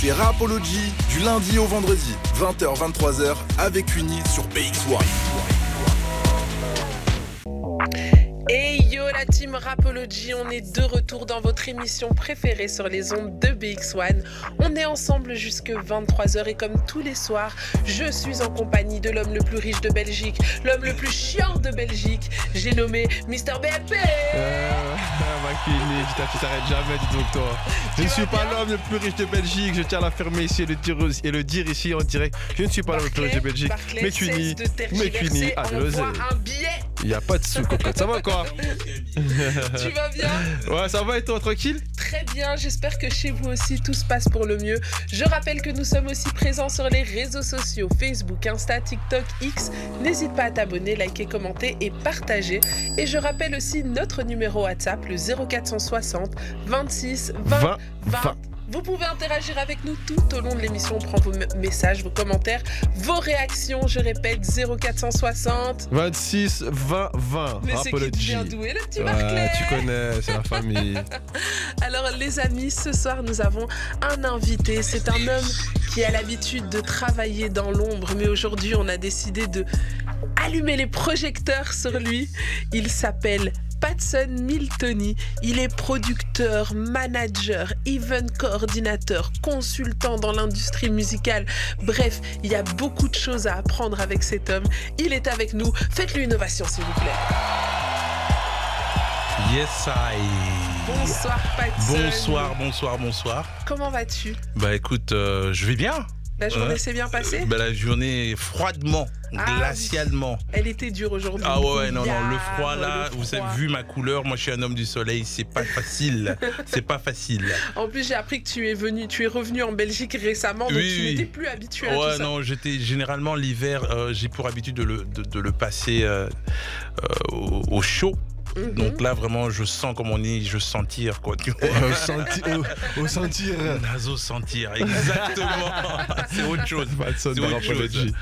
C'est Rapology du lundi au vendredi, 20h-23h avec Uni sur BX1. Hey yo la team Rapology, on est de retour dans votre émission préférée sur les ondes de BX1. On est ensemble jusque 23h et comme tous les soirs, je suis en compagnie de l'homme le plus riche de Belgique, l'homme le plus chiant de Belgique. J'ai nommé Mr. BFP. Euh, putain, tu t'arrêtes jamais, dis donc toi. Je ne suis pas l'homme le plus riche de Belgique, je tiens à l'affirmer ici et le, dire, et le dire ici en direct. Je ne suis pas l'homme le plus riche de Belgique. Mais tu de mais tu Ah, sais. envoie un billet. Il n'y a pas de sous. Ça va quoi? Tu vas bien Ouais, ça va et toi, tranquille Très bien, j'espère que chez vous aussi tout se passe pour le mieux. Je rappelle que nous sommes aussi présents sur les réseaux sociaux Facebook, Insta, TikTok, X. N'hésite pas à t'abonner, liker, commenter et partager. Et je rappelle aussi notre numéro WhatsApp, le 0460 26 20 20, 20. 20. Vous pouvez interagir avec nous tout au long de l'émission. On prend vos me- messages, vos commentaires, vos réactions. Je répète, 0460. 26, 20, 20. Mais c'est qui devient doué, le petit Ouais, Barclay tu connais, c'est la famille. Alors les amis, ce soir nous avons un invité. C'est un homme qui a l'habitude de travailler dans l'ombre, mais aujourd'hui on a décidé de allumer les projecteurs sur lui. Il s'appelle Patson Miltoni. Il est producteur, manager, event coordinateur, consultant dans l'industrie musicale. Bref, il y a beaucoup de choses à apprendre avec cet homme. Il est avec nous. Faites-lui une ovation s'il vous plaît. Yes, I. Bonsoir Patson. Bonsoir, bonsoir, bonsoir. Comment vas-tu? Bah écoute, euh, je vais bien. La journée Ouais. s'est bien passée Bah, la journée froidement, Ah, glacialement. Elle était dure aujourd'hui. Ah ouais, non, non, le Brouillard, froid là, le vous avez vu ma couleur, moi je suis un homme du soleil, c'est pas facile. c'est pas facile. En plus, j'ai appris que tu es venu, tu es revenu en Belgique récemment, donc Oui, tu n'étais plus habitué à tout Ouais, ça. non, j'étais généralement l'hiver, euh, j'ai pour habitude de le, de, de le passer euh, euh, au, au chaud. Mhm. Donc là, vraiment, je sens comme on dit, je sentir quoi. Tu vois. au, senti- au- au sentir. Naso sentir, exactement. c'est autre chose. Patson C'est autre chose.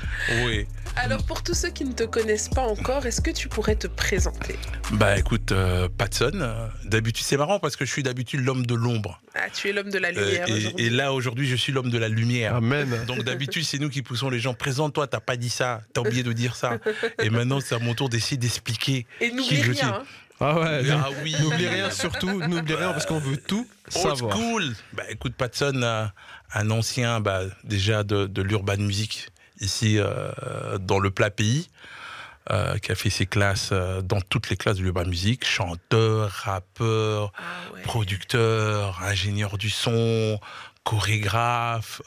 Oui. Alors, pour tous ceux qui ne te connaissent pas encore, est-ce que tu pourrais te présenter? Bah écoute, euh, Patson, euh, d'habitude, c'est marrant parce que je suis d'habitude l'homme de l'ombre. Ah, tu es l'homme de la Euh, lumière et, là, aujourd'hui, je suis l'homme de la lumière. Amen. Donc d'habitude, c'est nous qui poussons les gens. Présente-toi, t'as pas dit ça, t'as oublié de dire ça. Et maintenant, c'est à mon tour d'essayer d'expliquer. Et n'oublie qui je rien. suis. hein. Ah ouais, Ah oui. N'oublie rien surtout, n'oublie rien parce qu'on veut tout Old savoir. school. Bah écoute, Patson, un ancien, bah, déjà de, de l'urban music ici euh, dans le plat pays. euh, qui a fait ses classes euh, dans toutes les classes de l'urban music, chanteur, rappeur, Ah ouais. producteur, ingénieur du son, chorégraphe.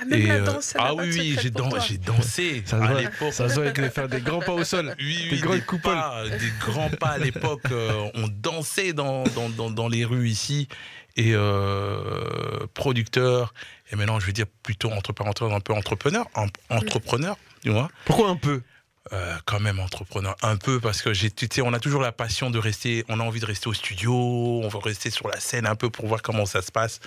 Ah, même et, la euh, danse, ça n'a ah oui, j'ai dansé Ça se à voit, l'époque. ça se voit avec faire des grands pas au sol. Oui, Des oui, grands des pas, des grands pas à l'époque. euh, on dansait dans, dans, dans, dans les rues ici. Et euh, producteur, et maintenant je vais dire plutôt entre parenthèses un peu entrepreneur, en- entrepreneur, tu vois. Pourquoi un peu? Euh, quand même entrepreneur un peu parce que j'ai tu sais on a toujours la passion de rester on a envie de rester au studio on veut rester sur la scène un peu pour voir comment ça se passe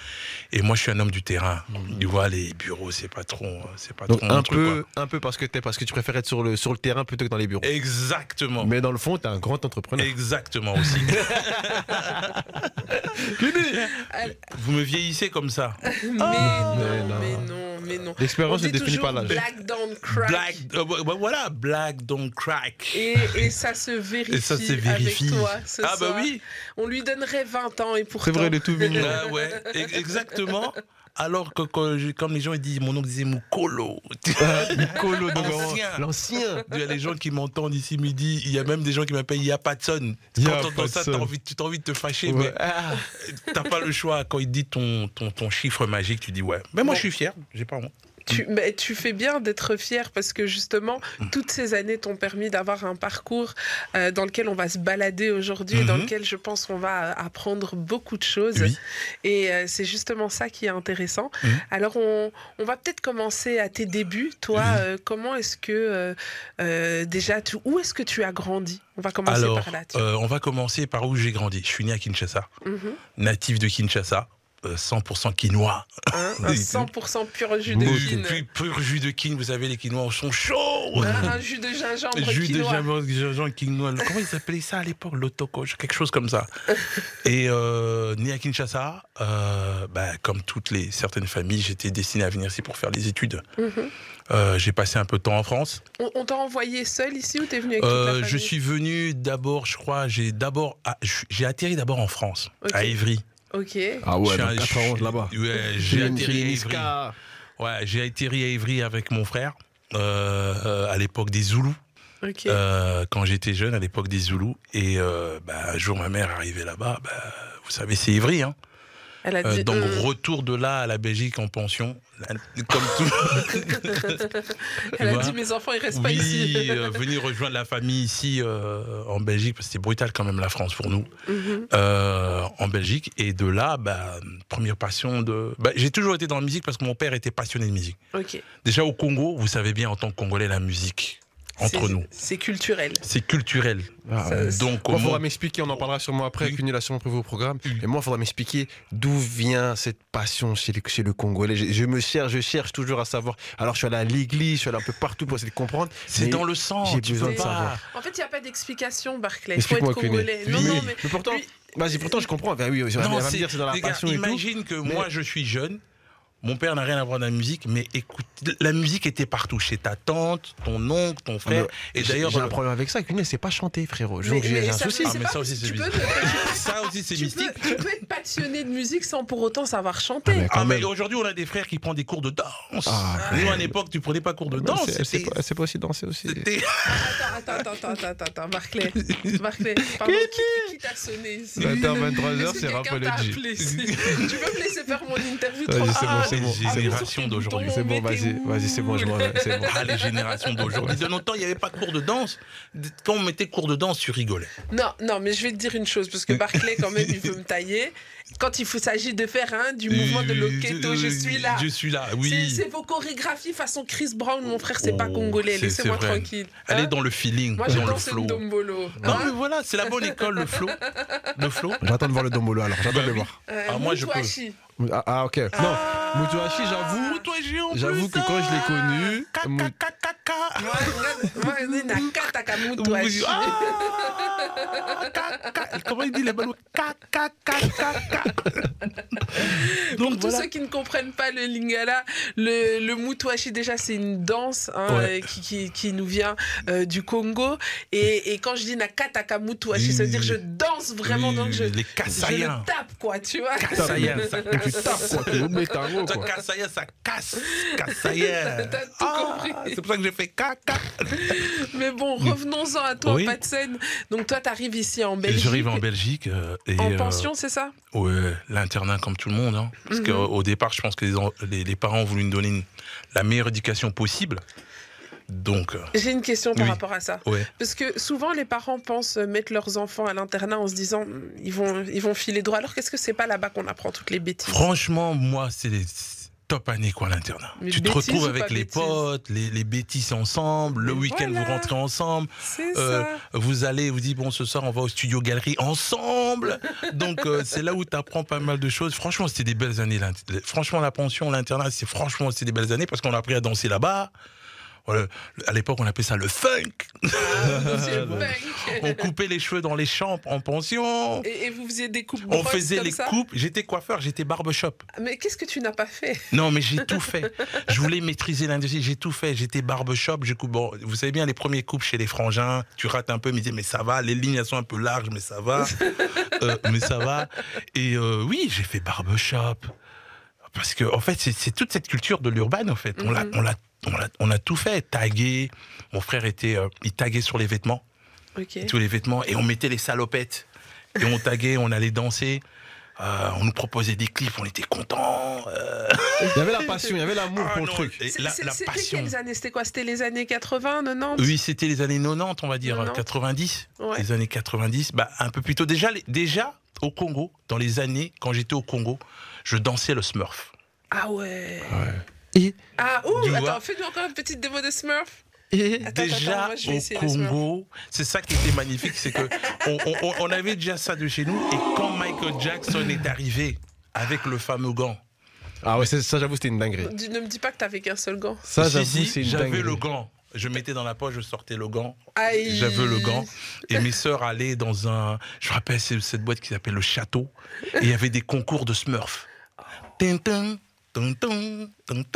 et moi je suis un homme du terrain tu vois les bureaux c'est pas trop c'est pas Donc trop mon un truc, peu, un peu parce que t'es, parce que tu préfères être sur le sur le terrain plutôt que dans les bureaux. exactement Mais dans le fond, t'es un grand entrepreneur. exactement aussi Allez. vous me vieillissez comme ça Mais non, mais non. mais non, mais non. L'expérience ne définit pas l'âge. Black don't crack. black euh, voilà black don't crack Et, et ça se vérifie, Et ça se vérifie. avec toi ce ah bah soir. oui On lui donnerait 20 ans et pourtant... C'est vrai, il est tout mignon. Ah ouais, exactement. Alors que quand je- comme les gens ils disent, mon oncle disait Moukolo. Nicolo de Ancien. L'ancien. Il y a les gens qui m'entendent ici midi, il y a même des gens qui m'appellent Yapatson. Ya Quand t'entends ça, t'as envie, tu as envie de te fâcher, Ouais. mais Ah. t'as pas le choix. Quand il dit ton, ton, ton chiffre magique, tu dis ouais. Mais moi Bon. je suis fier, j'ai pas honte. Tu, mais tu fais bien d'être fier parce que justement, Mm. toutes ces années t'ont permis d'avoir un parcours euh, dans lequel on va se balader aujourd'hui et dans Mhm. lequel je pense qu'on va euh, apprendre beaucoup de choses. Oui. Et euh, c'est justement ça qui est intéressant. Mhm. Alors, on, on va peut-être commencer à tes débuts. Toi, euh, comment est-ce que, déjà, tu- où est-ce que tu as grandi? On va commencer Alors, par là. on va commencer par où j'ai grandi. Je suis né à Kinshasa, Mhm. natif de Kinshasa. Euh, 100% quinoa. Hein, un 100% pur jus de quinoa. Puis pur jus de quinoa, vous savez, les quinois sont chauds. Un, un jus de gingembre Jus de quinoa. gingembre, gingembre, quinoa. Comment ils appelaient ça à l'époque? L'autoco, quelque chose comme ça. Et euh, né à Kinshasa, euh, bah, comme toutes les certaines familles, j'étais destiné à venir ici pour faire des études. Mhm. Euh, j'ai passé un peu de temps en France. On, on t'a envoyé seul ici ou t'es venu avec toute Euh, la famille? je suis venu d'abord, je crois, j'ai d'abord, ah, j'ai atterri d'abord en France, à Évry. Ok. Ah Je ouais, suis dans un- 91 là-bas. Ouais, j'ai atterri à. Niska. Ouais, j'ai atterri à Évry avec mon frère euh, euh, à l'époque des Zoulous. Ok. Euh, quand j'étais jeune, à l'époque des Zoulous. Et euh, bah, un jour, ma mère arrivée là-bas. Bah, vous savez, c'est Évry. Hein. Euh, dit. donc, hum. retour de là à la Belgique en pension. Comme tout. Elle a dit mes enfants ils restent pas ici. Oui, euh, venir rejoindre la famille ici euh, en Belgique, parce que c'était brutal quand même la France pour nous, Mhm. euh, en Belgique. Et de là, bah, première passion de. bah, j'ai toujours été dans la musique parce que mon père était passionné de musique. Ok. Déjà au Congo, vous savez bien en tant que Congolais, la musique entre C'est- nous, C'est culturel. c'est culturel. Ah, Ça, Donc, Moi, il faudra m'expliquer, on en parlera sûrement après, avec une sûrement prévu au programme. Et moi, il faudra m'expliquer d'où vient cette passion chez, les- chez le Congolais. Je, je me cherche, je cherche toujours à savoir. Alors, je suis allé à l'église, je suis allé un peu partout pour essayer de comprendre. c'est dans le sang. j'ai besoin de pas. savoir. En fait, il n'y a pas d'explication, Barclay. Il faut Explique-moi, être congolais. Non, Oui. non, mais. Mais pourtant, lui- vas-y, pourtant, je comprends. Ben oui, elle va Non, me dire c'est dans la gars, passion et tout. imagine que mais- moi je suis jeune, mon père n'a rien à voir dans la musique, mais écoute, la musique était partout, chez ta tante, ton oncle, ton frère. et J'ai- d'ailleurs, j'ai un problème avec ça. Cuny, c'est pas chanter, frérot. Mais- donc, j'ai mais un ça- souci. mais Ah, mais ça aussi, c'est mystique. ça aussi c'est tu mystique. peux, tu peux être passionné de musique sans pour autant savoir chanter. Ah, mais Ah, mais aujourd'hui, on a des frères qui prennent des cours de danse. Ah, Nous, à l'époque, tu prenais pas cours de danse. c'est- pas- aussi danser aussi. Attends, attends, attends, attends, attends, attends, Barclay. Barclay, pardon, qui, qui t'a sonné ici 20h, 23h, Est-ce que c'est ici Tu peux me laisser faire mon interview c'est bon, bon. Ah, mais Génération sur tes d'aujourd'hui. C'est bon, vas-y, vas-y, c'est bon, je m'en vais. C'est bon. Ah, les générations d'aujourd'hui. De notre temps, il n'y avait pas de cours de danse. Quand on mettait cours de danse, tu rigolais. Non, non, mais je vais te dire une chose, parce que Barclay, quand même, il veut me tailler. Quand il faut- s'agit de faire hein, du mouvement de Loketo, je suis là. Je suis là, C'est- oui. C'est vos chorégraphies façon Chris Brown, mon frère, c'est pas Oh, congolais, laissez-moi tranquille. Elle Hein est dans le feeling, Moi, je dans le flow. le dombolo. Non, hein. mais voilà, c'est la bonne école, le flow. Le flow. J'attends de voir le dombolo alors. J'attends Bah de le voir. Euh, Ah, moi, je peux. Mutuashi. Ah, ah, ok. Ah. Non, Mutuashi, j'avoue. J'avoue que quand je l'ai connu. Ah, Comment il dit les ballons Ca. Pour Donc tous ceux qui ne comprennent pas le lingala, le, le mutuashi déjà c'est une danse hein, Ouais. euh, qui, qui, qui nous vient euh, du Congo et, et quand je dis nakataka mutuashi, ça veut dire je danse vraiment Oui, donc je, les je le tape quoi, tu vois. Kassaïen, ça casse. tu tapes quoi, tu oublies ta mot Ça quoi. Kassaïen, ça casse. Kassaïen. T'as tout Ah, compris. C'est pour ça que j'ai fait caca. Mais bon, revenons-en à toi, Oui. pas de scène. Donc toi, t'arrives ici en Belgique. J'arrive en Belgique. euh, et, En euh, pension, c'est ça? Ouais, l'internat comme tout le monde. Hein. Parce Mhm. qu'au départ, je pense que les, en- les, les parents ont voulu nous donner une- la meilleure éducation possible. Donc, euh, J'ai une question par Oui. rapport à ça. ouais. Parce que souvent, les parents pensent mettre leurs enfants à l'internat en se disant ils vont, ils vont filer droit. Alors qu'est-ce que c'est pas là-bas qu'on apprend toutes les bêtises? Franchement, moi, c'est top années, quoi, l'internat. Tu te retrouves ou avec les bêtises potes, les, les bêtises ensemble, le week-end, voilà. vous rentrez ensemble. C'est Euh, ça. Vous allez, vous dites, bon, ce soir, on va au studio galerie ensemble. Donc, euh, c'est là où tu apprends pas mal de choses. Franchement, c'était des belles années. Franchement, la pension, l'internat, c'est franchement, c'était des belles années parce qu'on a appris à danser là-bas. Voilà. À l'époque, on appelait ça le funk. Ah, On coupait les cheveux dans les champs en pension. Et, et vous faisiez des coupes On faisait comme les ça coupes. J'étais coiffeur, j'étais barbershop. Mais qu'est-ce que tu n'as pas fait? Non, mais j'ai tout fait. Je voulais maîtriser l'industrie, j'ai tout fait. J'étais barbershop, je coupe. Bon, vous savez bien, les premiers coupes chez les frangins, tu rates un peu, mais disaient, mais ça va, les lignes elles sont un peu larges, mais ça va. Euh, mais ça va. Et euh, oui, j'ai fait barbershop. Parce que, en fait, c'est- toute cette culture de l'urbain, en fait. Mhm. on l'a on l'a- on a tout fait. Taguer. Mon frère était. euh, il taguait sur les vêtements, Ok. tous les vêtements, et on mettait les salopettes. Et on taguait, on allait danser. Euh, on nous proposait des clips, on était contents. euh, Il y avait la passion, il y avait l'amour ah pour le truc. C'était passion. quelles années? C'était quoi? C'était les années 80, 90 Oui, c'était les années 90, on va dire, 90. 90. Ouais. Les années 90, bah, un peu plus tôt. Déjà, déjà, au Congo, dans les années, quand j'étais au Congo, je dansais le Smurf. Ah ouais. Et, Ah, ouh, attends, vois fais-nous encore une petite démo de Smurf. et Attends, déjà, attends, moi, au. Congo, c'est ça qui était magnifique, c'est que on, on- on avait déjà ça de chez nous. Et quand Michael Jackson est arrivé avec le fameux gant. Ah ouais, ça j'avoue c'était une dinguerie. Ne me dis pas que t'avais qu'un seul gant. Ça j'avoue si, c'est une J'avais dinguerie. le gant. Je mettais dans la poche, je sortais le gant. J'avais le gant. Et mes sœurs allaient dans un. Je me rappelle c'est cette boîte qui s'appelle le Château. Et il y avait des concours de Smurf. Tintin,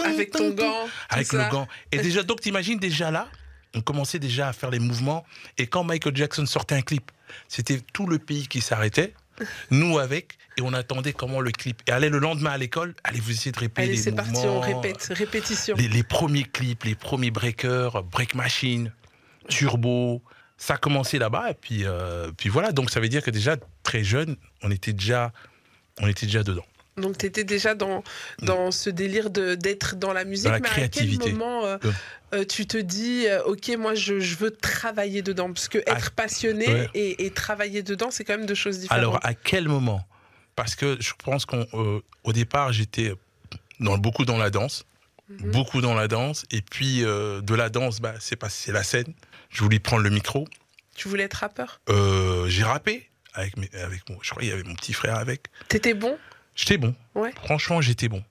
Avec ton gant. Avec le gant. Et déjà, donc t'imagines déjà là, on commençait déjà à faire les mouvements. Et quand Michael Jackson sortait un clip, c'était tout le pays qui s'arrêtait. Nous avec, et on attendait comment le clip. Et allez le lendemain à l'école, allez vous essayer de répéter Allez, les c'est mouvements. parti, on répète. Répétition. Les, les premiers clips, les premiers breakers, Break Machine, Turbo, ça a commencé là-bas. Et puis, euh, puis voilà, donc ça veut dire que déjà, très jeune, on était déjà, on était déjà dedans. Donc, tu étais déjà dans, dans ce délire de- d'être dans la musique. Dans la mais créativité. à quel moment euh, Ouais. euh, tu te dis, euh, OK, moi, je, je veux travailler dedans? Parce que être passionné Ah, ouais. et, et travailler dedans, c'est quand même deux choses différentes. Alors, à quel moment? Parce que je pense qu'au départ, j'étais dans, beaucoup dans la danse. Mhm. Beaucoup dans la danse. Et puis, de la danse, bah, c'est passé la scène. Je voulais prendre le micro. Tu voulais être rappeur? J'ai rappé avec, mes, avec mon, je crois qu'il y avait mon petit frère avec. T'étais bon? J'étais bon. Ouais. Franchement, j'étais bon.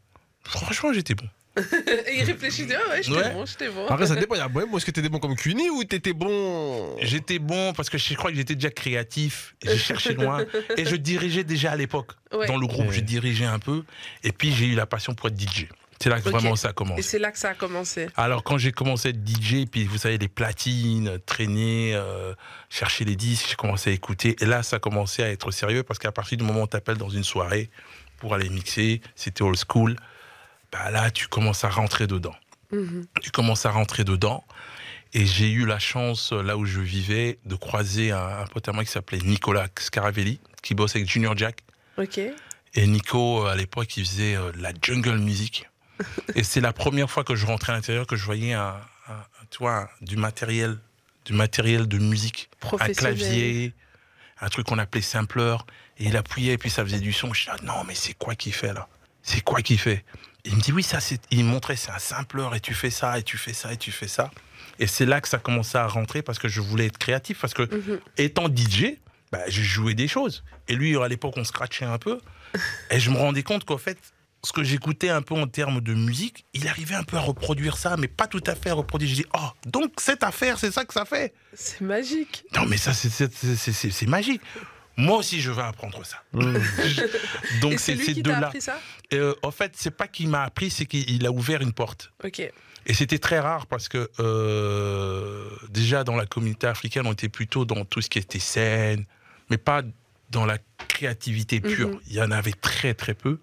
Franchement, j'étais bon. Et il réfléchissait, ah ouais, j'étais Ouais. bon, j'étais bon. Après ça dépend, il y a moyen, est-ce que t'étais bon comme Cuny ou t'étais bon? J'étais bon parce que je crois que j'étais déjà créatif. et J'ai cherché loin. Et je dirigeais déjà à l'époque. Ouais. Dans le groupe, Ouais. je dirigeais un peu. Et puis, j'ai eu la passion pour être DJ. C'est là que vraiment ça a Et commencé. c'est là que ça a commencé. Alors, quand j'ai commencé à être DJ, puis vous savez, les platines, traîner, euh, chercher les disques, j'ai commencé à écouter. Et là, ça a commencé à être sérieux parce qu'à partir du moment où on t'appelle dans une soirée pour aller mixer, c'était old school, bah là, tu commences à rentrer dedans. Mhm. tu commences à rentrer dedans. Et j'ai eu la chance, euh, là où je vivais, de croiser un, un pote à moi qui s'appelait Nicolas Scaravelli, qui bosse avec Junior Jack. Ok. Et Nico, euh, à l'époque, il faisait euh, la jungle music. et c'est la première fois que je rentrais à l'intérieur que je voyais un, un- tu vois, du matériel, du matériel de musique, un clavier, un truc qu'on appelait sampler. Et il appuyait et puis ça faisait du son. Je dis ah, non mais c'est quoi qu'il fait là? C'est quoi qu'il fait? Il me dit oui ça c'est. Il me montrait c'est un sampler et tu fais ça et tu fais ça et tu fais ça. Et c'est là que ça commençait à rentrer parce que je voulais être créatif parce que Mhm. étant DJ, bah, je jouais des choses. Et lui, à l'époque, on scratchait un peu. Et je me rendais compte qu'en fait, ce que j'écoutais un peu en termes de musique, il arrivait un peu à reproduire ça, mais pas tout à fait à reproduire. Je dis, oh, donc cette affaire, c'est ça que ça fait. C'est magique. Non, mais ça, c'est- magique. Moi aussi, je veux apprendre ça. Mmh. Donc, c'est c'est lui c'est qui de t'a là. appris ça? Et, euh, en fait, c'est pas qu'il m'a appris, c'est qu'il a ouvert une porte. Ok. Et c'était très rare parce que euh, déjà dans la communauté africaine, on était plutôt dans tout ce qui était scène, mais pas dans la créativité pure. Mhm. Il y en avait très très peu.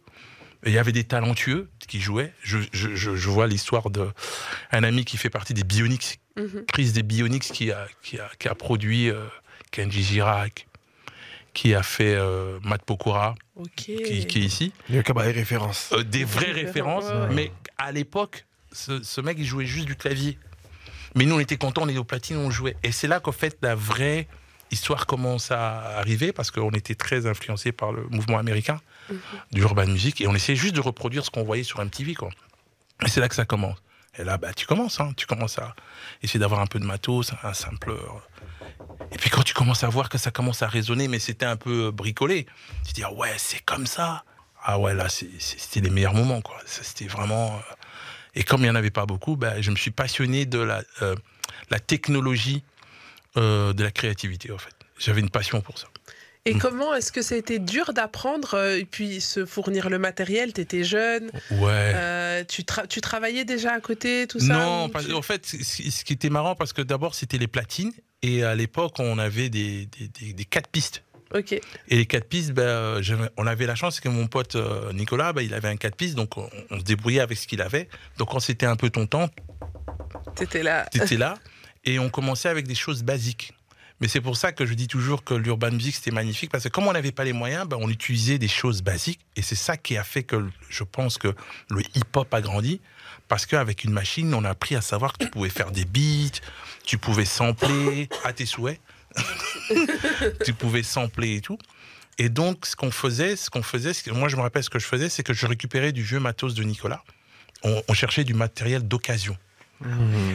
Il y avait des talentueux qui jouaient. Je, je- je- je vois l'histoire d'un ami qui fait partie des Bionics, Mhm. Chris des Bionics, qui a, qui a, qui a produit euh, Kenji Girac, qui a fait euh, Matt Pokora, Ok. qui, qui est ici. Le cabaret référence. Euh, des vraies Des références. références, ouais. Mais à l'époque, ce, ce mec, il jouait juste du clavier. Mais nous, on était contents, on était au platine, on jouait. Et c'est là qu'en fait, la vraie histoire commence à arriver parce qu'on était très influencé par le mouvement américain Mhm. du urban music et on essayait juste de reproduire ce qu'on voyait sur MTV. Quoi. Et c'est là que ça commence. Et là, bah, tu commences, hein, tu commences à essayer d'avoir un peu de matos, un sampleur. Et puis quand tu commences à voir que ça commence à résonner, mais c'était un peu bricolé, tu te dis, ah ouais, c'est comme ça. Ah ouais, là, c'était les meilleurs moments, quoi. C'était vraiment. euh, Et comme il n'y en avait pas beaucoup, bah, je me suis passionné de la, euh, la technologie euh, de la créativité, en fait. J'avais une passion pour ça. Et Mm. comment est-ce que ça a été dur d'apprendre euh, et puis se fournir le matériel? T'étais jeune, Ouais. euh, tu, tra- tu travaillais déjà à côté, tout ça Non, parce- tu- en fait, ce qui était marrant, parce que d'abord, c'était les platines. Et à l'époque, on avait des, des, des- des quatre pistes. Ok. Et les quatre pistes, j'avais- on avait la chance que mon pote Nicolas, ben, il avait un quatre pistes, donc on, on se débrouillait avec ce qu'il avait. Donc quand c'était un peu ton temps, T'étais là. t'étais là. Et on commençait avec des choses basiques. Mais c'est pour ça que je dis toujours que l'urban music, c'était magnifique, parce que comme on n'avait pas les moyens, ben, on utilisait des choses basiques. Et c'est ça qui a fait que je pense que le hip-hop a grandi. Parce qu'avec une machine, on a appris à savoir que tu pouvais faire des beats, tu pouvais sampler à tes souhaits. tu pouvais sampler et tout. Et donc, ce qu'on faisait, ce qu'on faisait, moi je me rappelle ce que je faisais, c'est que je récupérais du vieux matos de Nicolas. On cherchait du matériel d'occasion.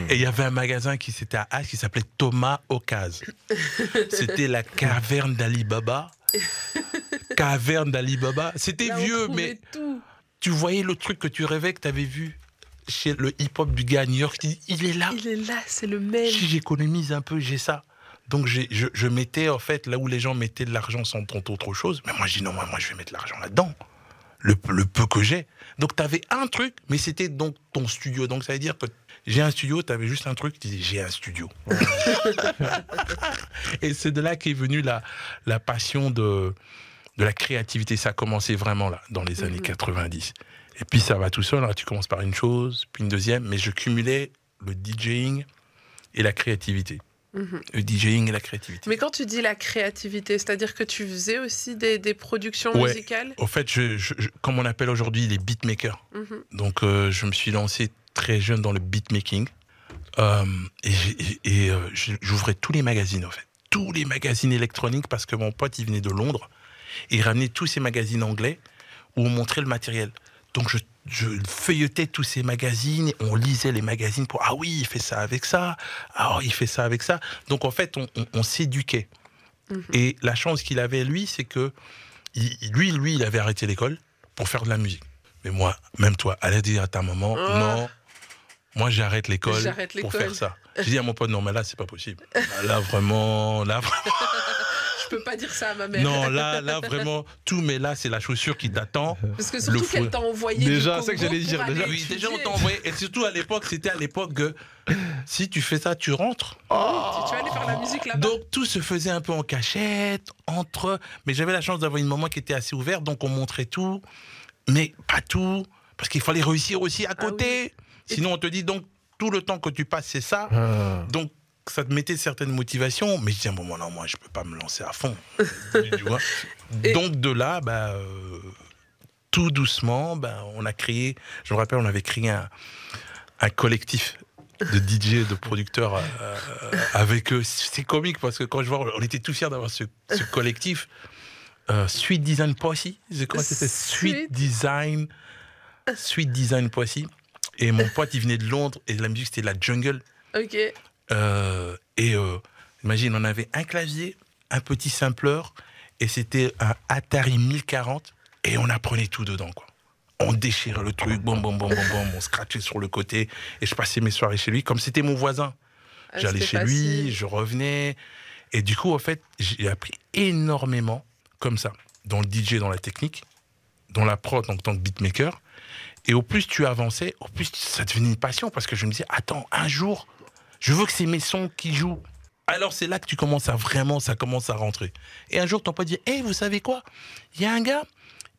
Et il y avait un magasin qui c'était à H qui s'appelait Thomas Ocase. C'était la caverne d'Ali Baba. caverne d'Alibaba. C'était Là, on vieux, mais tout. tu voyais le truc que tu rêvais que tu avais vu chez le hip-hop du gars à New York. Dis, Il est là. Il est là, c'est le même. Si j'économise un peu, j'ai ça. Donc j'ai- je, je mettais en fait là où les gens mettaient de l'argent sans tenter autre chose. Mais moi je dis non, moi, moi je vais mettre l'argent là-dedans. Le, le peu que j'ai. Donc tu avais un truc, mais c'était donc ton studio. Donc ça veut dire que j'ai un studio, tu avais juste un truc, tu dis j'ai un studio. Et c'est de là qu'est venue la, la passion de, de la créativité. Ça a commencé vraiment là, dans les années 90. Et puis ça va tout seul. hein. Tu commences par une chose, puis une deuxième. Mais je cumulais le DJing et la créativité. Mhm. Le DJing et la créativité. Mais quand tu dis la créativité, c'est-à-dire que tu faisais aussi des, des productions Ouais. musicales? Au fait, je, je- je- comme on appelle aujourd'hui les beatmakers. Mhm. Donc, euh, je me suis lancé très jeune dans le beatmaking. Euh, et j'ai- et, et, euh, j'ouvrais tous les magazines, en fait. Tous les magazines électroniques, parce que mon pote, il venait de Londres. Et il ramenait tous ces magazines anglais où on montrait le matériel. Donc, je, je feuilletais tous ces magazines, on lisait les magazines pour Ah oui, il fait ça avec ça, ah il fait ça avec ça. Donc, en fait, on, on- on s'éduquait. Mhm. Et la chance qu'il avait, lui, c'est que il- lui, lui, il avait arrêté l'école pour faire de la musique. Mais moi, même toi, allez dire à ta maman, Ah. non, moi j'arrête l'école pour faire ça. J'ai dit à mon pote, non, mais là, c'est pas possible. Là, vraiment, là, vraiment- Je peux pas dire ça à ma mère. non, là, là, vraiment, tout, mais là, c'est la chaussure qui t'attend. Parce que surtout qu'elle t'a envoyé. Déjà, c'est que j'allais dire, déjà. Oui, déjà, on t'a envoyé. Et surtout à l'époque, c'était à l'époque que si tu fais ça, tu rentres. Tu vas aller faire la musique là-bas. Donc tout se faisait un peu en cachette, entre. Mais j'avais la chance d'avoir une maman qui était assez ouverte, donc on montrait tout, mais pas tout, parce qu'il fallait réussir aussi à côté. Sinon, on te dit donc tout le temps que tu passes, c'est ça. Ah. Donc ça te mettait certaines motivations, mais je dis bon, moi, non, moi je peux pas me lancer à fond. tu vois Et- Donc de là, bah, euh, tout doucement, bah, on a créé. Je me rappelle, on avait créé un, un collectif de DJ, de producteurs euh, euh, avec eux. C'est comique parce que quand je vois, on était tous fiers d'avoir ce, ce collectif. Euh, Sweet Design Posse, je crois que c'était. Design, Sweet Design Posse. Et mon pote, il venait de Londres et la musique c'était la jungle. Ok. Euh, et euh, imagine, on avait un clavier, un petit sampler, et c'était un Atari 1040, et on apprenait tout dedans, quoi. On déchirait le truc, bon, bon, bon, bon, bon, on scratchait sur le côté, et je passais mes soirées chez lui, comme c'était mon voisin. Ah, J'allais chez lui, je revenais, et du coup, en fait, j'ai appris énormément, comme ça, dans le DJ, dans la technique, dans la prod en tant que beatmaker, et au plus tu avançais, au plus ça devenait une passion, parce que je me disais, attends, un jour, je veux que c'est mes sons qui jouent. Alors c'est là que tu commences à vraiment, ça commence à rentrer. Et un jour, ton pote dit, hé, vous savez quoi? Il y a un gars,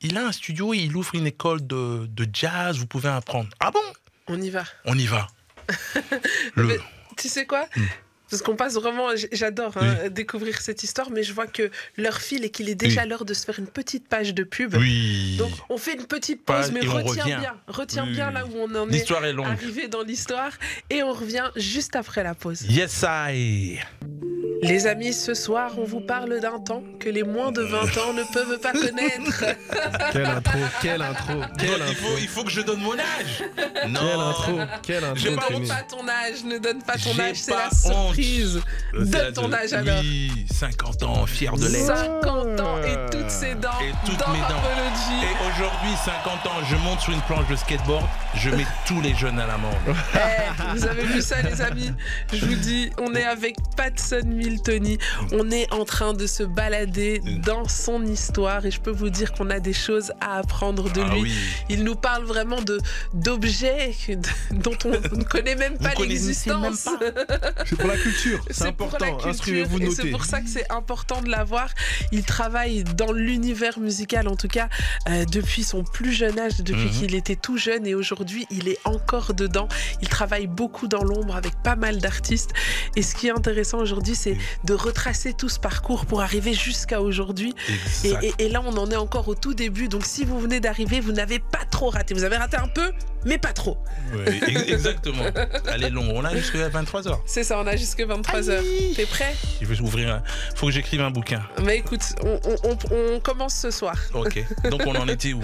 il a un studio, il ouvre une école de, de jazz, vous pouvez apprendre. Ah bon? On y va. On y va. Le- Tu sais quoi? Hmm. Parce qu'on passe vraiment, j'adore hein, découvrir cette histoire, mais je vois que l'heure file et qu'il est déjà l'heure de se faire une petite page de pub. Oui. Donc on fait une petite pause, mais retiens bien, retiens Oui, bien là où on en est est longue. arrivé dans l'histoire, et on revient juste après la pause. Yes, I. Les amis, ce soir, on vous parle d'un temps que les moins de 20 ans ne peuvent pas connaître. Quelle intro, quelle intro, quelle il, intro. faut, il faut que je donne mon âge. Non. Quelle intro, quelle intro. Ne donne pas ton âge, ne donne pas ton âge, c'est la surprise. C'est Donne ton âge alors. Oui, 50 ans, fier de l'être. 50 ans et toutes ses dents Et toutes dans mes dents. Et aujourd'hui, 50 ans, je monte sur une planche de skateboard, je mets tous les jeunes à l'amende. Eh, vous avez vu ça, les amis? Je vous dis, on est avec Patson Miltony. On est en train de se balader dans son histoire et je peux vous dire qu'on a des choses à apprendre de Ah lui. oui. Il nous parle vraiment de d'objets dont on ne connaît même pas l'existence. C'est pour la culture, c'est C'est pour la important. culture Instruisez-vous, et c'est notez. pour ça que c'est important de l'avoir. Il travaille dans l'univers musical, en tout cas euh, depuis son plus jeune âge, depuis Mhm. qu'il était tout jeune et aujourd'hui il est encore dedans. Il travaille beaucoup dans l'ombre avec pas mal d'artistes et ce qui est intéressant aujourd'hui c'est. De retracer tout ce parcours pour arriver jusqu'à aujourd'hui. Et, Exact. et- et là on en est encore au tout début donc si vous venez d'arriver vous n'avez pas trop raté. Vous avez raté un peu mais pas trop. Oui, exactement. Elle est longue. On a jusqu'à 23h. C'est ça, on a jusque 23h. T'es prêt? Il veut ouvrir un... faut que j'écrive un bouquin. Bah écoute, on, on- on- on commence ce soir. Ok. Donc on en était où?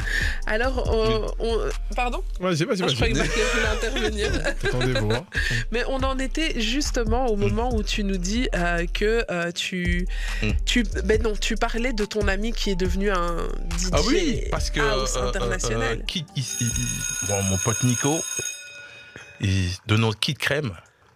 Alors, on, on- pardon? Vas-y, vas-y, Ah, Je croyais que Barclay voulait intervenir. Attendez-vous. hein. Mais on en était justement au moment où tu nous dis euh, que euh, tu, Mm. tu, ben non, tu parlais de ton ami qui est devenu un DJ Ah oui, parce que house euh, international. euh, euh, Kid- il- il- il- bon, mon pote Nico, de notre Kid Crème,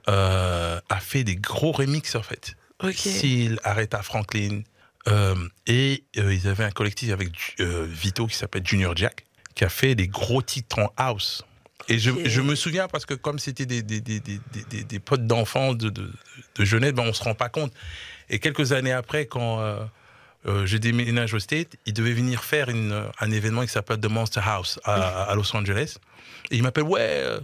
euh, a fait des gros remixes en fait. ok. Seal, Aretha Franklin, euh, et euh, ils avaient un collectif avec Vito qui s'appelle Junior Jack, qui a fait des gros titres en house. Et je, me souviens parce que comme c'était des, des, des, des, des- des- des potes d'enfants de, de, de jeunesse, ben on se rend pas compte. Et quelques années après, quand euh, euh, je déménage au State, il devait venir faire une, un événement qui s'appelle The Monster House à, à Los Angeles. Et il m'appelle, ouais, euh,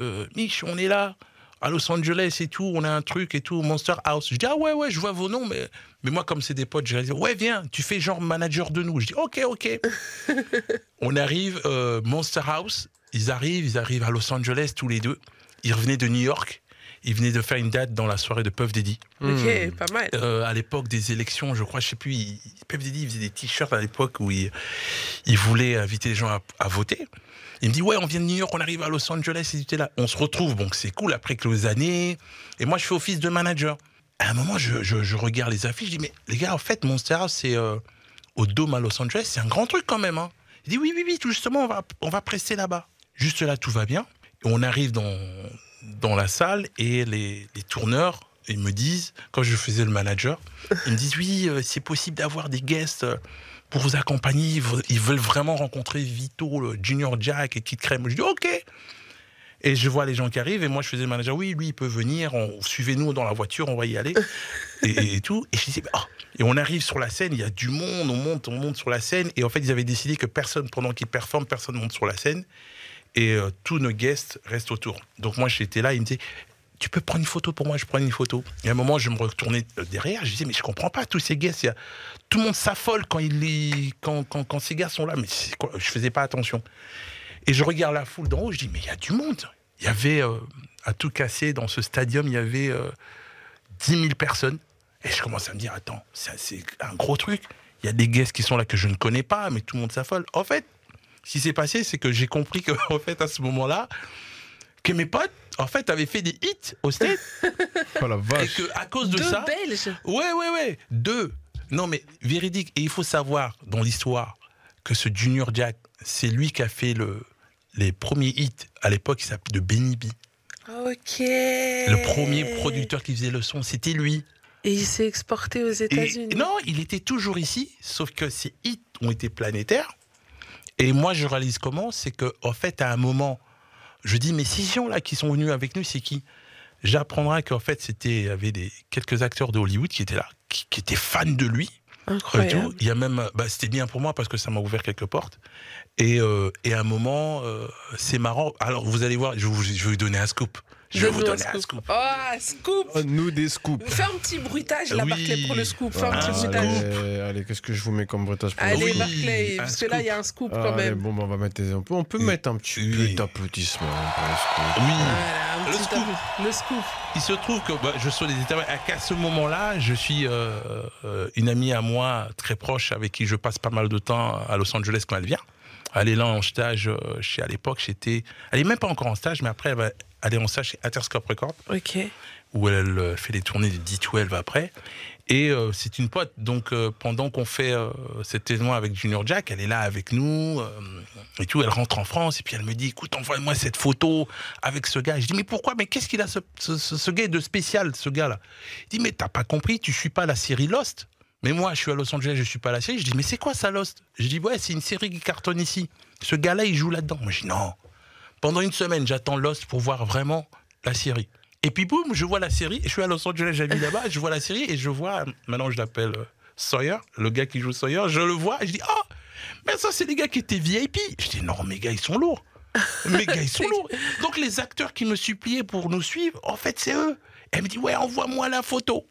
euh, Mich, on est là à Los Angeles et tout, on a un truc et tout, Monster House. Je dis, ah ouais, ouais, je vois vos noms, mais, mais moi, comme c'est des potes, je dis, ouais, viens, tu fais genre manager de nous. Je dis, ok, ok. on arrive, euh, Monster House, ils arrivent, ils arrivent à Los Angeles tous les deux. Ils revenaient de New York. Ils venaient de faire une date dans la soirée de Puff Daddy. Ok, Hmm. pas mal. Euh, à l'époque des élections, je crois, je sais plus, il, Puff Daddy il faisait des t-shirts à l'époque où il, il voulait inviter les gens à, à voter. Il me dit, ouais, on vient de New York, on arrive à Los Angeles, et là. On se retrouve, donc c'est cool, après quelques années. Et moi, je fais office de manager. À un moment, je, je- regarde les affiches, je dis, mais les gars, en fait, Monster c'est euh, au Dôme à Los Angeles, c'est un grand truc quand même. Hein. Il dit, oui, oui, oui, tout justement, on va, on va presser là-bas. Juste là, tout va bien. On arrive dans, dans la salle et les, les tourneurs, ils me disent, quand je faisais le manager, ils me disent, oui, euh, c'est possible d'avoir des guests euh, pour vous accompagner. Ils veulent- Ils vraiment rencontrer Vito, le Junior Jack et Kid Crème. Je dis, OK. Et je vois les gens qui arrivent et moi je faisais le manager, oui, lui il peut venir, on, suivez-nous dans la voiture, on va y aller. et, tout. Et je disais, oh. Et on arrive sur la scène, il y a du monde, on monte, on monte sur la scène. Et en fait, ils avaient décidé que personne, pendant qu'ils performent, personne monte sur la scène. Et euh, tous nos guests restent autour. Donc moi j'étais là, il me disait, tu peux prendre une photo pour moi, je prends une photo. Et à un moment, je me retournais euh, derrière, je disais, mais je comprends pas, tous ces a... tout le monde s'affole quand, ces gars sont là, mais quoi je faisais pas attention. Et je regarde la foule d'en haut, je dis, mais il y a du monde. Il y avait, euh, à tout casser, dans ce stadium, il y avait euh, 10 000 personnes. Et je commence à me dire, attends, c'est un gros truc. Il y a des guests qui sont là que je ne connais pas, mais tout le monde s'affole. En fait, ce qui s'est passé, c'est que j'ai compris que, fait, à ce moment-là, que mes potes, en fait, avaient fait des hits au stade Oh la et vache. que à cause de Deux ça, Belges. ouais, ouais, ouais, deux. Non, mais véridique. Et il faut savoir dans l'histoire que ce Junior Jack, c'est lui qui a fait le, les premiers hits à l'époque, de Benny B. Ok. Le premier producteur qui faisait le son, c'était lui. Et il s'est exporté aux Et- États-Unis. non, il était toujours ici, sauf que ses hits ont été planétaires. Et moi, je réalise comment? C'est que, en fait, à un moment, je dis, mais ces gens-là qui sont venus avec nous, c'est qui? J'apprendrai qu'en fait, c'était, il y avait des, quelques acteurs de Hollywood qui étaient là, qui, qui étaient fans de lui. et Incroyable. Il y a même, bah, c'était bien pour moi parce que ça m'a ouvert quelques portes. Et, euh, et à un moment, euh, c'est marrant. Alors, vous allez voir, je vous, je vais vous donner un scoop. Je vais vous donner un scoop. Oh, un scoop Oh, nous des scoops. Fais un petit bruitage là, Oui. Barclay, pour le scoop. Fais un Ah, petit allez. bruitage. Allez, allez, qu'est-ce que je vous mets comme bruitage pour le Allez, Oui, Barclay, un parce que là, il y a un scoop quand Allez, même. bon, bah, on va mettre des... on peut, on peut Oui. mettre un petit Oui. peu d'applaudissements pour le scoop. Oui. Voilà, un Le petit scoop. Le scoop. Il se trouve que bah, je suis des. Qu'à ce moment-là, je suis euh, euh, une amie à moi très proche avec qui je passe pas mal de temps à Los Angeles quand elle vient. Elle est là en stage euh, chez à l'époque, j'étais. Elle est même pas encore en stage, mais après elle va stage chez Interscope Records Ok. où elle euh, fait les tournées de D12 après. Et euh, c'est une pote. Donc euh, pendant qu'on fait euh, cet événement avec Junior Jack, elle est là avec nous et tout. Elle rentre en France et puis elle me dit écoute, envoie-moi cette photo avec ce gars. Je dis mais pourquoi? Mais qu'est-ce qu'il a ce, ce, ce- ce gars de spécial, ce gars-là? Il dit mais t'as pas compris, tu suis pas la série Lost. Mais moi, je suis à Los Angeles, je suis pas la série. Je dis mais c'est quoi ça Lost? Je dis ouais, c'est une série qui cartonne ici. Ce gars-là, il joue là-dedans. Moi je dis non. Pendant une semaine, j'attends Lost pour voir vraiment la série. Et puis boum, je vois la série. Je suis à Los Angeles, j'habite là-bas. Je vois la série et je vois. Maintenant, je l'appelle euh, Sawyer, le gars qui joue Sawyer. Je le vois et je dis oh, mais ça, c'est les gars qui étaient VIP. Je dis non, mes gars, ils sont lourds. Mes gars, ils sont lourds. Donc les acteurs qui me suppliaient pour nous suivre, en fait, c'est eux. Elle me dit ouais, envoie-moi la photo.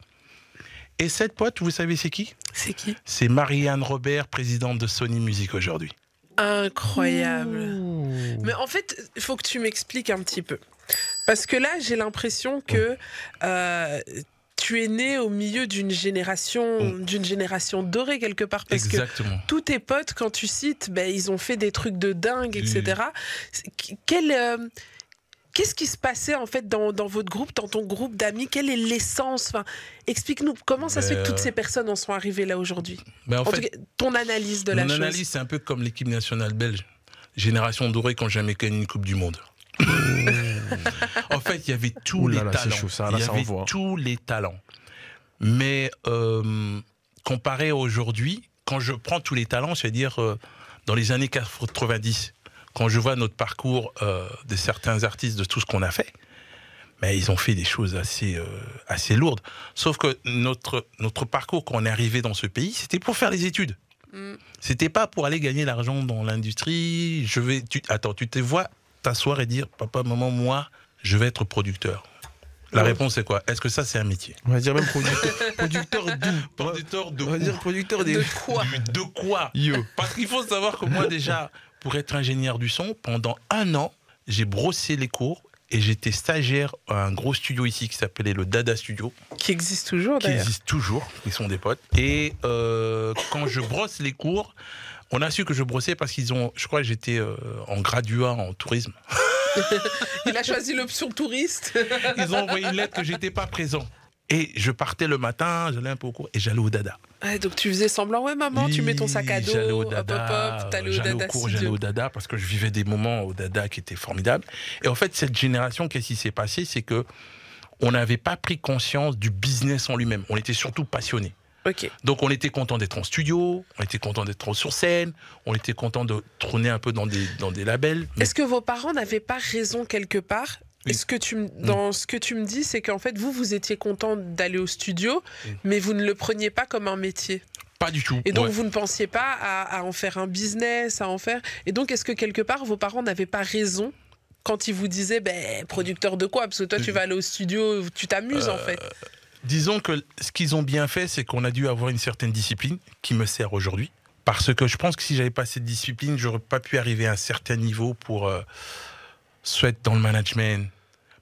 Et cette pote, vous savez, c'est qui? C'est qui? C'est Marianne Robert, présidente de Sony Music aujourd'hui. Incroyable. Mais en fait, il faut que tu m'expliques un petit peu. Parce que là, j'ai l'impression que euh, tu es né au milieu d'une génération, d'une génération dorée quelque part. Parce Exactement. que tous tes potes, quand tu cites, ben, ils ont fait des trucs de dingue, etc. Quel. euh, Qu'est-ce qui se passait en fait dans, dans votre groupe, dans ton groupe d'amis? Quelle est l'essence? Enfin, Explique-nous comment ça se fait que Ben, toutes ces personnes en sont arrivées là aujourd'hui? Mais en, En, fait, tout cas, ton analyse de la mon chose. analyse, c'est un peu comme l'équipe nationale belge. Génération dorée qui n'a jamais gagné une Coupe du Monde. en fait, il y avait tous Ouh les là, talents. chaud, ça, là, il y ça avait envoie. tous les talents. Mais euh, comparé à aujourd'hui, quand je prends tous les talents, c'est-à-dire euh, dans les années 90, quand je vois notre parcours euh, de certains artistes, de tout ce qu'on a fait, mais ils ont fait des choses assez, assez lourdes. Sauf que notre, notre parcours, quand on est arrivé dans ce pays, c'était pour faire les études. Mm. C'était pas pour aller gagner l'argent dans l'industrie. Je vais, tu, attends, tu te vois t'asseoir et dire, papa, maman, moi, je vais être producteur. La Ouais. réponse est quoi? Est-ce que ça c'est un métier? On va dire même producteur. producteur d'où Producteur de On va où dire producteur des. De quoi? Du- De quoi? Yo. Parce qu'il faut savoir que moi déjà, pour être ingénieur du son, pendant un an, j'ai brossé les cours et j'étais stagiaire à un gros studio ici qui s'appelait le Dada Studio, Qui existe toujours qui existe toujours, ils sont des potes. Et euh, quand je brosse les cours, on a su que je brossais parce qu'ils ont, je crois que j'étais euh, en graduat en tourisme. Il a choisi l'option touriste. Ils ont envoyé une lettre que j'étais pas présent. Et je partais le matin, j'allais un peu au cours et j'allais au Dada. Donc tu faisais semblant, ouais maman, tu mets ton sac à dos, J'allais au hop hop Dada, hop, au j'allais Dada au cours, j'allais au Dada parce que je vivais des moments au Dada qui étaient formidables. Et en fait, cette génération, qu'est-ce qui s'est passé? C'est que on n'avait pas pris conscience du business en lui-même. On était surtout passionnés. Ok. Donc on était content d'être en studio, on était content d'être sur scène, on était content de trôner un peu dans des, dans des labels. Mais Est-ce que vos parents n'avaient pas raison quelque part Est-ce que tu, me- dans ce que tu me dis, c'est qu'en fait, vous, vous étiez content d'aller au studio, mais vous ne le preniez pas comme un métier. pas du tout. Et donc, Ouais. vous ne pensiez pas à, à en faire un business, à en faire. Et donc, est-ce que quelque part, vos parents n'avaient pas raison quand ils vous disaient, ben, producteur de quoi? Parce que toi, tu vas aller au studio, tu t'amuses, en fait. Disons que ce qu'ils ont bien fait, c'est qu'on a dû avoir une certaine discipline qui me sert aujourd'hui. Parce que je pense que si j'avais pas cette discipline, j'aurais pas pu arriver à un certain niveau pour euh, soit être dans le management,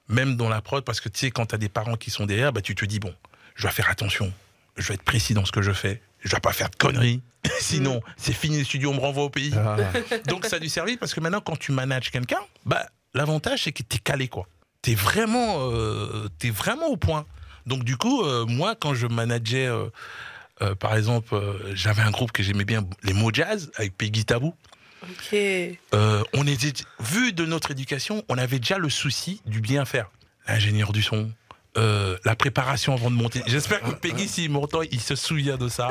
même dans la prod. Parce que tu sais, quand tu as des parents qui sont derrière, bah, tu te dis, bon, je dois faire attention, je vais être précis dans ce que je fais, je dois pas faire de conneries. Sinon, c'est fini le studio, on me renvoie au pays. Ah. Donc ça a dû servir parce que maintenant, quand tu manages quelqu'un, bah, l'avantage, c'est que tu es calé, quoi. Tu es vraiment, euh, t'es vraiment au point. Donc du coup, euh, moi, quand je manageais, euh, par exemple, j'avais un groupe que j'aimais bien, les mots jazz, avec Peggy Tabou. Euh, on était, vu de notre éducation, on avait déjà le souci du bien faire. L'ingénieur du son, euh, la préparation avant de monter. J'espère que Peggy, s'il m'entend, il se souvient de ça.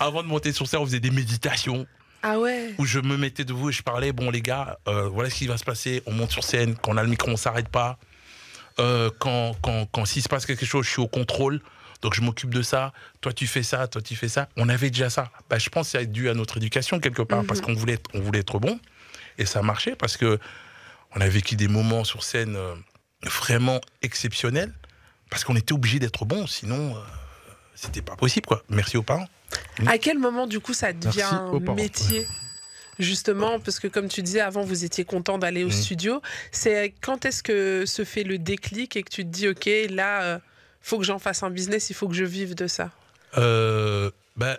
Avant de monter sur scène, on faisait des méditations Ah ouais où je me mettais debout et je parlais, bon les gars, euh, voilà ce qui va se passer, on monte sur scène, quand on a le micro, on s'arrête pas. Euh, quand quand, quand s'il se passe quelque chose, je suis au contrôle, donc je m'occupe de ça, toi tu fais ça, toi tu fais ça. On avait déjà ça. Bah, je pense que c'est dû à notre éducation quelque part, Mhm. parce qu'on voulait, être- on voulait être bon, et ça marchait, parce que on a vécu des moments sur scène euh, vraiment exceptionnels, parce qu'on était obligé d'être bon, sinon euh, c'était pas possible. quoi. Merci aux parents. À quel moment, du coup, ça devient un parents. métier Justement, parce que comme tu disais avant, vous étiez content d'aller au Mhm. studio. C'est quand est-ce que se fait le déclic et que tu te dis, ok, là, euh, faut que j'en fasse un business, il faut que je vive de ça. Euh, bah,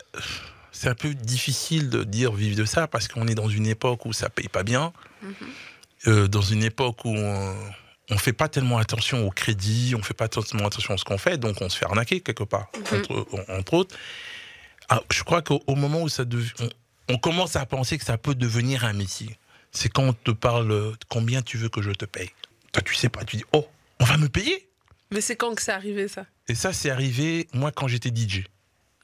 c'est un peu difficile de dire vivre de ça parce qu'on est dans une époque où ça paye pas bien, Euh, dans une époque où on, on fait pas tellement attention au crédit, on fait pas tellement attention à ce qu'on fait, donc on se fait arnaquer quelque part, Mhm. entre, entre autres. Ah, je crois qu'au au moment où ça dev- on, on commence à penser que ça peut devenir un métier, c'est quand on te parle euh, combien tu veux que je te paye. Toi, tu sais pas, tu dis oh, on va me payer? Mais c'est quand que c'est arrivé ça? Et ça, c'est arrivé moi quand j'étais DJ.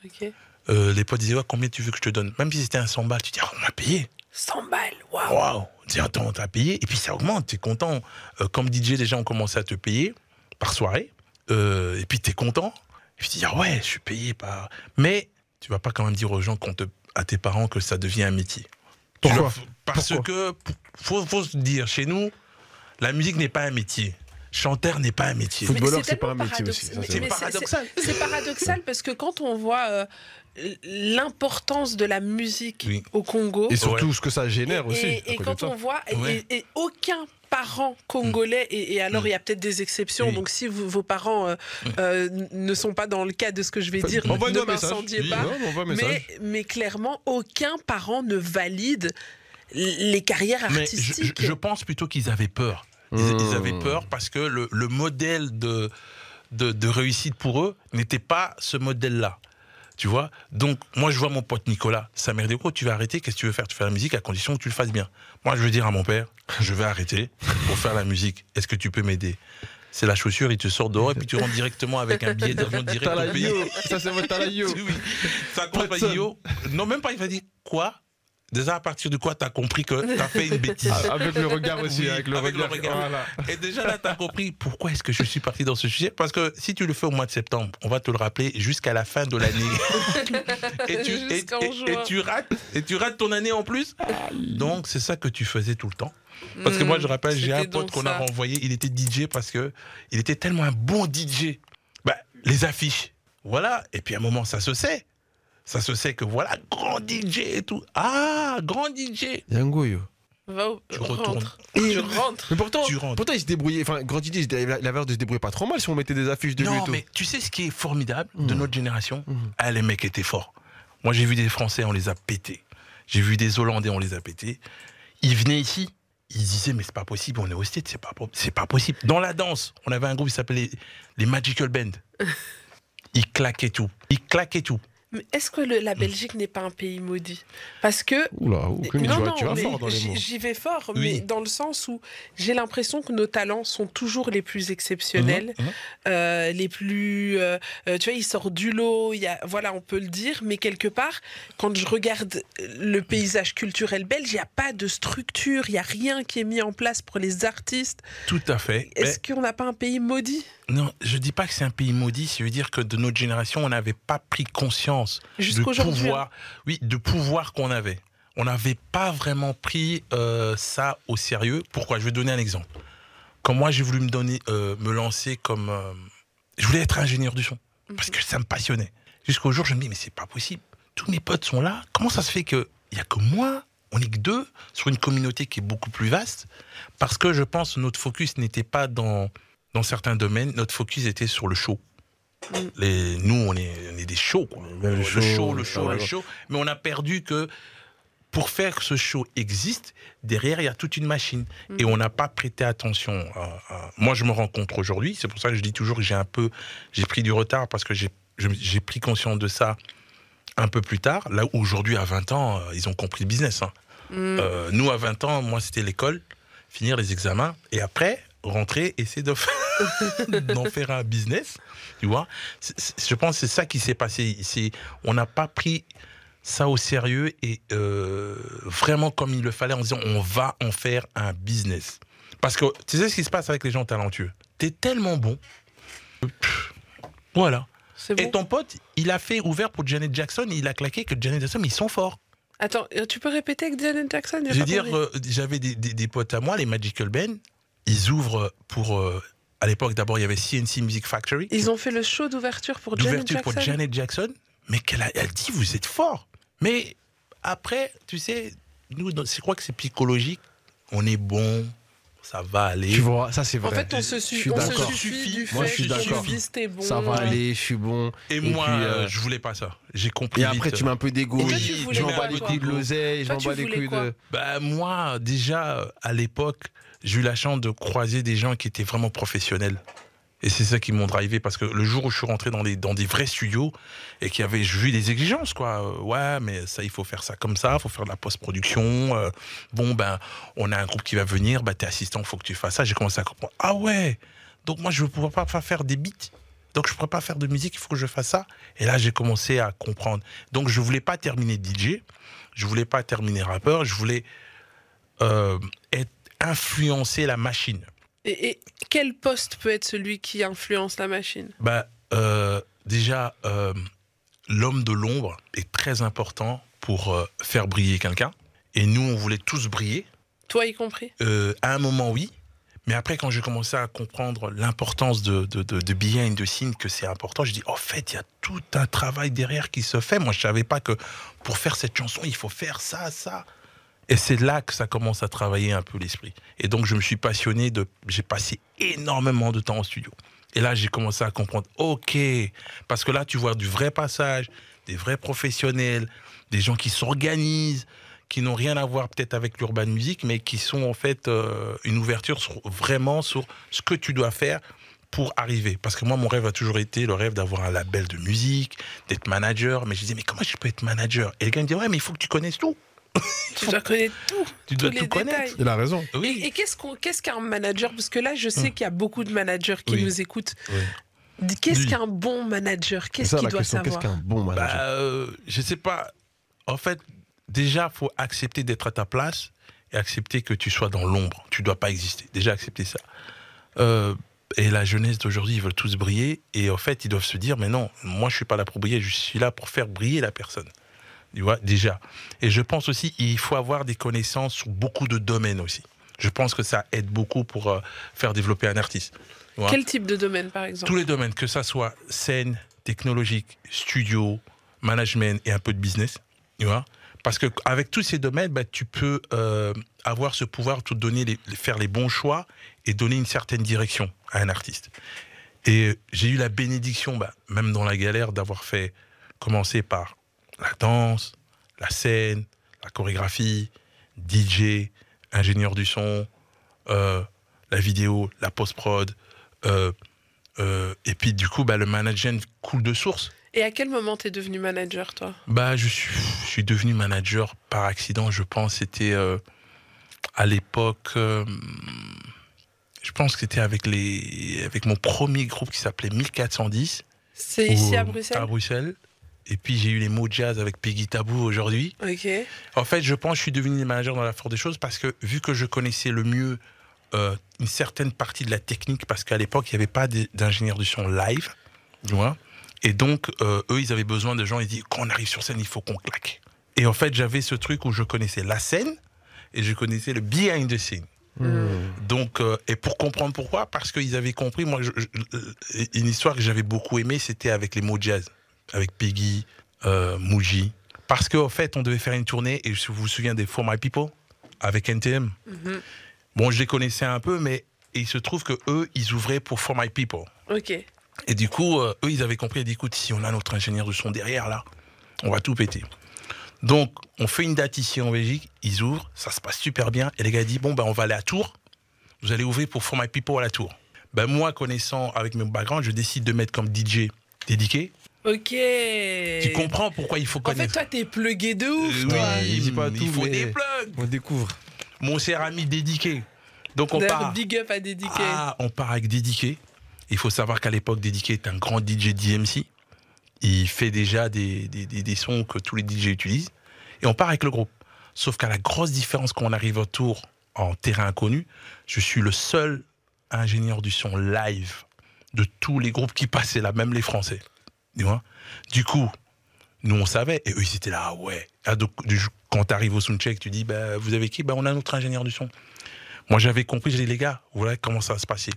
Ok. Euh, les potes disaient ouais, combien tu veux que je te donne? Même si c'était un 100 balles, tu dis ah, on m'a payé. 100 balles, waouh Waouh On dit attends, on t'a payé. Et puis ça augmente, t'es content. Euh, comme DJ, déjà, on commençait à te payer par soirée. Euh, et puis t'es content. Et puis tu dis ah ouais, je suis payé par. Mais tu vas pas quand même dire aux gens, qu'on te, à tes parents, que ça devient un métier. Tu Pourquoi leur- Parce Pourquoi que, faut, faut se dire, chez nous, la musique n'est pas un métier. Chanteur n'est pas un métier. Footballeur, c'est pas un métier aussi. c'est paradoxal. c'est- C'est paradoxal parce que quand on voit euh, l'importance de la musique Oui. au Congo Et surtout ce que ça génère et, aussi. et quand ça. on voit et- Ouais. et, et aucun parent congolais et, et alors Mm. il y a peut-être des exceptions Oui. donc si vous- vos parents euh, euh, ne sont pas dans le cas de ce que je vais dire ne m'incendiez Oui, pas Non, mais on voit un message. mais, mais clairement aucun parent ne valide les carrières Mais je, artistiques je- je pense plutôt qu'ils avaient peur. Ils, Mmh. ils avaient peur parce que le, le modèle de, de, de réussite pour eux n'était pas ce modèle-là. Tu vois? Donc, moi, je vois mon pote Nicolas. Sa mère dit quoi Tu vas arrêter? Qu'est-ce que tu veux faire? Tu fais la musique à condition que tu le fasses bien. Moi, je veux dire à mon père Je vais arrêter pour faire la musique. Est-ce que tu peux m'aider? C'est la chaussure, il te sort dehors et puis tu rentres directement avec un billet d'argent direct au pays. Ça c'est votre Talayo. Oui, oui. Ça compte pas. Yo. Non, même pas, il va dire Quoi? Déjà, à partir de quoi tu as compris que tu as fait une bêtise Ah, Avec le regard aussi, Oui, avec le avec le regard. Voilà. Et déjà là, tu as compris pourquoi est-ce que je suis parti dans ce sujet. Parce que si tu le fais au mois de septembre, on va te le rappeler jusqu'à la fin de l'année. et, tu, et- Jusqu'en et- juin. et tu rates, et tu rates ton année en plus. Donc c'est ça que tu faisais tout le temps. Parce que moi, je rappelle, j'ai un Hmm, pote qu'on a renvoyé, il était DJ parce que il était tellement un bon DJ. Bah, les affiches, voilà. Et puis à un moment, ça se sait. Ça se sait que voilà, grand DJ et tout. Ah, grand DJ. Yango, yo. Va au- Tu rentre. retournes. tu rentres Mais pourtant, Tu rentres. pourtant il se débrouillait. Enfin, Grand Didier, il avait l'air de se débrouiller pas trop mal si on mettait des affiches de lui et Non, tout. mais tu sais ce qui est formidable de Mhm. notre génération Mhm. Ah, les mecs étaient forts. Moi, j'ai vu des Français, on les a pétés. J'ai vu des Hollandais, on les a pétés. Ils venaient ici, ils disaient, mais c'est pas possible, on est au c'est pas, c'est pas possible. Dans la danse, on avait un groupe qui s'appelait les Magical Band. Ils claquaient tout. Ils claquaient tout. Mais est-ce que le- la Belgique n'est pas un pays maudit? Parce que Oula, aucune non, non, tu vas mais fort dans les j'y- mots. J'y vais fort, Oui. mais dans le sens où j'ai l'impression que nos talents sont toujours les plus exceptionnels, Mhm, mhm. euh, les plus, euh, euh, tu vois, ils sortent du lot. Il y a, voilà, on peut le dire, mais quelque part, quand je regarde le paysage culturel belge, il n'y a pas de structure, il y a rien qui est mis en place pour les artistes. Tout à fait. Est-ce qu'on n'a pas un pays maudit? Non, je dis pas que c'est un pays maudit, ça veut dire que de notre génération, on n'avait pas pris conscience du hein. pouvoir, oui, de pouvoir qu'on avait. On n'avait pas vraiment pris euh, ça au sérieux. Pourquoi? Je vais donner un exemple. Quand moi j'ai voulu me donner, euh, me lancer comme, euh, je voulais être ingénieur du son parce que ça me passionnait. Jusqu'au jour, je me dis mais c'est pas possible. Tous mes potes sont là. Comment ça se fait que il y a que moi On est que deux sur une communauté qui est beaucoup plus vaste? Parce que je pense que notre focus n'était pas dans dans certains domaines. Notre focus était sur le show. Mm. Les, nous, on est, on est des shows. Quoi. Le Le show, show, le show, le show. Mais on a perdu que pour faire que ce show existe, derrière, il y a toute une machine. Mm. Et on n'a pas prêté attention. à- à- Moi, je me rends compte aujourd'hui. C'est pour ça que je dis toujours que j'ai un peu, j'ai pris du retard parce que j'ai, pris conscience de ça un peu plus tard. Là, où aujourd'hui, à 20 ans, euh, ils ont compris le business. hein. Mm. Euh, nous, à 20 ans, moi, c'était l'école, finir les examens, et après, rentrer, essayer de faire- d'en faire un business. Tu vois Je pense que c'est ça qui s'est passé ici. On n'a pas pris ça au sérieux et euh, vraiment comme il le fallait en disant on va en faire un business. Parce que tu sais ce qui se passe avec les gens talentueux? T'es tellement bon. Pff, Voilà. Et ton pote, il a fait ouvert pour Janet Jackson, il a claqué que Janet Jackson, ils sont forts. Attends, euh, tu peux répéter avec Janet Jackson J'ai Je veux dire, euh, j'avais des, des- des potes à moi, les Magical Ben, ils ouvrent pour. euh, à l'époque, d'abord, il y avait CNC Music Factory. Ils ont fait le show d'ouverture pour Janet L'ouverture Jackson. pour Janet Jackson. Mais qu'elle a, elle dit, vous êtes fort. Mais après, tu sais, nous, je crois que c'est psychologique. On est bon, ça va aller. Tu vois, ça c'est En vrai. fait, on se, su- on suffit du fait Moi, je suis d'accord. bon. Ça va aller, je suis bon. Et, Et moi, puis, euh, euh, je voulais pas ça. J'ai compris. Et après, vite. tu mets un peu d'ego. Voulais Je m'en bats les couilles de l'oseille, je m'en bats les couilles de. Bah, moi, déjà, à l'époque, j'ai eu la chance de croiser des gens qui étaient vraiment professionnels. Et c'est ça qui m'ont drivé parce que le jour où je suis rentré dans, les, dans des vrais studios et qu'il y avait vu des exigences, quoi. Euh, Ouais, mais ça, il faut faire ça comme ça, il faut faire de la post-production. euh, bon, ben, on a un groupe qui va venir, bah, t'es assistant, il faut que tu fasses ça. J'ai commencé à comprendre. Ah ouais Donc moi, je ne pourrais pas faire des beats. Donc je ne pourrais pas faire de musique, il faut que je fasse ça. Et là, j'ai commencé à comprendre. Donc je voulais pas terminer DJ, je voulais pas terminer rappeur, je voulais euh, influencer la machine. Et, et quel poste peut être celui qui influence la machine? Bah, euh, déjà, euh, l'homme de l'ombre est très important pour euh, faire briller quelqu'un. Et nous, on voulait tous briller. Toi y compris? À un moment, oui. Mais après, quand j'ai commencé à comprendre l'importance de, de, de, de behind the scene, que c'est important, je dis, en fait, il y a tout un travail derrière qui se fait. Moi, je savais pas que pour faire cette chanson, il faut faire ça, ça. Et c'est là que ça commence à travailler un peu l'esprit. Et donc, je me suis passionné de. J'ai passé énormément de temps au studio. Et là, j'ai commencé à comprendre, OK, parce que là, tu vois du vrai passage, des vrais professionnels, des gens qui s'organisent, qui n'ont rien à voir peut-être avec l'urban music, mais qui sont en fait euh, une ouverture vraiment sur ce que tu dois faire pour arriver. Parce que moi, mon rêve a toujours été le rêve d'avoir un label de musique, d'être manager. Mais je disais, mais comment je peux être manager? Et le gars me dit, ouais, mais il faut que tu connaisses tout. Tu dois connaître tout. Tu dois tous tout les connaître. détails. Il a raison. Oui. Et, et qu'est-ce qu'un manager? Parce que là, je sais qu'il y a beaucoup de managers qui. Oui. nous écoutent. Oui. Qu'est-ce qu'un bon manager? Qu'est-ce qu'il doit question. Qu'est-ce savoir? qu'un bon manager? Bah, euh, je sais pas. En fait, déjà, faut accepter d'être à ta place et accepter que tu sois dans l'ombre. Tu dois pas exister. Déjà, accepter ça. Euh, et la jeunesse d'aujourd'hui, ils veulent tous briller. Et en fait, ils doivent se dire, mais non, moi, je suis pas là pour briller. Je suis là pour faire briller la personne. Tu vois, déjà. Et je pense aussi, il faut avoir des connaissances sur beaucoup de domaines aussi. Je pense que ça aide beaucoup pour euh, faire développer un artiste. Quel type de domaine, par exemple? Tous les domaines, que ça soit scène, technologique, studio, management et un peu de business, tu vois? Parce que avec tous ces domaines, bah, tu peux euh, avoir ce pouvoir de donner, les, faire les bons choix et donner une certaine direction à un artiste. Et j'ai eu la bénédiction, bah, même dans la galère, d'avoir fait commencer par la danse, la scène, la chorégraphie, DJ, ingénieur du son, euh, la vidéo, la post-prod, euh, euh, et puis du coup, bah, le management coule de source. Et à quel moment t'es devenu manager, toi? Bah, je suis, je suis devenu manager par accident, je pense. C'était à l'époque. je pense que c'était avec, les, avec mon premier groupe qui s'appelait 1410. C'est ici au- à Bruxelles? À Bruxelles. Et puis j'ai eu les mots jazz avec Peggy Tabou aujourd'hui. En fait, je pense que je suis devenu manager dans la force des choses parce que vu que je connaissais le mieux euh, une certaine partie de la technique, parce qu'à l'époque, il n'y avait pas d'ingénieur du son live, tu vois. Et donc, euh, eux, ils avaient besoin de gens, ils disaient, quand on arrive sur scène, il faut qu'on claque. Et en fait, j'avais ce truc où je connaissais la scène et je connaissais le behind the scene. Donc, euh, et pour comprendre pourquoi, parce qu'ils avaient compris, moi, je- je- une histoire que j'avais beaucoup aimée, c'était avec les mots jazz, avec Peggy, euh, Muji. Parce qu'en fait, on devait faire une tournée, et je vous souviens des For My People, avec NTM. Mhm. Bon, je les connaissais un peu, mais il se trouve que eux, ils ouvraient pour For My People. Ok. Et du coup, euh, eux, ils avaient compris, ils dit, écoute, si on a notre ingénieur de son derrière, là, on va tout péter. Donc, on fait une date ici en Belgique, ils ouvrent, ça se passe super bien, et les gars disent, bon, ben, on va aller à Tours, vous allez ouvrir pour For My People à la Tour. Ben, moi, connaissant avec mon background, je décide de mettre comme DJ dédié. Ok. Tu comprends pourquoi il faut En fait, connaître. toi, t'es plugué de ouf. Euh, toi. Ouais, il pas il tout, faut mais- des plugs. On découvre. Mon cher ami dédié. Donc, on part. big up à dédiquer. Ah, on part avec Dédiqué. Il faut savoir qu'à l'époque, Dédiqué est un grand DJ DMC. Il fait déjà des, des, des- des sons que tous les DJ utilisent. Et on part avec le groupe. Sauf qu'à la grosse différence quand on arrive autour en terrain inconnu, je suis le seul ingénieur du son live de tous les groupes qui passaient là, même les Français. Tu vois? Du coup, nous on savait, et eux ils étaient là, ah ouais. Ah, donc, du- quand tu arrives au soundcheck, tu dis, bah, vous avez qui? Bah, On a notre ingénieur du son. Moi, j'avais compris, j'ai dit, les gars, voilà comment ça va se passer.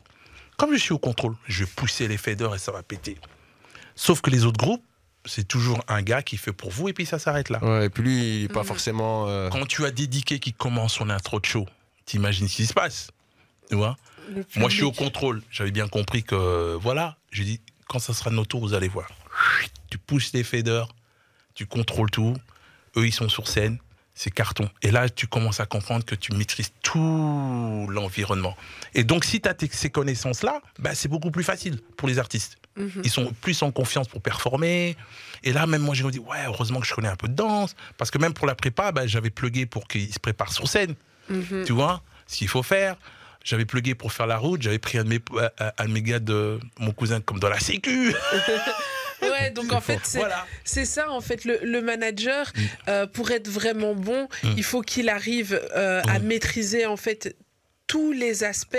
Comme je suis au contrôle, je vais pousser les faders et ça va péter. Sauf que les autres groupes, c'est toujours un gars qui fait pour vous et puis ça s'arrête là. Ouais, et puis lui, il est pas Mhm. forcément. euh, Quand tu as dédiqué qui commence son intro de show, t'imagines ce qui se passe. Tu vois? Moi, je suis au contrôle. J'avais bien compris que, voilà, j'ai dit, quand ça sera de notre tour, vous allez voir. Tu pousses les faders, tu contrôles tout. Eux, ils sont sur scène, c'est carton. Et là, tu commences à comprendre que tu maîtrises tout l'environnement. Et donc, si tu as ces connaissances-là, bah, c'est beaucoup plus facile pour les artistes. Mhm. Ils sont plus en confiance pour performer. Et là, même moi, j'ai dit, ouais, heureusement que je connais un peu de danse. Parce que même pour la prépa, bah, j'avais plugué pour qu'ils se préparent sur scène Mhm. tu vois, ce qu'il faut faire. J'avais plugué pour faire la route, j'avais pris un de mes, un- un de mes gars de mon cousin comme dans la sécu. Ouais, donc en fait, c'est Voilà. ça, en fait, le, le manager, euh, pour être vraiment bon, Mm. il faut qu'il arrive euh, à Mm. maîtriser, en fait, tous les aspects,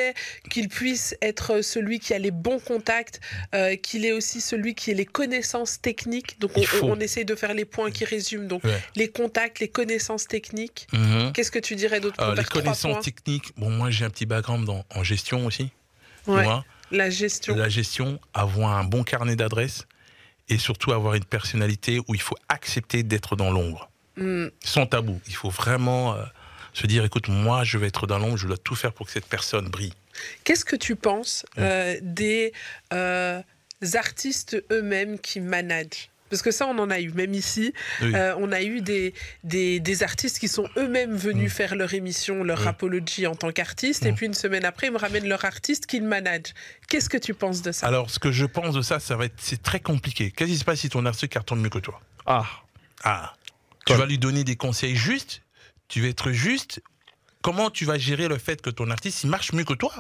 qu'il puisse être celui qui a les bons contacts, euh, qu'il ait aussi celui qui ait les connaissances techniques. Donc on, on essaye de faire les points qui résument. Donc Ouais. les contacts, les connaissances techniques. Mhm. Qu'est-ce que tu dirais d'autre Euh, les connaissances techniques, bon, moi j'ai un petit background dans- en gestion aussi. Ouais. La gestion. La gestion, avoir un bon carnet d'adresses et surtout avoir une personnalité où il faut accepter d'être dans l'ombre. Hmm. Sans tabou. Il faut vraiment euh, se dire écoute, moi je vais être dans l'ombre, je dois tout faire pour que cette personne brille. Qu'est-ce que tu penses euh, des euh, artistes eux-mêmes qui managent? Parce que ça, on en a eu, même ici, Oui. euh, on a eu des, des, des artistes qui sont eux-mêmes venus Mm. faire leur émission, leur Oui. rapologie en tant qu'artiste, et Mm. puis une semaine après, ils me ramènent leur artiste qu'ils managent. Qu'est-ce que tu penses de ça? Alors, ce que je pense de ça, ça va être, c'est très compliqué. Qu'est-ce qui se passe si ton artiste cartonne mieux que toi? Ah, Ah, tu vas lui donner des conseils justes, tu vas être juste. Comment tu vas gérer le fait que ton artiste il marche mieux que toi?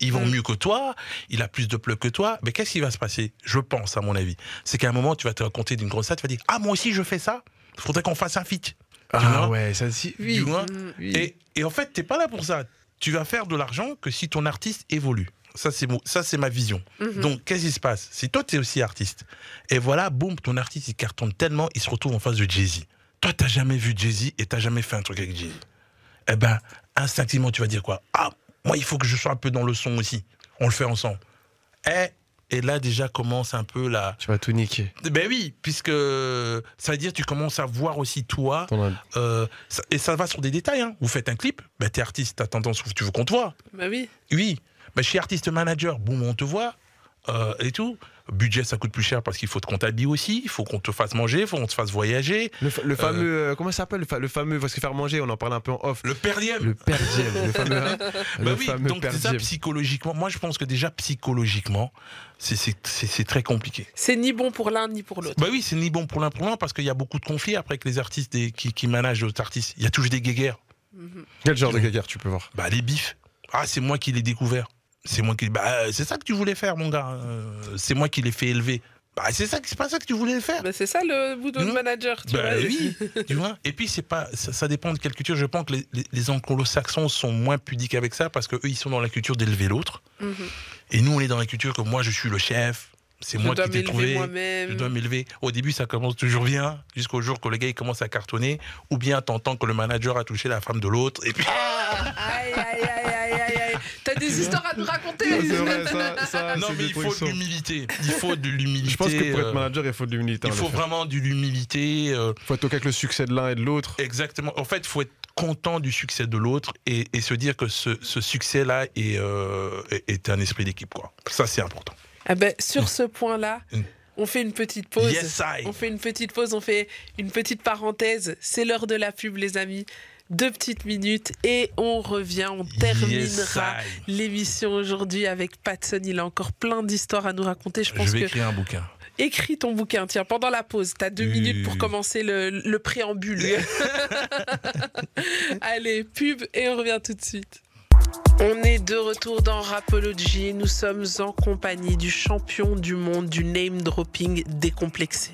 Il vend Mm. mieux que toi, il a plus de plug que toi. Mais qu'est-ce qui va se passer? Je pense, à mon avis, c'est qu'à un moment, tu vas te raconter d'une grosse salle, tu vas dire Ah, moi aussi, je fais ça. Il faudrait qu'on fasse un feat. ah vois? ouais, ça si. Oui. Tu vois Mm. Oui. et, et en fait, t'es pas là pour ça. Tu vas faire de l'argent que si ton artiste évolue. Ça, c'est mon- ça, c'est ma vision. Mhm. Donc, qu'est-ce qui se passe? Si toi, tu es aussi artiste, et voilà, boum, ton artiste, il cartonne tellement, il se retrouve en face de Jay-Z. Toi, t'as jamais vu Jay-Z et t'as jamais fait un truc avec Jay-Z. Eh ben, instinctivement, tu vas dire quoi? Ah, moi, il faut que je sois un peu dans le son aussi. On le fait ensemble. Eh, et là, déjà, commence un peu la... Tu vas tout niquer. Ben oui, puisque ça veut dire que tu commences à voir aussi toi Ton- euh, et ça va sur des détails. Hein. Vous faites un clip, ben t'es artiste, t'as tendance, tu veux qu'on te voit. Bah oui. Oui, ben, je suis artiste manager, boum, on te voit euh, et tout. Budget, ça coûte plus cher parce qu'il faut te comptabiliser aussi, il faut qu'on te fasse manger, il faut qu'on te fasse voyager. Le, fa- le fameux. euh, comment ça s'appelle? Le, fa- le fameux. Parce que faire manger, on en parlait un peu en off. Le per diem. Le per diem, le fameux. hein, Bah le oui, fameux donc per c'est ça psychologiquement. Moi, je pense que déjà psychologiquement, c'est- c'est c'est- c'est très compliqué. C'est ni bon pour l'un ni pour l'autre. Bah oui, c'est ni bon pour l'un pour l'un parce qu'il y a beaucoup de conflits après avec les artistes des- qui, qui managent d'autres artistes. Il y a toujours des guéguerres. Mhm. Quel genre de guéguerre tu peux voir? Bah les bifs. Ah, c'est moi qui l'ai découvert. C'est moi qui. Bah, euh, c'est ça que tu voulais faire, mon gars. Euh, c'est moi qui l'ai fait élever. Bah, c'est ça, c'est pas ça que tu voulais faire. Bah, c'est ça le bout de manager, tu Bah vois. oui, tu vois. Et puis c'est pas, ça, ça dépend de quelle culture. Je pense que les, les, les anglo-saxons sont moins pudiques avec ça parce que eux ils sont dans la culture d'élever l'autre. Mhm. Et nous on est dans la culture que moi je suis le chef. C'est moi qui t'ai trouvé. Je dois m'élever. Au début, ça commence toujours bien, jusqu'au jour que le gars il commence à cartonner, ou bien t'entends que le manager a touché la femme de l'autre, et puis aïe, aïe, aïe, aïe, aïe. T'as des histoires à nous raconter vrai, ça. ça non mais il faut de l'humilité. Il faut de l'humilité. Je pense que pour euh, être manager, il faut de l'humilité. il faut vraiment de l'humilité. euh, faut être OK avec le succès de l'un et de l'autre. exactement. En fait, il faut être content du succès de l'autre et, et se dire que ce, ce succès-là est, euh, est- est un esprit d'équipe. quoi. Ça, c'est important. Ah ben, sur ce point-là, Mm. on fait une petite pause. Yes, I. On fait une petite pause, on fait une petite parenthèse. C'est l'heure de la pub, les amis. Deux petites minutes et on revient. On terminera Yes, l'émission aujourd'hui avec Patson. Il a encore plein d'histoires à nous raconter. Je pense Je vais que écrire un bouquin. écris ton bouquin. Tiens, pendant la pause, t'as deux minutes pour commencer le, le préambule. Allez, pub et on revient tout de suite. On est de retour dans Rapology. Nous sommes en compagnie du champion du monde du name dropping décomplexé.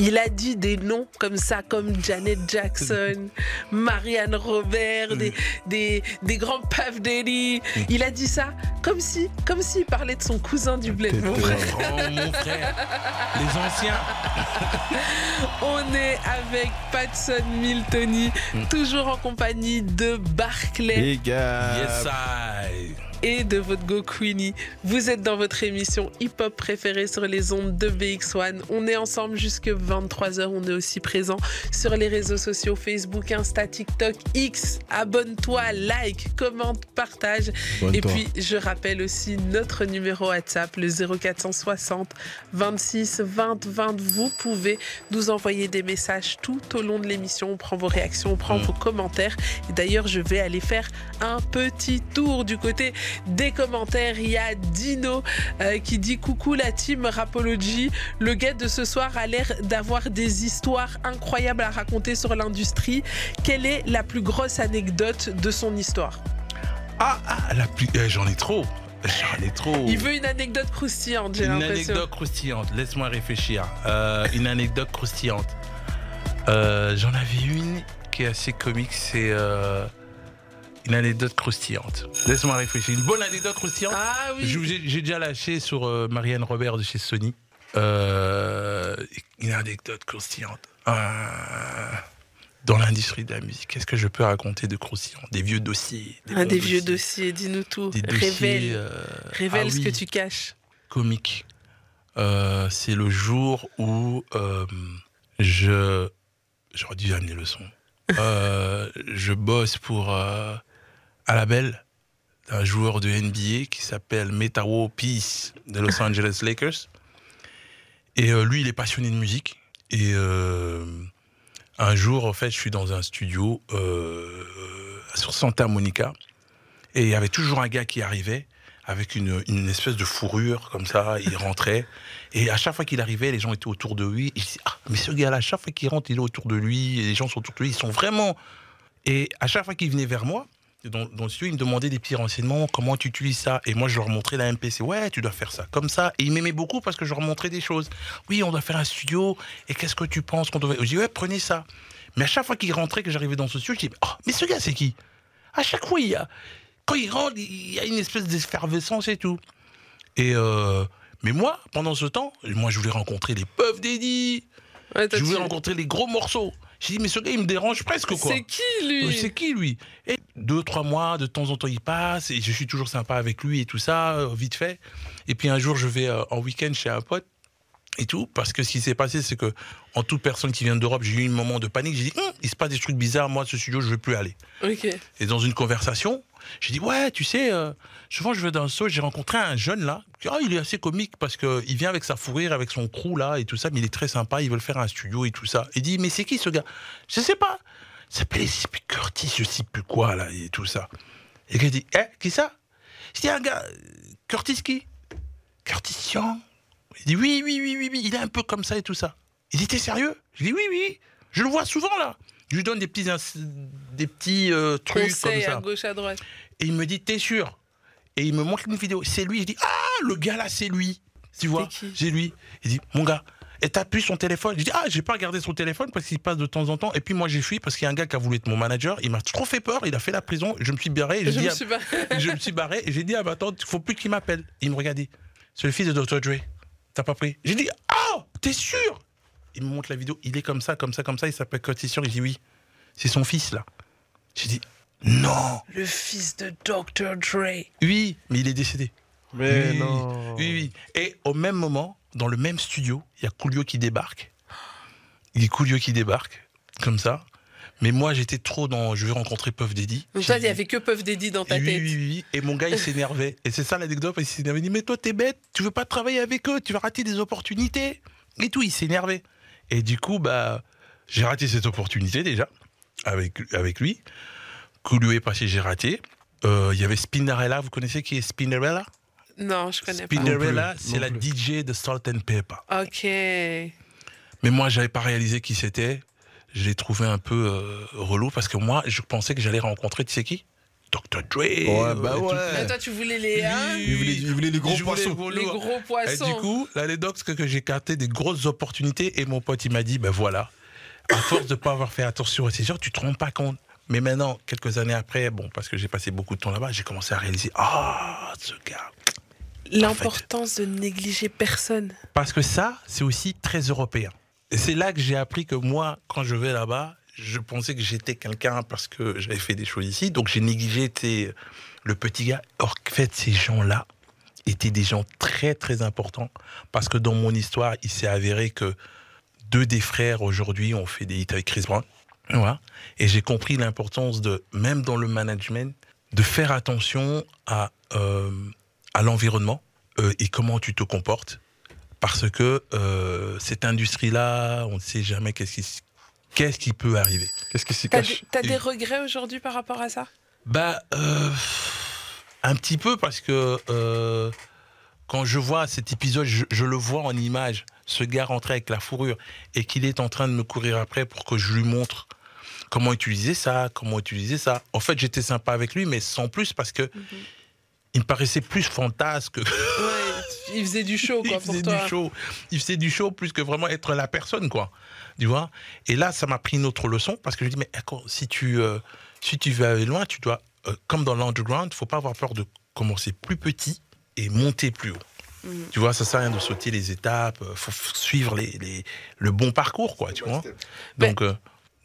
Il a dit des noms comme ça, comme Janet Jackson, Marianne Robert, des, des, des grands Puff Daddy. Il a dit ça comme si, comme s'il parlait de son cousin du bled. mon frère. Oh, mon frère. Les anciens. On est avec Patson Miltoni, Mm. toujours en compagnie de Barclay. Les gars. Yes, I. et de votre Go Queenie. Vous êtes dans votre émission hip-hop préférée sur les ondes de BX1. On est ensemble jusque 23h. On est aussi présent sur les réseaux sociaux Facebook, Insta, TikTok, X. Abonne-toi, like, commente, partage. Et puis, je rappelle aussi notre numéro WhatsApp, le 0460 26 20 20. Vous pouvez nous envoyer des messages tout au long de l'émission. On prend vos réactions, on prend vos commentaires. Et d'ailleurs, je vais aller faire un petit tour du côté des commentaires. Il y a Dino euh, qui dit Coucou la team Rapology. Le gars de ce soir a l'air d'avoir des histoires incroyables à raconter sur l'industrie. Quelle est la plus grosse anecdote de son histoire? Ah, ah, la plus. euh, J'en ai trop. J'en ai trop. Il veut une anecdote croustillante, j'ai Une l'impression. anecdote croustillante, laisse-moi réfléchir. Euh, une anecdote croustillante. Euh, J'en avais une qui est assez comique, c'est... euh, une anecdote croustillante. Laisse-moi réfléchir. Une bonne anecdote croustillante. Ah oui. J'ai déjà lâché sur euh, Marianne Robert de chez Sony. Euh, une anecdote croustillante. Euh, dans l'industrie de la musique, qu'est-ce que je peux raconter de croustillant? Des vieux dossiers. Un bons des vieux dossiers, dis-nous tout. Des dossiers. Révèle, euh, révèle ah ce oui, que tu caches. Comique. Euh, C'est le jour où euh, je. J'aurais dû amener le son. Euh, je bosse pour euh, à la belle un joueur de NBA qui s'appelle Metao Peace de Los Angeles Lakers. Et euh, lui, il est passionné de musique. Et euh, un jour, en fait, je suis dans un studio euh, sur Santa Monica. Et il y avait toujours un gars qui arrivait avec une, espèce de fourrure comme ça. Il rentrait. Et à chaque fois qu'il arrivait, les gens étaient autour de lui. Et je dis, ah, mais ce gars-là, à chaque fois qu'il rentre, il est autour de lui. Et les gens sont autour de lui. Ils sont vraiment. Et à chaque fois qu'il venait vers moi, dans, dans le studio, il me demandait des petits renseignements. Comment tu utilises ça Et moi, je leur montrais la MPC. Ouais, tu dois faire ça comme ça. Et il m'aimait beaucoup parce que je leur montrais des choses. Oui, on doit faire un studio. Et qu'est-ce que tu penses qu'on devrait. Je dis, ouais, prenez ça. Mais à chaque fois qu'il rentrait, que j'arrivais dans ce studio, je dis, oh, mais ce gars, c'est qui? À chaque fois, il y a. Quand il rentre, il y a une espèce d'effervescence et tout. Et. euh, mais moi, pendant ce temps, moi, je voulais rencontrer les. Ouais, toi, Je voulais rencontrer les gros morceaux. J'ai dit, mais ce gars, il me dérange presque, quoi. C'est qui lui Euh, C'est qui lui? Et deux, trois mois, de temps en temps, il passe et je suis toujours sympa avec lui et tout ça, euh, vite fait. Et puis un jour, je vais euh, en week-end chez un pote et tout, parce que ce qui s'est passé, c'est que en toute personne qui vient d'Europe, j'ai eu un moment de panique. J'ai dit, Hum, il se passe des trucs bizarres, moi, ce studio, je veux plus aller. Ok. Et dans une conversation, j'ai dit ouais, tu sais, euh, souvent je vais dans un saut, j'ai rencontré un jeune là. Ah, il est assez comique parce que il vient avec sa fourrure, avec son crew là et tout ça, mais il est très sympa. Ils veulent faire un studio et tout ça. Il dit mais c'est qui ce gars? Je sais pas. Il plus Curtis, je sais plus quoi là et tout ça. Et il dit eh qui ça? Dis un gars, Curtis qui? Curtis Young. Il dit oui oui oui oui oui, il est un peu comme ça et tout ça. Il dit t'es sérieux? Je dis oui oui, je le vois souvent là. Je lui donne des petits des petits euh, trucs Conseil comme à ça. gauche, à droite. Et il me dit, t'es sûr? Et il me montre une vidéo. C'est lui. Je dis, ah, le gars là, c'est lui. Tu vois? C'est lui. Il dit, mon gars, et t'as plus son téléphone? Je dis, ah, j'ai pas regardé son téléphone parce qu'il passe de temps en temps. Et puis moi, j'ai fui parce qu'il y a un gars qui a voulu être mon manager. Il m'a trop fait peur. Il a fait la prison. Je me suis barré. Je j'ai dit me à- suis pas. je me suis barré et j'ai dit, ah, bah attends, il faut plus qu'il m'appelle. Il me dit, c'est le fils de Dr. Dre. T'as pas pris? J'ai dit, ah, t'es sûr? Il me montre la vidéo. Il est comme ça, comme ça, comme ça. Il s'appelle Curtis Young. Il dit, oui, c'est son fils là. J'ai dit, non. Le fils de Dr. Dre. Oui, mais il est décédé. Mais oui, non. Oui, oui. Et au même moment, dans le même studio, il y a Coolio qui débarque. Il y a Coolio qui débarque, comme ça. Mais moi, j'étais trop dans. Je vais rencontrer Puff Daddy. Donc toi, il n'y avait que Puff Daddy dans ta oui, tête. oui, oui, oui. Et mon gars, il s'énervait. Et c'est ça l'anecdote. Il s'énervait. Il dit Mais toi, t'es bête. Tu veux pas travailler avec eux. Tu vas rater des opportunités. Et tout. Il s'énervait. Et du coup, bah, j'ai raté cette opportunité déjà avec, avec lui. Coolio est passé, j'ai raté. Euh, Il y avait Spinnerella. Vous connaissez qui est Spinnerella Non, je connais Non plus, c'est la. DJ de Salt and Pepper. pas. Ok. Mais moi, j'avais pas réalisé qui c'était. Je l'ai trouvé un peu euh, relou parce que moi, je pensais que j'allais rencontrer, tu sais qui? Dr. Dre. Ouais, bah ouais. Mais toi, tu voulais les, hein, Il voulait, il voulait les gros Je poissons. les gros Et poissons. du coup, l'anecdote, c'est que j'ai capté des grosses opportunités et mon pote, il m'a dit, ben voilà, à force de pas avoir fait attention à ces gens, tu te rends pas compte. Mais maintenant, quelques années après, bon, parce que j'ai passé beaucoup de temps là-bas, j'ai commencé à réaliser, ah, ce gars. L'importance de négliger personne. Parce que ça, c'est aussi très européen. Et c'est là que j'ai appris que moi, quand je vais là-bas, je pensais que j'étais quelqu'un parce que j'avais fait des choses ici. Donc j'ai négligé t'sais, le petit gars. Or, en fait, ces gens-là étaient des gens très, très importants. Parce que dans mon histoire, il s'est avéré que deux des frères aujourd'hui ont fait des hits avec Chris Brown. Voilà. Et j'ai compris l'importance de, même dans le management, de faire attention à, euh, à l'environnement euh, et comment tu te comportes. Parce que euh, cette industrie-là, on ne sait jamais qu'est-ce qui, s- qu'est-ce qui peut arriver? Qu'est-ce qui s'y T'as cache? des, t'as des Et- regrets aujourd'hui par rapport à ça? Bah, euh, un petit peu parce que euh, quand je vois cet épisode, je, je le vois en image, ce gars rentrer avec la fourrure et qu'il est en train de me courir après pour que je lui montre comment utiliser ça, comment utiliser ça. En fait, j'étais sympa avec lui, mais sans plus parce que il me paraissait plus fantasque. Il faisait du show, quoi, il pour faisait toi. du show. Il faisait du show plus que vraiment être la personne, quoi. Tu vois? Et là, ça m'a pris une autre leçon parce que je dis, mais si tu, euh, si tu vas aller loin, tu dois euh, comme dans l'underground, il faut pas avoir peur de commencer plus petit et monter plus haut. Mhm. Tu vois, ça sert à rien de sauter les étapes, euh, faut suivre les, les- le bon parcours, quoi, tu vois? Donc, euh,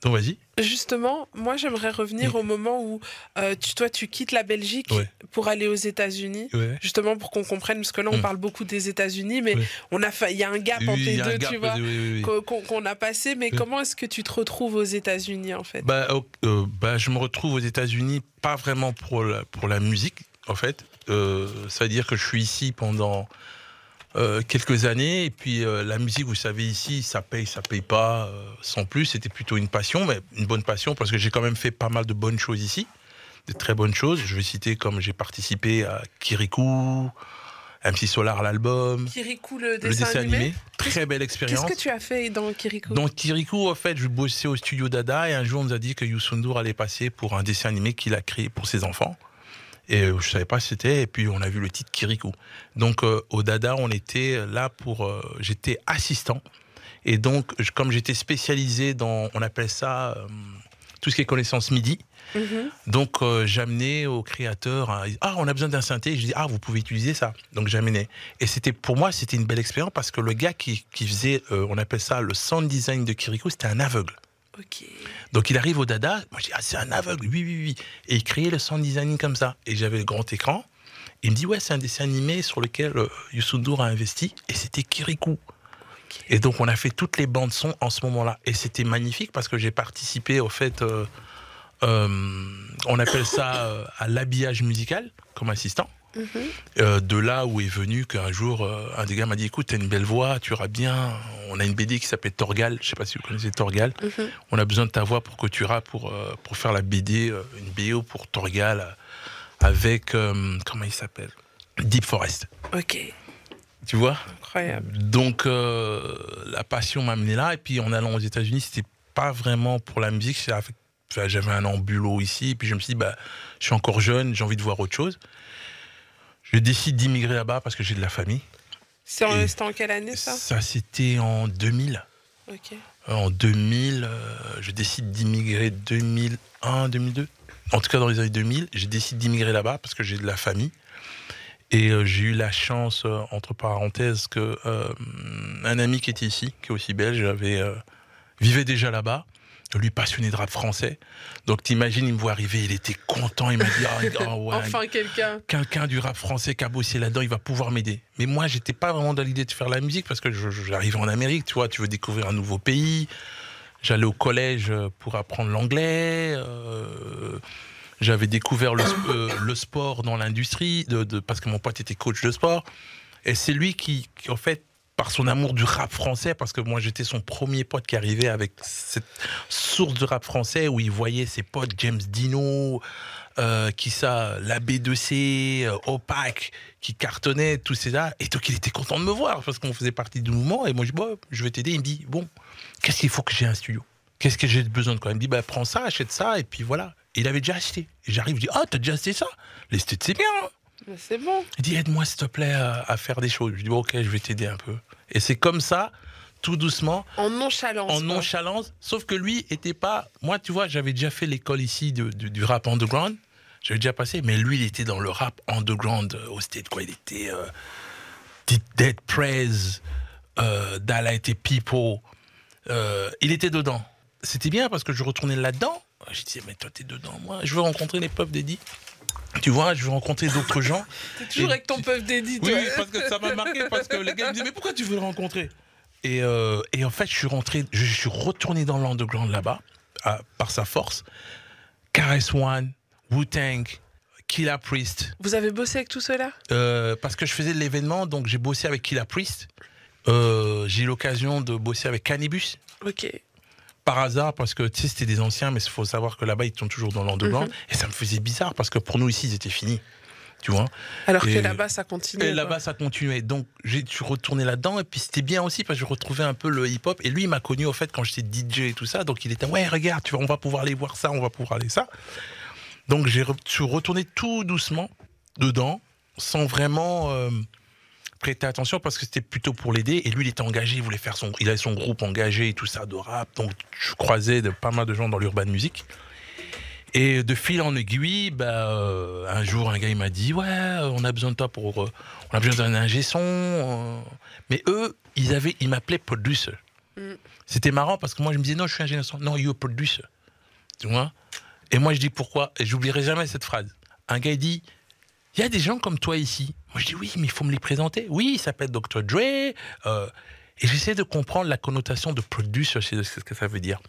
donc vas-y. Justement, moi j'aimerais revenir au moment où euh, tu, toi tu quittes la Belgique Ouais. pour aller aux États-Unis. Ouais. Justement pour qu'on comprenne, parce que là on Mm. parle beaucoup des États-Unis, mais Ouais. on a il y a un gap Oui, entre les deux, gap, tu vois, oui, oui, oui. qu'on- a passé. Mais comment est-ce que tu te retrouves aux États-Unis en fait? Bah, euh, bah, je me retrouve aux États-Unis, pas vraiment pour la, pour la musique, en fait. Euh, ça veut dire que je suis ici pendant euh, quelques années, et puis euh, la musique, vous savez, ici, ça paye, ça paye pas, euh, sans plus. C'était plutôt une passion, mais une bonne passion, parce que j'ai quand même fait pas mal de bonnes choses ici, de très bonnes choses. Je vais citer comme j'ai participé à Kirikou, MC Solar, l'album, Kirikou, le le dessin, animé. animé. Très belle Qu'est-ce expérience. que tu as fait dans Kirikou? Donc Kirikou, en fait, je bossais au studio Dada et un jour on nous a dit que Youssoundour allait passer pour un dessin animé qu'il a créé pour ses enfants. Et euh, je savais pas ce que c'était et puis on a vu le titre Kirikou. Donc euh, au Dada, on était là pour, euh, j'étais assistant et donc comme j'étais spécialisé dans, on appelle ça euh, tout ce qui est connaissance MIDI. Mhm. Donc j'amenais au créateur un- ah on a besoin d'un synthé je dis ah vous pouvez utiliser ça donc j'amenais et c'était pour moi c'était une belle expérience parce que le gars qui, qui faisait on appelle ça le sound design de Kiriko c'était un aveugle Donc il arrive au Dada. Moi je dis ah c'est un aveugle. Oui oui oui. Et il créait le sound design comme ça. Et j'avais le grand écran. Il me dit ouais c'est un dessin animé sur lequel euh, Youssou N'Dour a investi. Et c'était Kirikou. Et donc on a fait toutes les bandes son en ce moment-là. Et c'était magnifique parce que j'ai participé au fait euh, euh, on appelle ça euh, à l'habillage musical comme assistant Euh, de là où est venu qu'un jour euh, un des gars m'a dit écoute t'as une belle voix tu iras bien on a une BD qui s'appelle Torgal je sais pas si vous connaissez Torgal Mhm. on a besoin de ta voix pour que tu iras pour, euh, pour faire la BD, une BO pour Torgal, avec, comment il s'appelle? Deep Forest. Ok. Tu vois? Incroyable. Donc, la passion m'a amené là. Et puis, en allant aux États-Unis, c'était pas vraiment pour la musique. enfin, J'avais un an bulot ici. Et puis, je me suis dit, bah, je suis encore jeune, j'ai envie de voir autre chose. Je décide d'immigrer là-bas parce que j'ai de la famille. C'est en, c'était en quelle année ça? Ça, c'était en 2000. Ok. En 2000, euh, je décide d'immigrer 2001, 2002. En tout cas, dans les années 2000, je décide d'immigrer là-bas parce que j'ai de la famille. Et euh, j'ai eu la chance, euh, entre parenthèses, que un ami qui était ici, qui est aussi belge, avait, vivait déjà là-bas. Lui passionné de rap français. Donc t'imagines, il me voit arriver, il était content, il m'a dit ah, ouais, Enfin quelqu'un. quelqu'un du rap français qui a bossé là-dedans, il va pouvoir m'aider. Mais moi, j'étais pas vraiment dans l'idée de faire la musique parce que j'arrivais en Amérique, tu vois, tu veux découvrir un nouveau pays. J'allais au collège euh, pour apprendre l'anglais. euh, J'avais découvert le, euh, le sport dans l'industrie de, de- parce que mon pote était coach de sport. Et c'est lui qui, qui, en fait, par son amour du rap français, parce que moi j'étais son premier pote qui arrivait avec cette source de rap français où il voyait ses potes James Dino, euh, qui ça, la B2C, euh, Opac, qui cartonnait, tout ça. Et donc il était content de me voir parce qu'on faisait partie du mouvement. Et moi je dis, bon, je vais t'aider. Il me dit, bon, qu'est-ce qu'il faut que j'ai un studio? Qu'est-ce que j'ai besoin de quoi? Il me dit, bah prends ça, achète ça, et puis voilà. Il avait déjà acheté. Et j'arrive, je dis, ah, t'as déjà acheté ça? Les stats, c'est bien. hein C'est bon. il dit aide-moi s'il te plaît à, à faire des choses. Je dis ok, je vais t'aider un peu. Et c'est comme ça, tout doucement, En nonchalance. en quoi. nonchalance. Sauf que lui était pas. Moi, tu vois, j'avais déjà fait l'école ici de- de- du rap underground. J'avais déjà passé, mais lui, il était dans le rap underground euh, au State, quoi. Il était euh, Dead- Prez, euh, Dala était People. Euh, il était dedans. C'était bien parce que je retournais là-dedans. Je disais, mais toi, t'es dedans. Moi, je veux rencontrer les peuples d'Eddie. Tu vois, je veux rencontrer d'autres gens. T'es toujours Et avec ton puff d'édit, Oui, oui, parce que ça m'a marqué, parce que les gars me disaient, mais pourquoi tu veux le rencontrer? Et, euh, et en fait, je suis rentré, je, je suis retourné dans l'underground là-bas, par sa force. Kares One, Wu-Tang, Killa Priest. Vous avez bossé avec tout cela? Euh, parce que je faisais de l'événement, donc j'ai bossé avec Killa Priest. Euh, j'ai eu l'occasion de bosser avec Cannibus. Ok. Par hasard, parce que tu sais, c'était des anciens, mais il faut savoir que là-bas, ils sont toujours dans l'underground. Et ça me faisait bizarre, parce que pour nous, ici, ils étaient finis. Tu vois? Alors que là-bas, ça continue. Et là-bas, ça continuait. Donc, j'ai- je suis retourné là-dedans. Et puis, c'était bien aussi parce que je retrouvais un peu le hip-hop. Et lui, il m'a connu, au fait, quand j'étais DJ et tout ça. Donc, il était, ouais, regarde, tu vois, on va pouvoir aller voir ça, on va pouvoir aller ça. Donc, je suis retourné tout doucement dedans, sans vraiment euh, prêter attention parce que c'était plutôt pour l'aider. Et lui, il était engagé, il voulait faire son. Il avait son groupe engagé et tout ça de rap. Donc, je croisais de pas mal de gens dans l'urban music. Et de fil en aiguille, bah, euh, un jour, un gars il m'a dit Ouais, on a besoin de toi pour. euh, on a besoin d'un ingé son. euh. Mais eux, ils, avaient, ils m'appelaient producer. Mm. C'était marrant parce que moi, je me disais Non, je suis ingé son. Non, you're a producer. Tu vois? Et moi, je dis Pourquoi? Et j'oublierai jamais cette phrase. Un gars, il dit Il y a des gens comme toi ici. Moi, je dis Oui, mais il faut me les présenter. Oui, il s'appelle Dr. Dre. euh, et j'essaie de comprendre la connotation de producer, c'est ce que ça veut dire.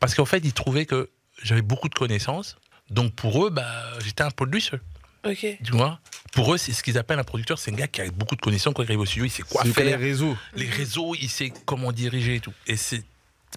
Parce qu'en fait, ils trouvaient que j'avais beaucoup de connaissances. Donc pour eux, bah, j'étais un producer. Ok. Tu vois? Pour eux, c'est ce qu'ils appellent un producteur. C'est un gars qui a beaucoup de connaissances quand il arrive au studio. Il sait quoi a les faire. réseaux. Les réseaux, il sait comment diriger et tout. Et c'est...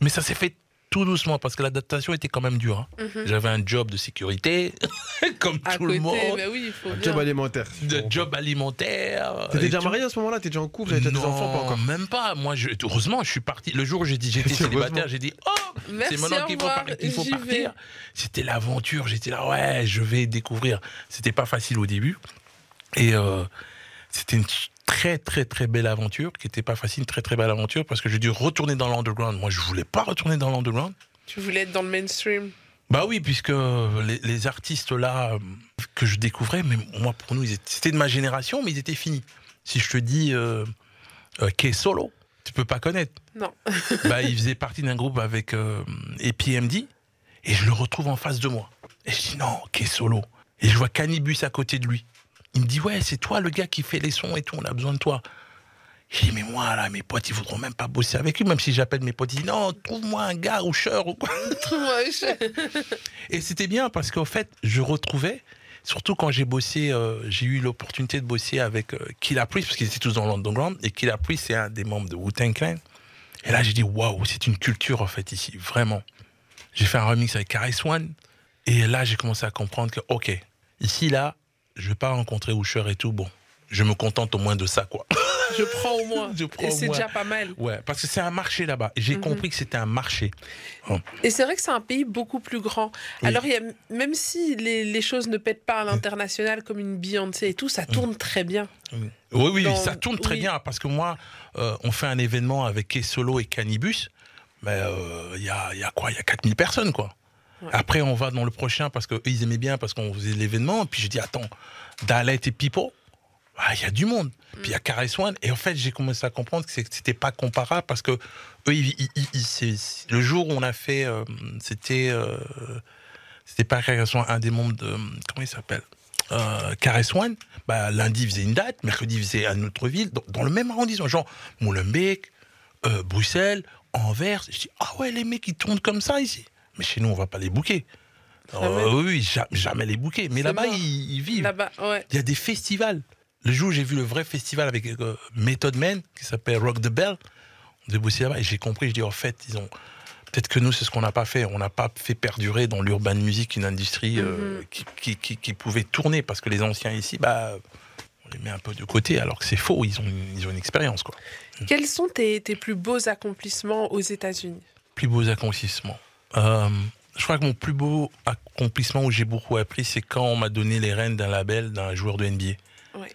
Mais ça s'est fait tout doucement parce que l'adaptation était quand même dure. hein. Mhm. J'avais un job de sécurité, comme À tout côté, le monde. bah oui, il faut Un bien. job alimentaire. De job alimentaire. T'étais déjà marié à ce moment-là? T'étais déjà en couple? T'avais déjà des enfants pas encore? même pas. Moi, je, heureusement, je suis parti. Le jour où j'ai dit j'étais célibataire, j'ai dit oh, Merci, c'est maintenant qu'il faut, par- partir. C'était l'aventure. J'étais là, ouais, je vais découvrir. C'était pas facile au début. Et euh, c'était une très, très, très belle aventure qui était pas facile, très, très belle aventure parce que j'ai dû retourner dans l'underground. Moi, je voulais pas retourner dans l'underground. Tu voulais être dans le mainstream. Bah oui, puisque les, les artistes là euh, que je découvrais, mais moi pour nous, c'était de ma génération, mais ils étaient finis. Si je te dis euh, euh, Kay Solo, tu peux pas connaître. Non. bah, il faisait partie d'un groupe avec euh, EPMD et je le retrouve en face de moi. Et je dis non, Kay Solo. Et je vois Cannibus à côté de lui. Il me dit ouais, c'est toi le gars qui fait les sons et tout, on a besoin de toi. Je dis mais moi là, mes potes, ils voudront même pas bosser avec lui, même si j'appelle mes potes, ils disent non, trouve-moi un gars ou cher ou quoi. Je- Et c'était bien parce qu'en fait, je retrouvais, surtout quand j'ai bossé, euh, j'ai eu l'opportunité de bosser avec euh, Killa Priest, parce qu'ils étaient tous dans l'underground, et Killa Priest, c'est un des membres de Wu-Tang Clan. Et là, j'ai dit, waouh, c'est une culture en fait ici, vraiment. J'ai fait un remix avec Karis One, et là, j'ai commencé à comprendre que, ok, ici, là, je vais pas rencontrer Usher et tout, bon, je me contente au moins de ça, quoi. je prends au moins. Je prends Et c'est déjà pas mal. Ouais, parce que c'est un marché là-bas. J'ai Mhm. compris que c'était un marché. Et c'est vrai que c'est un pays beaucoup plus grand. Oui. Alors, il y a, même si les, les choses ne pètent pas à l'international comme une Beyoncé et tout, ça tourne très bien. Oui, oui, Dans- ça tourne très oui. bien parce que moi, euh, on fait un événement avec Kessolo et Cannibus. Mais euh, il y, a, y a quoi? Il y a 4000 personnes, quoi. Ouais. Après, on va dans le prochain parce qu'eux, ils aimaient bien parce qu'on faisait l'événement. Puis j'ai dit, attends, Dalet et Pipo, ah, il y a du monde. Puis il y a Caress One. Et en fait, j'ai commencé à comprendre que c'était pas comparable parce que eux, ils- ils- ils- ils- le jour où on a fait, euh, c'était. euh, c'était pas Caress One, un des membres de. Comment il s'appelle euh, Caress One, bah, lundi il faisait une date, mercredi il faisait à une autre ville, dans, dans le même arrondissement, genre Molenbeek, euh, Bruxelles, Anvers. Je dis, ah ouais, les mecs ils tournent comme ça ici. Mais chez nous, on va pas les bouquer. Jamais. Euh, oui, oui, ja- jamais les bouquer. Mais là-bas, ils, ils vivent. Ouais. Il y a des festivals. Le jour où j'ai vu le vrai festival avec euh, Method Man, qui s'appelle Rock the Bell, on bosser là-bas et j'ai compris, je dis en fait, ils ont. Peut-être que nous, c'est ce qu'on n'a pas fait. On n'a pas fait perdurer dans l'urban music une industrie euh, Mhm. qui, qui, qui- qui pouvait tourner parce que les anciens ici, bah, on les met un peu de côté alors que c'est faux. Ils ont, une- ils ont une expérience, quoi. Quels sont tes, tes plus beaux accomplissements aux États-Unis? Plus beaux accomplissements. Euh, je crois que mon plus beau accomplissement où j'ai beaucoup appris, c'est quand on m'a donné les rênes d'un label d'un joueur de NBA. Ouais.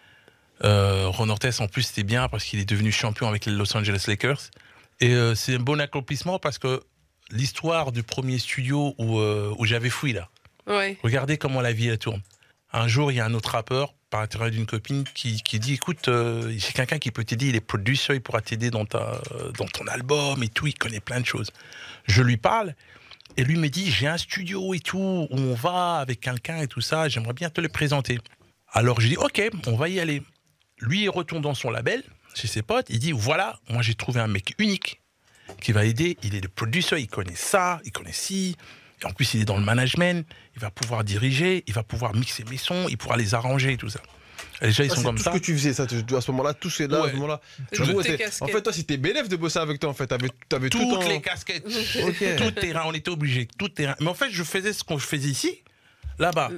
Euh, Ron Ortez, en plus, c'était bien parce qu'il est devenu champion avec les Los Angeles Lakers. Et euh, c'est un bon accomplissement parce que l'histoire du premier studio où, où j'avais fouillé là, regardez comment la vie elle tourne. Un jour, il y a un autre rappeur, par intérêt d'une copine, qui, qui dit Écoute, euh, j'ai quelqu'un qui peut t'aider, il est producer, il pourra t'aider dans, ta, dans ton album et tout, il connaît plein de choses. Je lui parle, et lui me dit J'ai un studio et tout, où on va avec quelqu'un et tout ça, j'aimerais bien te le présenter. Alors je dis Ok, on va y aller. Lui, il retourne dans son label, chez ses potes, il dit Voilà, moi j'ai trouvé un mec unique qui va aider, il est le producer, il connaît ça, il connaît ci. Et en plus, il est dans le management, il va pouvoir diriger, il va pouvoir mixer mes sons, il pourra les arranger et tout ça. Déjà, ils Ah, sont comme tout ça. ce que tu faisais, ça, tu- à ce moment-là, tout c'est là, à Ouais. ce moment-là. En fait, toi, c'était bénéf de bosser avec toi, en fait. T'avais, tout Toutes temps- les casquettes, tout terrain, on était obligé, tout terrain. Mais en fait, je faisais ce que je faisais ici, là-bas.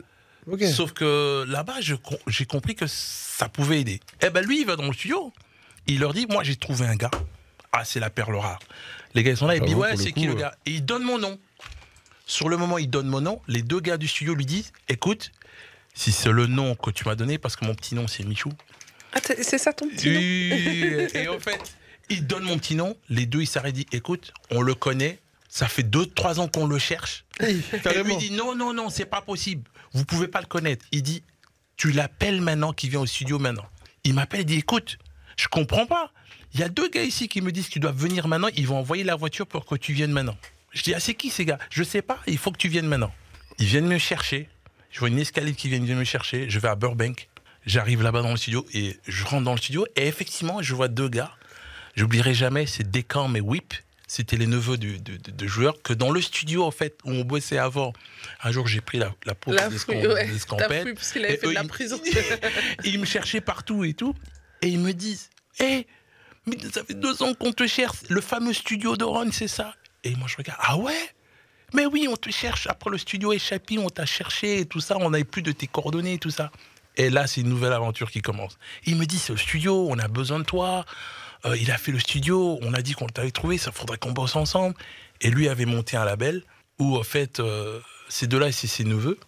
Sauf que là-bas, j'ai compris que ça pouvait aider. Eh ben lui, il va dans le studio, il leur dit, moi j'ai trouvé un gars. Ah, c'est la perle rare. Les gars, ils sont là, ils disent, J'avoue, ouais, c'est qui le gars Et il donne mon nom. Sur le moment, il donne mon nom. Les deux gars du studio lui disent, écoute, si c'est le nom que tu m'as donné, parce que mon petit nom c'est Michou. Ah, c'est ça ton petit nom Oui, Et en fait, il donne mon petit nom. Les deux, ils s'arrêtent, disent, écoute, on le connaît, ça fait 2-3 ans qu'on le cherche. Et lui dit non, non, non, c'est pas possible. Vous pouvez pas le connaître. Il dit tu l'appelles maintenant, qui vient au studio maintenant. Il m'appelle, il dit écoute, je comprends pas. Il y a deux gars ici qui me disent que tu dois venir maintenant. Ils vont envoyer la voiture pour que tu viennes maintenant. Je dis ah c'est qui ces gars? Je sais pas. Il faut que tu viennes maintenant. Ils viennent me chercher. Je vois une escalade qui vient de me chercher. Je vais à Burbank. J'arrive là-bas dans le studio et je rentre dans le studio et effectivement je vois deux gars. J'oublierai jamais, c'est Decam et Whip. C'était les neveux de, de- de joueurs que dans le studio en fait où on bossait avant. Un jour j'ai pris la, la peau La des ouais. parce qu'il avait fait de la ils- prison. Et ils me cherchaient partout et tout. Et ils me disent Hé, mais ça fait deux ans qu'on te cherche. Le fameux studio de Ron, c'est ça Et moi, je regarde Ah ouais? Mais oui, on te cherche. Après le studio Échappé, on t'a cherché et tout ça. On n'avait plus de tes coordonnées et tout ça. Et là, c'est une nouvelle aventure qui commence. Il me dit C'est le studio, on a besoin de toi. Euh, il a fait le studio, on a dit qu'on t'avait trouvé, ça faudrait qu'on bosse ensemble. Et lui avait monté un label où, en fait, euh, ces deux-là, c'est ses neveux.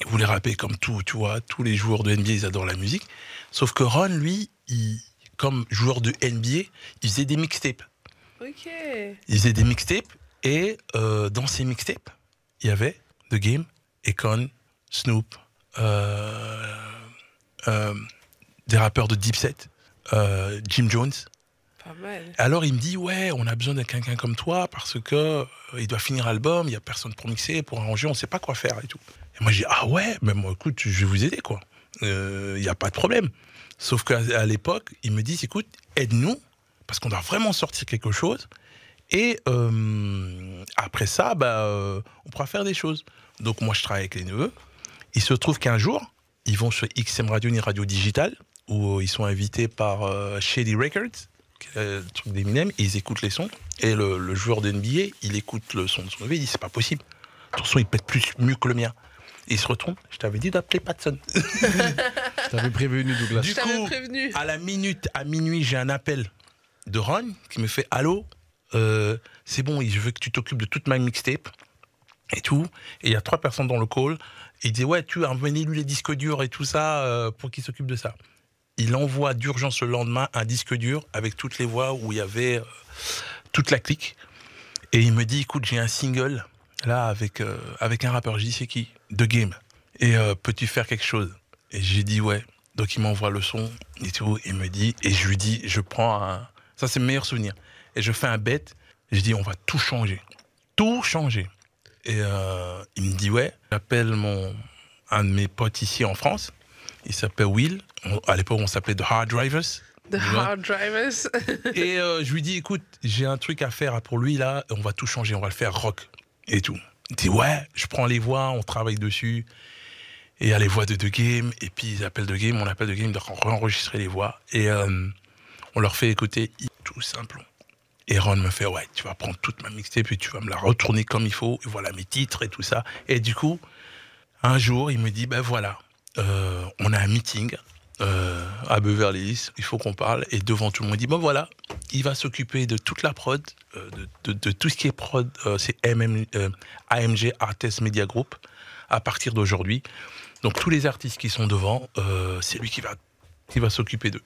Ils voulaient rapper comme tout, tu vois. Tous les joueurs de NBA, ils adorent la musique. Sauf que Ron, lui, il- comme joueur de NBA, il faisait des mixtapes. ok. Il faisait des mixtapes et euh, dans ces mixtapes, il y avait The Game, Econ, Snoop, euh, euh, des rappeurs de Deep Set, Jim Jones. Pas mal. Alors il me dit ouais, on a besoin de quelqu'un comme toi parce que il doit finir l'album, il y a personne pour mixer, pour arranger, on sait pas quoi faire et tout. Et moi j'ai dit ah ouais, mais moi écoute, je vais vous aider quoi. Il y a pas de problème. Sauf qu'à l'époque, ils me disent écoute, aide-nous parce qu'on doit vraiment sortir quelque chose. Et euh, après ça, bah, euh, on pourra faire des choses. Donc moi je travaille avec les neveux. Il se trouve qu'un jour, ils vont sur XM Radio, une radio digitale, où euh, ils sont invités par euh, Shady Records, qui est le truc d'Eminem, et ils écoutent les sons. Et le, le joueur de NBA, il écoute le son de son neveu, il dit c'est pas possible. Ton son il pète plus mieux que le mien. Et il se retourne, je t'avais dit d'appeler Patson. Je t'avais prévenu, Douglas. Du coup, prévenu. à la minute, à minuit, j'ai un appel de Ron qui me fait Allô, euh, c'est bon, je veux que tu t'occupes de toute ma mixtape et tout. Et il y a trois personnes dans le call. Il dit Ouais, tu emmenez-lui les disques durs et tout ça euh, pour qu'il s'occupe de ça. Il envoie d'urgence le lendemain un disque dur avec toutes les voix où il y avait euh, toute la clique. Et il me dit Écoute, j'ai un single là avec, avec un rappeur. Je dis C'est qui? The Game. Et peux-tu faire quelque chose? Et j'ai dit Ouais. Donc il m'envoie le son et tout. Il me dit Et je lui dis Je prends un. Ça, c'est le meilleur souvenir. Et je fais un bet. Je dis On va tout changer. Tout changer. Et euh, il me dit ouais, j'appelle mon un de mes potes ici en France. Il s'appelle Will. On- à l'époque, on s'appelait The Hard Drivers. The Hard Drivers. Et euh, je lui dis écoute, j'ai un truc à faire pour lui là. On va tout changer. On va le faire rock et tout. Il dit ouais, je prends les voix, on travaille dessus. Et il y a les voix de The Game. Et puis ils appellent The Game, on appelle The Game de réenregistrer les voix. Et euh, on leur fait écouter tout simplement. Et Ron me fait, ouais, tu vas prendre toute ma mixtape puis tu vas me la retourner comme il faut. Et voilà mes titres et tout ça. Et du coup, un jour, il me dit, ben voilà, euh, on a un meeting euh, à Beverly Hills, il faut qu'on parle. Et devant tout le monde, il dit, ben voilà, il va s'occuper de toute la prod, euh, de, tout ce qui est prod, c'est AMG Artist Media Group, à partir d'aujourd'hui. Donc tous les artistes qui sont devant, c'est lui qui va, qui va s'occuper d'eux.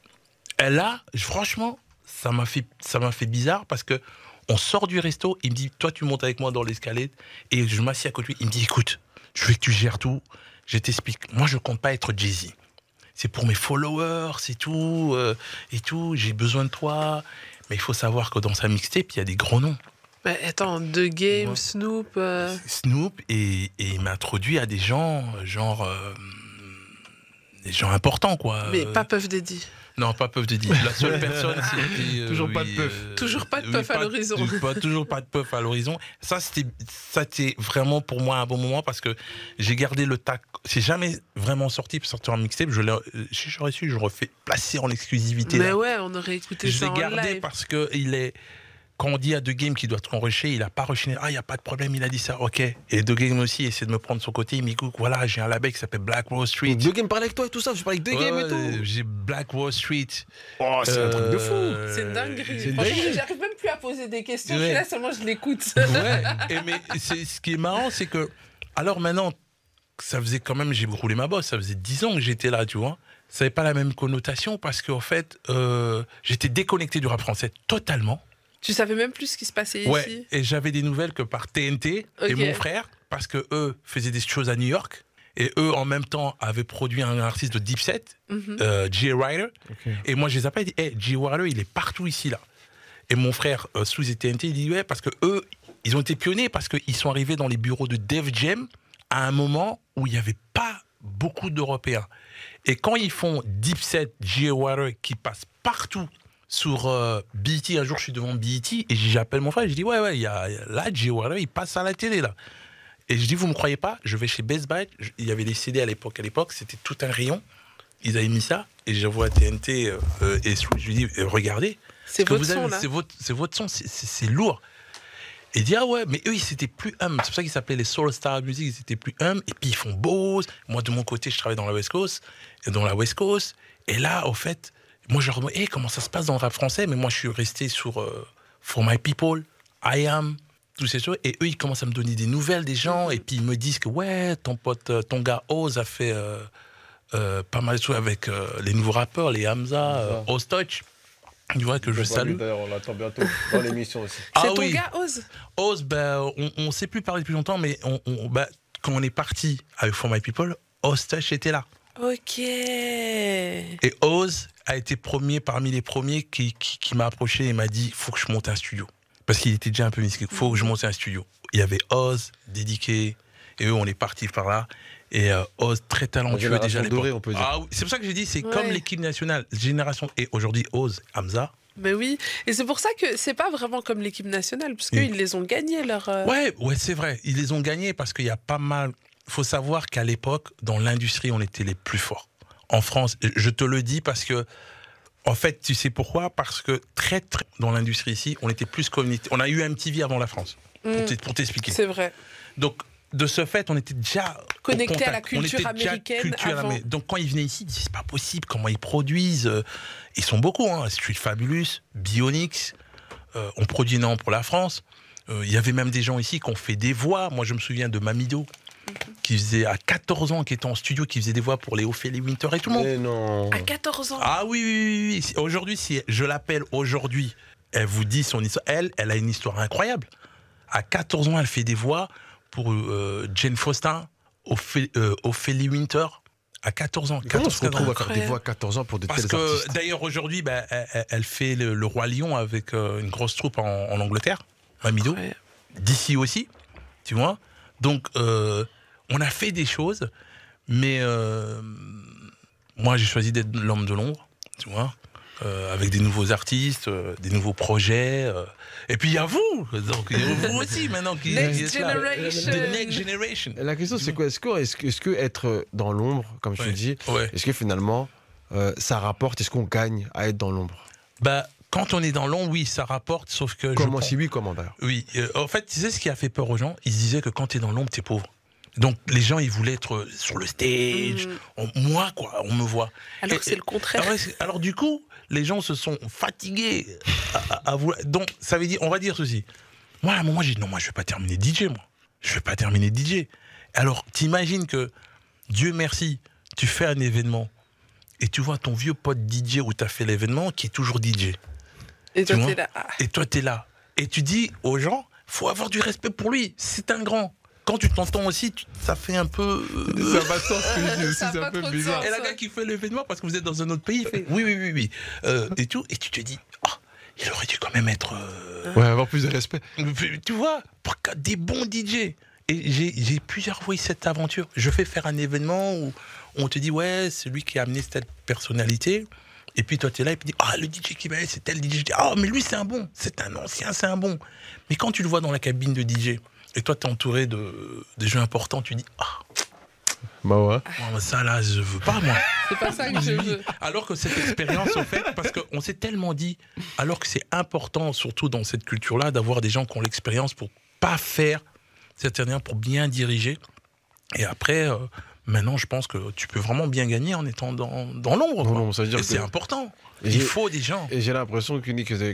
Et là, franchement, ça m'a fait, ça m'a fait bizarre parce que on sort du resto, il me dit, toi tu montes avec moi dans l'escalier, et je m'assieds à côté de lui, il me dit, écoute, je veux que tu gères tout, je t'explique, moi je compte pas être Jay-Z. C'est pour mes followers, c'est tout, euh, et tout, j'ai besoin de toi. Mais il faut savoir que dans sa mixtape, il y a des gros noms. Mais attends, The Game, Ouais. Snoop. euh, Snoop, et, et il m'a introduit à des gens, euh, genre. euh, des gens importants, quoi. Mais pas Puff Daddy. Non, pas Puff Daddy. La seule personne, c'était. euh, Toujours pas de Puff. Toujours pas de Puff à l'horizon. toujours pas de Puff à l'horizon. Ça, c'était ça, c'était vraiment pour moi un bon moment parce que j'ai gardé le tac. C'est jamais vraiment sorti pour sortir en mixtape. Je l'ai, euh, si j'aurais su, je refais placer en exclusivité. Mais là. ouais, on aurait écouté je ça l'ai en gardé live. parce que il est. Quand on dit à The Game qu'il doit être enrichi, il a pas rechiné. Ah, il n'y a pas de problème, il a dit ça, ok. Et The Game aussi essaie de me prendre de son côté. Il me dit, voilà, j'ai un label qui s'appelle Black Wall Street. Deux games parlait avec toi et tout ça, je parlais avec deux games et tout. J'ai Black Wall Street. Oh, c'est un truc de fou. Euh, C'est une dinguerie. Franchement, dinguerie. j'arrive même plus à poser des questions. Je suis là seulement, je l'écoute. Ouais, et mais c'est, ce qui est marrant, c'est que. Alors maintenant, ça faisait quand même, j'ai roulé ma bosse, ça faisait 10 ans que j'étais là, tu vois. Ça n'avait pas la même connotation parce qu'en fait, euh, j'étais déconnecté du rap français totalement. Tu savais même plus ce qui se passait Ouais, ici. et j'avais des nouvelles que par TNT et mon frère, parce que eux faisaient des choses à New York, et eux en même temps avaient produit un artiste de Deep Set, euh, Jay Ryder, et moi je les appelle, et dit, hey, Jay Ryder, il est partout ici là. Et mon frère, euh, sous les TNT, il dit, ouais, parce que eux, ils ont été pionniers, parce qu'ils sont arrivés dans les bureaux de Def Jam à un moment où il n'y avait pas beaucoup d'Européens. Et quand ils font Deep Set, Jay Ryder, qui passe partout sur euh, BET, un jour je suis devant BET, et j'appelle mon frère, je dis, ouais, ouais, il y a, là, Jay Ryder, il passe à la télé là. Et je dis, vous me croyez pas? Je vais chez Best Buy. Il y avait les CD à l'époque. À l'époque, c'était tout un rayon. Ils avaient mis ça. Et je vois TNT euh, euh, et je lui dis, euh, regardez. C'est votre vous son. C'est votre, c'est votre son. c'est- lourd. Et il dit, ah ouais, mais eux, ils étaient plus hum. C'est pour ça qu'ils s'appelaient les Soul Star Music. Ils étaient plus hum. Et puis, ils font Bose. Moi, de mon côté, je travaille dans la West Coast. Et dans la West Coast. Et là, au fait, moi, je leur demande, hey, comment ça se passe dans le rap français? Mais moi, je suis resté sur euh, For My People, I Am, tous ces choses. Et eux, ils commencent à me donner des nouvelles des gens. Et puis, ils me disent que, ouais, ton pote, euh, ton gars Oz a fait euh, euh, pas mal de choses avec euh, les nouveaux rappeurs, les Hamza, euh, Oz Touch. Tu vois que je salue. D'ailleurs, on l'attend bientôt dans l'émission aussi. C'est Ah ton oui. gars, Oz? Oz, ben, on ne s'est plus parlé depuis longtemps, mais on, on- ben, quand on est parti avec For My People, Oz Touch était là. Ok. Et Oz a été premier parmi les premiers qui, qui, qui m'a approché et m'a dit il faut que je monte un studio. Parce qu'il était déjà un peu. Il faut que je monte un studio. Il y avait Oz, dédié, et eux, on est partis par là. Et euh, Oz, très talentueux génération déjà à l'époque. dorée, on peut dire. Ah oui, c'est pour ça que j'ai dit c'est Ouais. comme l'équipe nationale, génération. Et aujourd'hui, Oz, Hamza. Mais oui. Et c'est pour ça que c'est pas vraiment comme l'équipe nationale, parce qu'ils les ont gagnés, leur. euh, Ouais, ouais, c'est vrai. Ils les ont gagnés parce qu'il y a pas mal. Il faut savoir qu'à l'époque, dans l'industrie, on était les plus forts. En France, je te le dis parce que, en fait, tu sais pourquoi? Parce que très, très dans l'industrie ici, on était plus communauté. On a eu MTV avant la France, pour mm, pour t'expliquer. C'est vrai. Donc, de ce fait, on était déjà Connecté à la contact. On culture était américaine culture avant. Donc, quand ils venaient ici, ils disaient c'est pas possible. Comment ils produisent euh, Ils sont beaucoup. Hein. Street Fabulous, Bionix. euh, on produit énormément pour la France. Euh, Il y avait même des gens ici qui ont fait des voix. Moi, je me souviens de Mamido, qui faisait à 14 ans, qui était en studio, qui faisait des voix pour les Ophélie Winter et tout le monde. Mais non. À 14 ans. Ah oui, oui, oui, Aujourd'hui, si je l'appelle aujourd'hui, elle vous dit son histoire. Elle, elle a une histoire incroyable. À 14 ans, elle fait des voix pour euh, Jane Foster, Ophé- euh, Ophélie Winter. À 14 ans. Mais Comment on 14, se retrouve à 15 ans. faire des voix à 14 ans pour de Parce tels que d'ailleurs aujourd'hui, bah, elle, fait le, le Roi Lion avec euh, une grosse troupe en, en Angleterre, Mamido, d'ici aussi, tu vois. Donc euh, on a fait des choses, mais euh, moi j'ai choisi d'être l'homme de l'ombre, tu vois, euh, avec des nouveaux artistes, euh, des nouveaux projets. euh. et puis il y a vous, donc il y a vous aussi maintenant qui Next generation. The next generation. La question, c'est quoi? Est-ce que, est-ce que, est-ce que être dans l'ombre, comme je te Ouais. dis, Ouais. est-ce que finalement, euh, ça rapporte? Est-ce qu'on gagne à être dans l'ombre? Bah quand on est dans l'ombre, oui, ça rapporte, sauf que je Comment Si oui, comment d'ailleurs Oui, euh, en fait, tu sais ce qui a fait peur aux gens? Ils se disaient que quand tu es dans l'ombre, tu es pauvre. Donc les gens, ils voulaient être euh, sur le stage. Mm. On- moi, quoi, on me voit. Alors c'est le contraire. Alors, du coup, les gens se sont fatigués à, à- à vouloir- Donc ça veut dire, on va dire ceci. Moi, à un moment, j'ai dit non, moi, je vais pas terminer DJ, moi. Je vais pas terminer DJ. Alors, t'imagines que Dieu merci, tu fais un événement et tu vois ton vieux pote DJ où tu as fait l'événement qui est toujours DJ. Et toi, t'es là. ah. Et toi, tu es là. Et tu dis aux gens, faut avoir du respect pour lui. C'est un grand. Quand tu t'entends aussi, tu- ça fait un peu. euh, Ça va de sens ce que je dis aussi, Ça a c'est un peu bizarre. sens. Et la gars qui fait l'événement parce que vous êtes dans un autre pays, il fait oui, oui, oui, oui. Euh, et tout. Et tu te dis, ah, il aurait dû quand même être. euh, Ouais, avoir plus de respect. tu vois, pour que- des bons DJ. Et j'ai j'ai plusieurs fois eu cette aventure. Je fais faire un événement où on te dit, ouais, c'est lui qui a amené cette personnalité. Et puis toi, tu es là et puis tu dis, ah, le DJ qui va c'est tel DJ. Je dis, ah, mais lui, c'est un bon. C'est un ancien, c'est un bon. Mais quand tu le vois dans la cabine de DJ, et toi, tu es entouré de, de jeux importants, tu dis, ah, Bah ouais. moi, ça là, je veux pas, moi. C'est pas ça que je veux. Alors que cette expérience, en fait, parce qu'on s'est tellement dit, alors que c'est important, surtout dans cette culture-là, d'avoir des gens qui ont l'expérience pour pas faire certaines erreurs, pour bien diriger. Et après, euh, Maintenant, je pense que tu peux vraiment bien gagner en étant dans, dans l'ombre. Non, quoi. non, ça veut dire Et que- c'est important. Et Il faut des gens. Et j'ai l'impression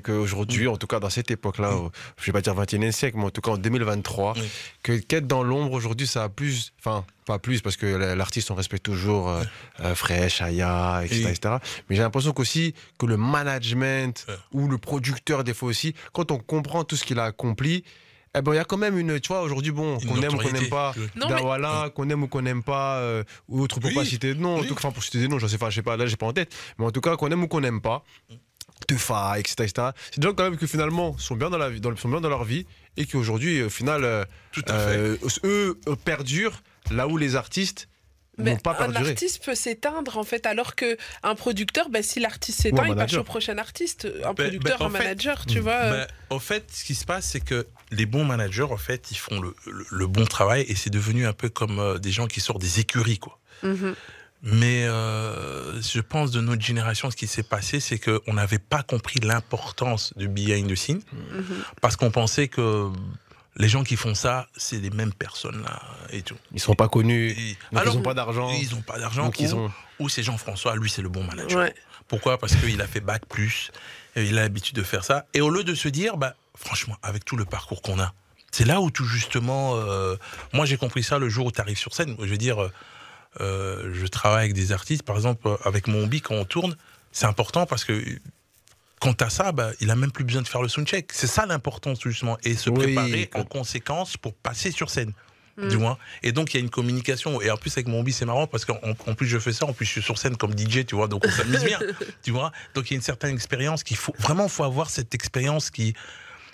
qu'aujourd'hui, en tout cas dans cette époque-là, au- je vais pas dire 21e siècle, mais en tout cas en 2023, Oui. que qu'être dans l'ombre aujourd'hui, ça a plus, enfin pas plus parce que la- l'artiste on respecte toujours euh, euh, Fresh, Aya, etc., Et- etc. Mais j'ai l'impression qu'aussi que le management ou le producteur des fois aussi, quand on comprend tout ce qu'il a accompli. Eh ben, il y a quand même une, tu vois, aujourd'hui, bon, qu'on aime ou qu'on n'aime pas, mais- Dawala, qu'on aime ou qu'on n'aime pas, euh, ou autre pour Oui. pas citer de nom, en Oui. tout cas, enfin, pour citer des noms, je sais pas, je sais pas, là, j'ai pas en tête, mais en tout cas, qu'on aime ou qu'on n'aime pas, Tefa, etc., etc. C'est des gens quand même qui finalement sont bien dans la vie, dans, sont bien dans leur vie et qui aujourd'hui, au final, euh, Tout à fait. euh, eux perdurent là où les artistes Mais n'ont pas un artiste peut s'éteindre en fait, alors que un producteur, bah, si l'artiste s'éteint, il passe manager. au prochain artiste. Un Ben- producteur, ben, en un fait- manager, tu vois. euh, Ben, au fait, ce qui se passe, c'est que les bons managers, en fait, ils font le, le- le bon travail et c'est devenu un peu comme euh, des gens qui sortent des écuries, quoi. mhm. Mais euh, je pense de notre génération, ce qui s'est passé, c'est qu'on n'avait pas compris l'importance du behind the scene Mhm. parce qu'on pensait que les gens qui font ça, c'est les mêmes personnes là et tout. Ils sont pas connus, Et- donc alors, ils n'ont pas d'argent, ils n'ont pas d'argent. ou- ont. Ou c'est Jean-François, lui c'est le bon manager. Ouais. Pourquoi? Parce qu'il a fait bac plus, et il a l'habitude de faire ça. Et au lieu de se dire, bah, franchement, avec tout le parcours qu'on a, c'est là où tout justement, euh, moi j'ai compris ça le jour où tu arrives sur scène. Je veux dire, euh, je travaille avec des artistes, par exemple euh, avec mon bi quand on tourne, c'est important parce que quand t'as ça, bah, il a même plus besoin de faire le soundcheck. C'est ça l'importance justement, et se Oui, préparer en conséquence pour passer sur scène. Mm. Du moins. Et donc, il y a une communication. Et en plus, avec mon bi, c'est marrant parce qu'en en plus, je fais ça. En plus, je suis sur scène comme DJ, tu vois. Donc, on s'amuse bien. tu vois? Donc, il y a une certaine expérience qu'il faut. Vraiment, faut avoir cette expérience qui,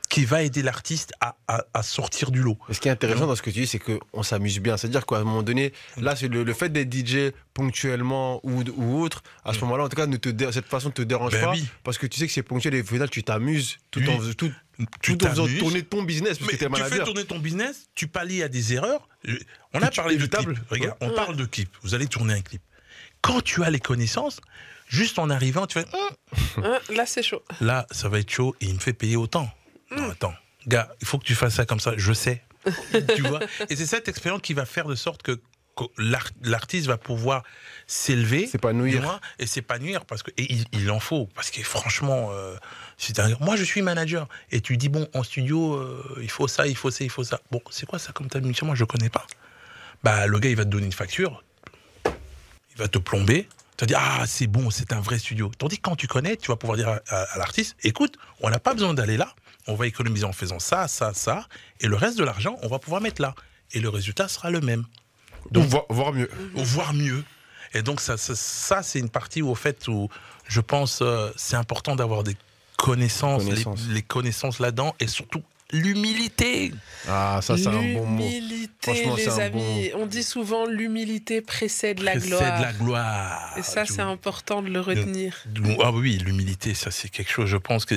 qui va aider l'artiste à, à- à sortir du lot. Et ce qui est intéressant dans ce que tu dis, c'est qu'on s'amuse bien. C'est-à-dire qu'à un moment donné, là, c'est le, le fait d'être DJ ponctuellement ou, ou autre, à ce Mm. moment-là, en tout cas, ne te dé- cette façon ne te dérange Ben pas. oui. Parce que tu sais que c'est ponctuel et au final, tu t'amuses tout, Oui. en, fais- tout, Tu tout en faisant tourner ton business parce Mais que tu es tu fais tourner ton business, tu pallies à des erreurs. On a parlé de clip. Regarde, on parle de clip. Vous allez tourner un clip. Quand tu as les connaissances, juste en arrivant, tu fais Hum, Hein, là, c'est chaud. là, ça va être chaud et il me fait payer autant. Non, attends, gars, il faut que tu fasses ça comme ça, je sais. tu vois Et c'est cette expérience qui va faire de sorte que, que l'art- l'artiste va pouvoir s'élever. S'épanouir. Et s'épanouir parce que et il, il en faut. Parce que franchement euh, moi je suis manager et tu dis bon en studio euh, il faut ça il faut ça il faut ça. Bon c'est quoi ça comme ta mission moi? Je connais pas. Bah le gars il va te donner une facture. Il va te plomber. Tu vas dire ah c'est bon c'est un vrai studio. Tandis que quand tu connais tu vas pouvoir dire à, à- à l'artiste écoute on n'a pas besoin d'aller là on va économiser en faisant ça ça ça et le reste de l'argent on va pouvoir mettre là et le résultat sera le même Ou vo- voire mieux. ou voire mieux. Et donc ça, ça, ça, c'est une partie où, au fait, où je pense euh, c'est important d'avoir des connaissances, les- Connaissances. Les, connaissances là-dedans, et surtout l'humilité. Ah, ça, c'est un bon mot. L'humilité, les amis. On dit souvent l'humilité précède la C'est gloire. de la gloire. Et ça, c'est important de le retenir. Ah oui, l'humilité, ça c'est quelque chose, je pense que...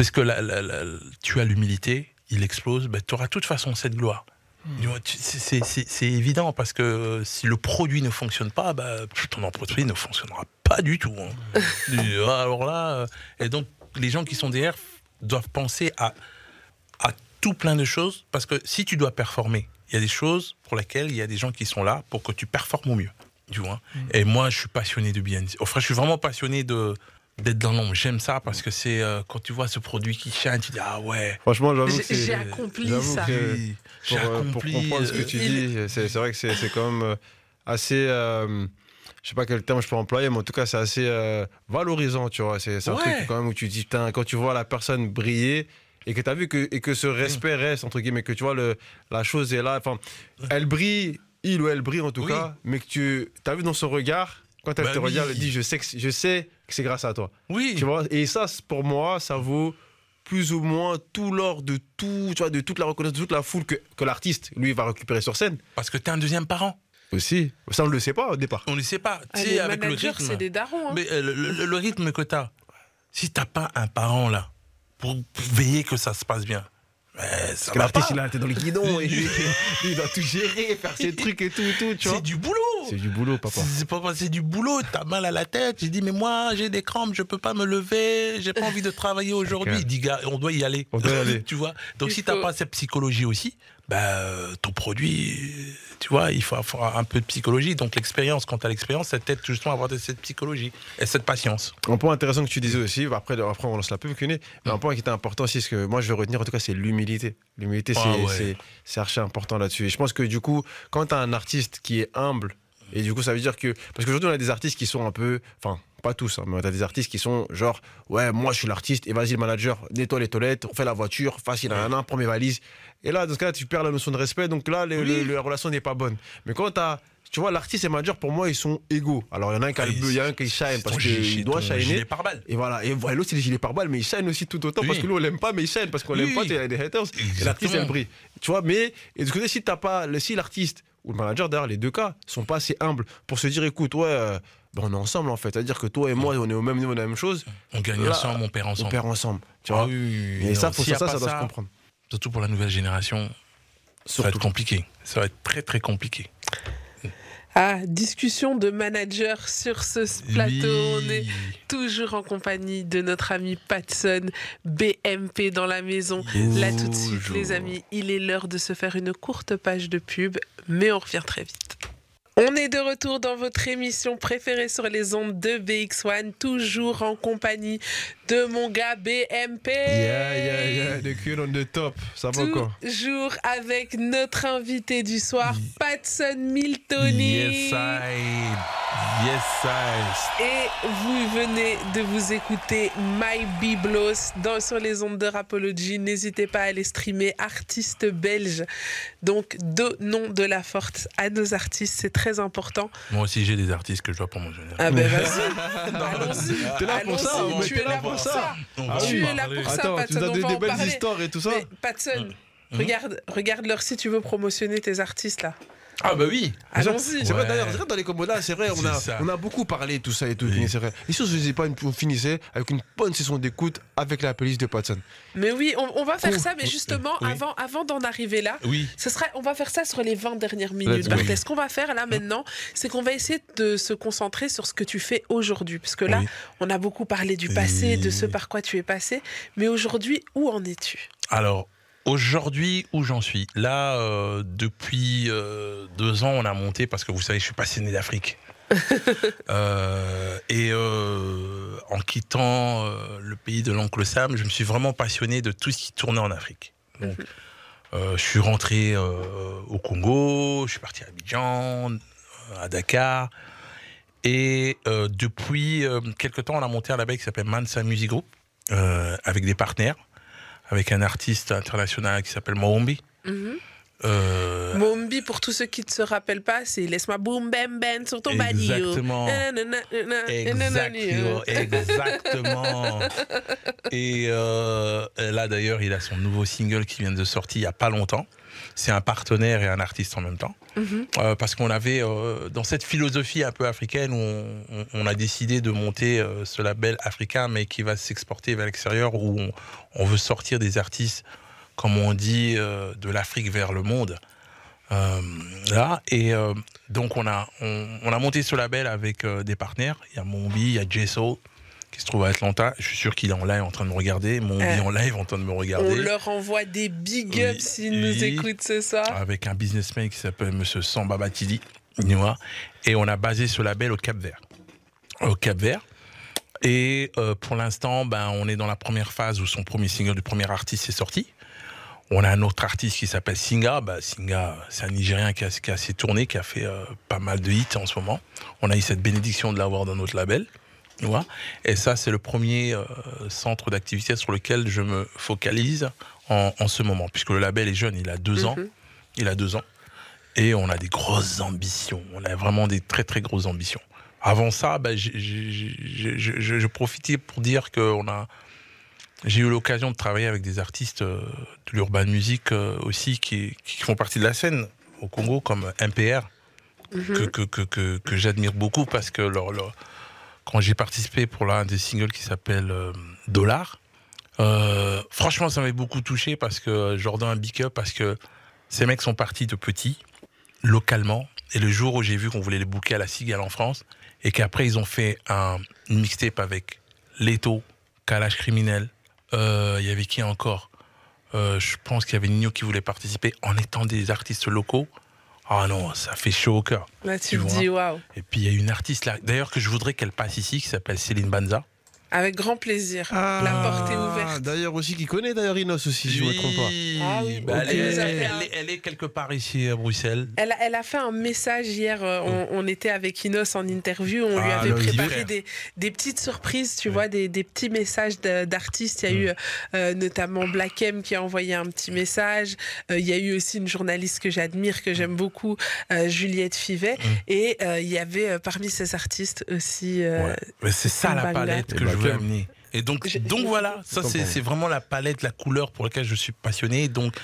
Parce que la- la- la- tu as l'humilité, il explose, ben, tu auras de toute façon cette gloire. Hmm. C'est- évident parce que si le produit ne fonctionne pas, bah, ton entreprise ne fonctionnera pas du tout. hein. Du- Alors là, euh, et donc les gens qui sont derrière doivent penser à, à tout plein de choses parce que si tu dois performer, il y a des choses pour lesquelles il y a des gens qui sont là pour que tu performes au mieux. Tu vois Et moi, je suis passionné de BNC. Enfin, je suis vraiment passionné de d'être dans l'ombre. J'aime ça parce que c'est euh, quand tu vois ce produit qui shine, tu dis ah ouais. Franchement, j'avoue J'ai- que c'est. j'ai accompli ça. que pour, euh, pour accompli. comprendre ce que euh, tu il- dis, c'est c'est vrai que c'est c'est quand même assez. euh, je sais pas quel terme je peux employer, mais en tout cas, c'est assez euh, valorisant, tu vois. C'est c'est un Ouais. truc quand même où tu dis, putain, quand tu vois la personne briller et que tu as vu que, et que ce respect reste, entre guillemets, que tu vois, le, la chose est là. Enfin, elle brille, il ou elle brille en tout Oui. cas, mais que tu as vu dans son regard, quand elle Bah te regarde, oui. elle dit, je sais que, je sais que c'est grâce à toi. Oui. Tu vois et ça, c'est- pour moi, ça vaut plus ou moins tout l'or de tout, tu vois, de toute la reconnaissance, de toute la foule que, que l'artiste, lui, va récupérer sur scène. Parce que t'es un deuxième parent. Aussi. Ça, on ne le sait pas au départ. On ne sait pas. Ah, tu les avec le rythme. c'est des darons. hein. Mais euh, le, le- le rythme que tu as, si t'as pas un parent là, pour veiller que ça se passe bien, Parce que l'artiste, il a été dans le guidon et il doit tout gérer, faire ses trucs et tout, et tout, tu vois. C'est du boulot. C'est du boulot, papa. C'est c'est pas c'est du boulot, t'as mal à la tête. J'ai dit mais moi j'ai des crampes, je peux pas me lever, j'ai pas envie de travailler aujourd'hui. Il dit gars, on doit y aller. On doit y aller. tu vois. Donc Il si t'as pas cette psychologie aussi, bah, ton produit, tu vois, il faut avoir un peu de psychologie. Donc l'expérience, quand tu as l'expérience, ça t'aide justement à avoir cette psychologie et cette patience. Un point intéressant que tu disais aussi, après, après on lance la pub, mais un point qui était important aussi, ce que moi je veux retenir en tout cas, c'est l'humilité. L'humilité, c'est ah archi important là-dessus. Et je pense que du coup, quand tu as un artiste qui est humble, et du coup, ça veut dire que. Parce qu'aujourd'hui, on a des artistes qui sont un peu. Enfin, pas tous, hein, mais a des artistes qui sont genre, ouais, moi je suis l'artiste, et vas-y, le manager, nettoie les toilettes, on fait la voiture, facile, un an, prends mes valises. Et là, dans ce cas-là, tu perds la notion de respect, donc là, la relation n'est pas bonne. Mais quand tu as tu vois, l'artiste et le manager, pour moi, ils sont égaux. Alors, il y en a un qui a le bleu, il y en a un qui shine parce qu'il doit shiner. par balle. Et voilà. Et l'autre, c'est les gilets par balle, mais il shine aussi tout autant parce que nous, on l'aime pas, mais il shine parce qu'on l'aime pas, il y a des haters. Et l'artiste, elle brille. Tu vois, mais, et de côté, si t'as pas, si l'artiste ou le manager, d'ailleurs, les deux cas, sont pas assez humbles pour se dire, écoute, ouais, euh, ben, on est ensemble en fait. C'est-à-dire que toi et moi, on est au même niveau de la même chose. On gagne ensemble, on perd ensemble. On perd ensemble. Tu vois ah et ça, ça, ça, doit se comprendre. Surtout pour la nouvelle génération, ça va être compliqué. Ça va être très, très compliqué. Ah, discussion de manager sur ce plateau. On est toujours en compagnie de notre ami Patson, BMP dans la maison. Là tout de suite, les amis, il est l'heure de se faire une courte page de pub, mais on revient très vite. On est de retour dans votre émission préférée sur les ondes de BX1, toujours en compagnie de mon gars BMP. Yeah, yeah, yeah, the queen on the top. Ça va encore? Toujours avec notre invité du soir, Patson Miltoni. Yes, I. Yes, I. Et vous venez de vous écouter My Biblos dans, sur les ondes de Rapology. N'hésitez pas à aller streamer artistes belges. Donc, donnons de la force à nos artistes, c'est très important. Moi aussi, j'ai des artistes que je dois promotionner. Ah ben vas-y. Allons-y. T'es là pour ça. Tu es là pour ça. Tu es là pour ça, Patson. Tu nous as donné des belles histoires et tout ça. Patson, regarde, regarde leur si tu veux promotionner tes artistes là. Ah bah oui. Allons-y. C'est vrai d'ailleurs, dans les combos là, c'est vrai, on a, on a beaucoup parlé de tout ça et tout, c'est vrai. Et si je pas, on finissait avec une bonne session d'écoute avec la police de Patson. Mais oui, on, va faire ça, mais justement, avant, avant d'en arriver là, oui. ce serait, on va faire ça sur les 20 dernières minutes. Ce qu'on va faire là maintenant, c'est qu'on va essayer de se concentrer sur ce que tu fais aujourd'hui. Parce que là, on a beaucoup parlé du passé, de ce par quoi tu es passé. Mais aujourd'hui, où en es-tu? Alors, Aujourd'hui, où j'en suis Là, euh, depuis euh, deux ans, on a monté, parce que vous savez, je suis passionné d'Afrique. Euh, et en quittant le pays de l'oncle Sam, je me suis vraiment passionné de tout ce qui tournait en Afrique. Donc, je suis rentré au Congo, je suis parti à Abidjan, à Dakar. Et depuis quelques temps, on a monté un label qui s'appelle Mansa Music Group, avec des partenaires avec un artiste international qui s'appelle Mohombi. Mm Mohombi, pour tous ceux qui ne se rappellent pas, c'est Laisse-moi boum bam bam sur ton banio. Exactement. Exactement. Exactement. Et euh, là, d'ailleurs, il a son nouveau single qui vient de sortir il n'y a pas longtemps. C'est un partenaire et un artiste en même temps. Mhm. Euh, parce qu'on avait, euh, dans cette philosophie un peu africaine, où on, a décidé de monter euh, ce label africain, mais qui va s'exporter vers l'extérieur, où on, veut sortir des artistes, comme on dit, de l'Afrique vers le monde. là, et donc on a, on, a monté ce label avec des partenaires. Il y a Mombi, il y a J-Soul, qui se trouve à Atlanta. Je suis sûr qu'il est en live en train de me regarder. Mon euh, en live en train de me regarder. On leur envoie des big ups s'ils nous écoutent ce soir. Avec un businessman qui s'appelle Monsieur Samba Batili. Et on a basé ce label au Cap Vert. Au Cap Vert. Et euh, pour l'instant, ben, on est dans la première phase où son premier single du premier artiste est sorti. On a un autre artiste qui s'appelle Singa. Ben, Singa, c'est un Nigérien qui a, qui a, assez tourné, qui a fait euh, pas mal de hits en ce moment. On a eu cette bénédiction de l'avoir dans notre label. Et ça, c'est le premier euh, centre d'activité sur lequel je me focalise en, ce moment, puisque le label est jeune, il a deux ans. Mhm. Il a deux ans. Et on a des grosses ambitions. On a vraiment des très, très grosses ambitions. Avant ça, bah, je profitais pour dire que a. J'ai eu l'occasion de travailler avec des artistes euh, de l'urban music euh, aussi qui, font partie de la scène au Congo, comme MPR, mhm. que, que, que, j'admire beaucoup parce que leur, leur quand j'ai participé pour l'un des singles qui s'appelle euh, Dollar. Euh, franchement, ça m'avait beaucoup touché parce que Jordan un big up parce que ces mecs sont partis de petits, localement. Et le jour où j'ai vu qu'on voulait les booker à la Cigale en France, et qu'après ils ont fait un, mixtape avec Leto, Kalash Criminel, euh, il y avait qui encore? Je pense qu'il y avait Nino qui voulait participer en étant des artistes locaux. Ah non, ça fait chaud au cœur. Là, tu, te dis waouh. Et puis il y a une artiste là, d'ailleurs que je voudrais qu'elle passe ici, qui s'appelle Céline Banza. Avec grand plaisir. Ah, la porte est ouverte. D'ailleurs aussi, qui connaît d'ailleurs Inos aussi, si je ne me trompe pas. Ah, oui. Bah, elle, est, quelque part ici à Bruxelles. Elle, elle a fait un message hier. Euh, oh. On, était avec Inos en interview. On lui ah, avait préparé des, des, petites surprises, tu vois, des, des, petits messages d'artistes. Il y a mm. eu euh, notamment Black M qui a envoyé un petit message. Euh, il y a eu aussi une journaliste que j'admire, que j'aime beaucoup, Juliette Fivet. Mm. Et il y avait parmi ces artistes aussi. C'est ça la palette que je et donc, donc voilà, ça c'est vraiment la palette, la couleur pour laquelle je suis passionné. Donc,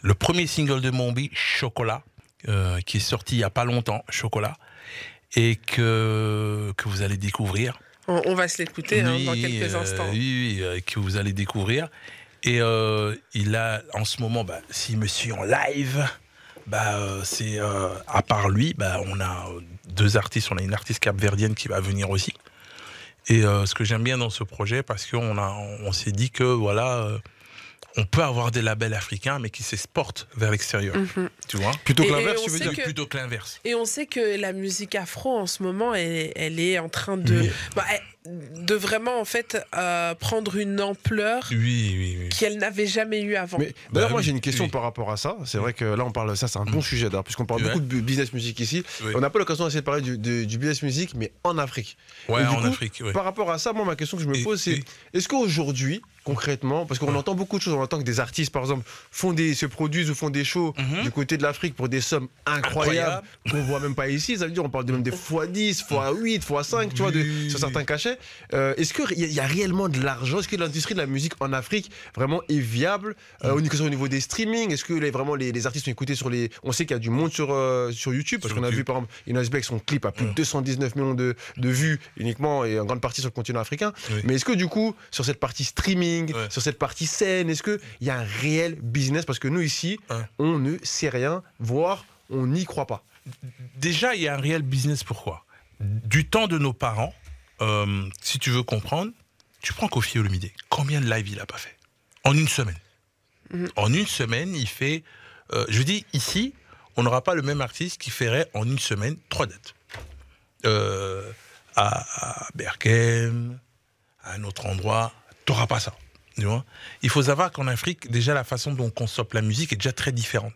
le premier single de Mombi, Chocolat, euh, qui est sorti il n'y a pas longtemps, Chocolat, et que, que vous allez découvrir. On, va se l'écouter hein, dans quelques euh, instants. Oui, oui euh, que vous allez découvrir. Et il a en ce moment, bah, s'il me suit en live, bah, c'est à part lui, bah, on a deux artistes. On a une artiste capverdienne qui va venir aussi. Et euh, ce que j'aime bien dans ce projet, parce qu'on on s'est dit que voilà, euh, on peut avoir des labels africains, mais qui s'exportent vers l'extérieur. Mhm. Tu vois Plutôt que l'inverse, tu veux dire Plutôt que l'inverse. Et on sait que la musique afro, en ce moment, elle, elle est en train de. Bah, de vraiment en fait euh, prendre une ampleur qu'elle n'avait jamais eu avant. Mais d'ailleurs, moi bah j'ai une question par rapport à ça. C'est vrai que là on parle ça, c'est un bon mm. sujet d'ailleurs, puisqu'on parle beaucoup de business music ici. On n'a pas l'occasion d'essayer de parler du, du, business music, mais en Afrique. Ouais, en Afrique. Par rapport à ça, moi ma question que je me pose, c'est est-ce qu'aujourd'hui concrètement Parce qu'on entend beaucoup de choses. On entend que des artistes, par exemple, font des, se produisent ou font des shows mhm. du côté de l'Afrique pour des sommes incroyables qu'on voit même pas ici. Ça veut dire, on parle de même des x10, x8, x5, tu vois, de, sur certains cachets. Euh, est-ce qu'il y, y, a réellement de l'argent? Est-ce que l'industrie de la musique en Afrique vraiment est viable? Euh, au, niveau des streaming Est-ce que les, vraiment les, artistes sont écoutés sur les. On sait qu'il y a du monde sur, euh, sur YouTube, parce qu'on a vu par exemple Inas Beck, son clip a plus de 219 millions de, de, vues uniquement et en grande partie sur le continent africain. Mais est-ce que du coup, sur cette partie streaming, sur cette partie scène Est-ce qu'il y a un réel business? Parce que nous, ici, on ne sait rien, voire on n'y croit pas. Déjà, il y a un réel business. Pourquoi? Du temps de nos parents, euh, si tu veux comprendre, tu prends Kofi Olomide. Combien de live il a pas fait? En une semaine. Mhm. En une semaine, il fait. Euh, je dis ici, on n'aura pas le même artiste qui ferait en une semaine trois dates. Euh, à, à Bergen, à un autre endroit, tu n'auras pas ça. Il faut savoir qu'en Afrique, déjà, la façon dont on consomme la musique est déjà très différente.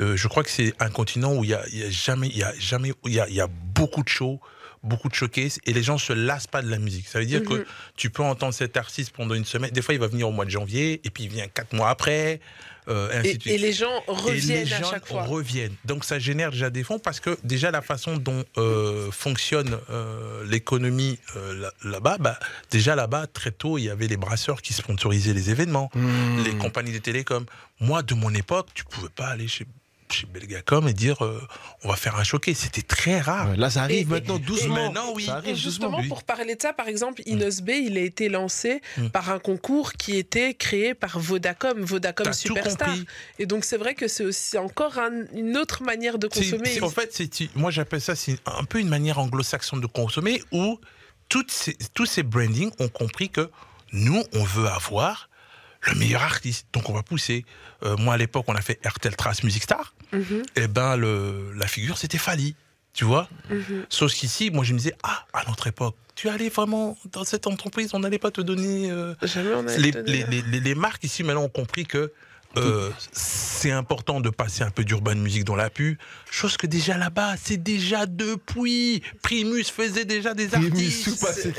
Euh, je crois que c'est un continent où il y a, jamais, il y a jamais, il y a, beaucoup de shows, beaucoup de showcases et les gens se lassent pas de la musique. Ça veut dire que mhm. tu peux entendre cet artiste pendant une semaine. Des fois, il va venir au mois de janvier et puis il vient quatre mois après. Euh, et, les gens reviennent à chaque fois. reviennent. Donc ça génère déjà des fonds parce que déjà la façon dont euh, fonctionne euh, l'économie là-bas, bah, déjà là-bas très tôt il y avait les brasseurs qui sponsorisaient les événements, mmh. les compagnies de télécom. Moi de mon époque, tu pouvais pas aller chez chez Belgacom et dire euh, on va faire un choqué. C'était très rare. là, ça arrive maintenant doucement. maintenant, oui. justement, pour parler de ça, par exemple, Inos B, il a été lancé mm. par un concours qui était créé par Vodacom, Vodacom Superstar. Et donc, c'est vrai que c'est aussi encore une autre manière de consommer. en fait, moi, j'appelle ça c'est un peu une manière anglo-saxonne de consommer où toutes ces, tous ces brandings ont compris que nous, on veut avoir le meilleur artiste. Donc on va pousser. Euh, moi à l'époque, on a fait RTL Trace Music Star. Mhm. Et eh ben le, la figure c'était Fali, tu vois? Mhm. Sauf qu'ici, moi je me disais ah à notre époque, tu allais vraiment dans cette entreprise, on n'allait pas te donner. Euh, les, les, les, les, marques ici maintenant ont compris que euh, c'est important de passer un peu d'urban musique dans la pu, chose que déjà là-bas, c'est déjà depuis. Primus faisait déjà des artistes.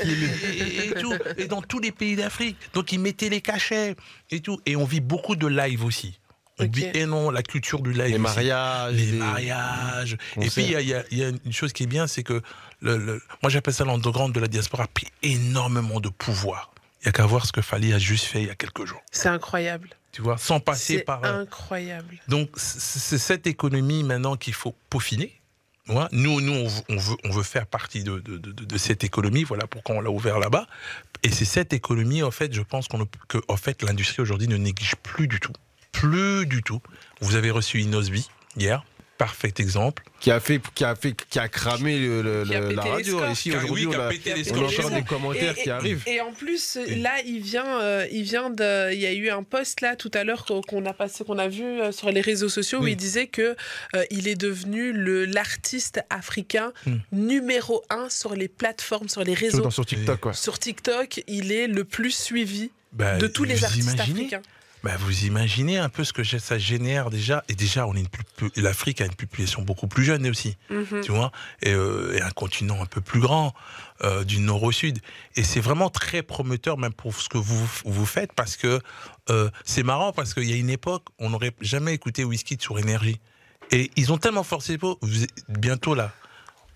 Et, et, tout, et dans tous les pays d'Afrique. Donc ils mettaient les cachets et tout. Et on vit beaucoup de live aussi. On vit et non la culture du live. Les mariages. Les, mariages. Et puis il y, y a, une chose qui est bien, c'est que le, le, moi j'appelle ça l'underground de la diaspora a pris énormément de pouvoir. Il n'y a qu'à voir ce que Fali a juste fait il y a quelques jours. C'est incroyable tu vois, sans passer par. C'est incroyable. Donc, c'est cette économie maintenant qu'il faut peaufiner. Nous, nous on, veut, on veut faire partie de, de, de, cette économie, voilà pourquoi on l'a ouvert là-bas. Et c'est cette économie, en fait, je pense qu'on que en fait, l'industrie aujourd'hui ne néglige plus du tout. Plus du tout. Vous avez reçu Inosby hier parfait exemple. Qui a fait, qui a fait, qui a cramé le, la radio. Ici aujourd'hui, on, a, on entend des commentaires qui arrivent. Et en plus, là, il vient, euh, il vient de, il y a eu un post là tout à l'heure qu'on a passé, qu'on a vu euh, sur les réseaux sociaux où il disait que euh, il est devenu le l'artiste africain hmm. numéro un sur les plateformes, sur les réseaux. Sur TikTok, quoi. Sur TikTok, il est le plus suivi bah, de tous les artistes africains. Bah, vous imaginez un peu ce que ça génère déjà. Et déjà, on est l'Afrique a une population beaucoup plus jeune aussi, mhm. tu vois, euh, et, un continent un peu plus grand, euh, du nord au sud. Et c'est vraiment très prometteur, même pour ce que vous, vous faites, parce que euh, c'est marrant, parce qu'il y a une époque, on n'aurait jamais écouté Whisky sur énergie. Et ils ont tellement forcé, bientôt là,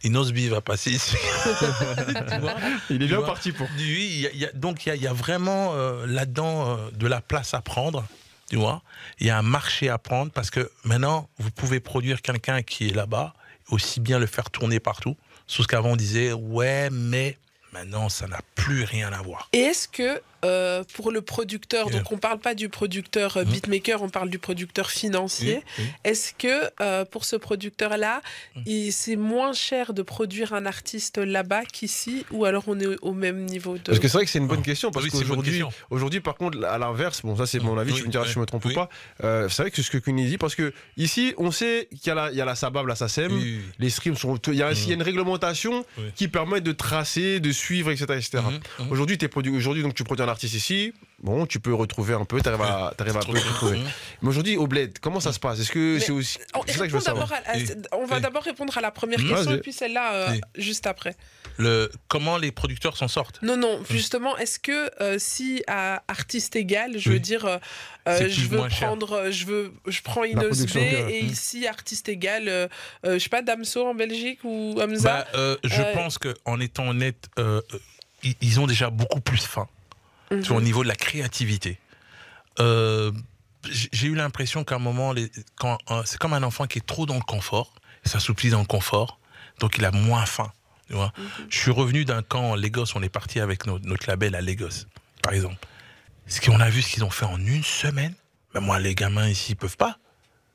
Inosby va passer ici. il est bien parti pour. Oui, donc il y, a vraiment euh, là-dedans euh, de la place à prendre. Tu vois, il y a un marché à prendre parce que maintenant vous pouvez produire quelqu'un qui est là-bas, aussi bien le faire tourner partout. Sous ce qu'avant on disait, ouais, mais maintenant ça n'a plus rien à voir. Et est-ce que euh, pour le producteur, donc on ne parle pas du producteur euh, mmh. beatmaker, on parle du producteur financier. Est-ce que euh, pour ce producteur-là, mmh. c'est moins cher de produire un artiste là-bas qu'ici, ou alors on est au même niveau de... Parce que c'est vrai que c'est une bonne question, parce qu'aujourd'hui, aujourd'hui, par contre, à l'inverse, bon, ça c'est mon avis, tu me diras si je me trompe ou pas, c'est vrai que c'est ce que Kuni dit, parce que ici, on sait qu'il y a la, il y a la Sabab, la SACEM, les streams sont... Il y a, il y a une réglementation qui permet de tracer, de suivre, etc. etc. Mmh, aujourd'hui, aujourd'hui, donc tu produis un artiste ici, bon, tu peux retrouver un peu, tu arrives à, arrives à peu retrouver. Mais aujourd'hui, au bled, comment ça se passe? Est-ce que c'est aussi. C'est ça que je veux savoir. on va d'abord répondre à la première question et puis celle-là euh, juste après. Le, comment les producteurs s'en sortent? Non, non, justement, est-ce que euh, si à artiste égal, je veux dire, euh, je veux prendre, je veux, je prends Inos B et ici artiste égal, je sais pas, Damso en Belgique ou Hamza? Bah, Je pense qu'en étant honnête, ils ont déjà beaucoup plus faim au niveau de la créativité. Euh, j'ai eu l'impression qu'à un moment, c'est comme un enfant qui est trop dans le confort, il s'assouplit dans le confort, donc il a moins faim. Tu vois mhm. Je suis revenu d'un camp Lagos, on est parti avec notre, label à Lagos, par exemple. Ce qu'on a vu, ce qu'ils ont fait en une semaine, ben moi, les gamins ici, ils peuvent pas.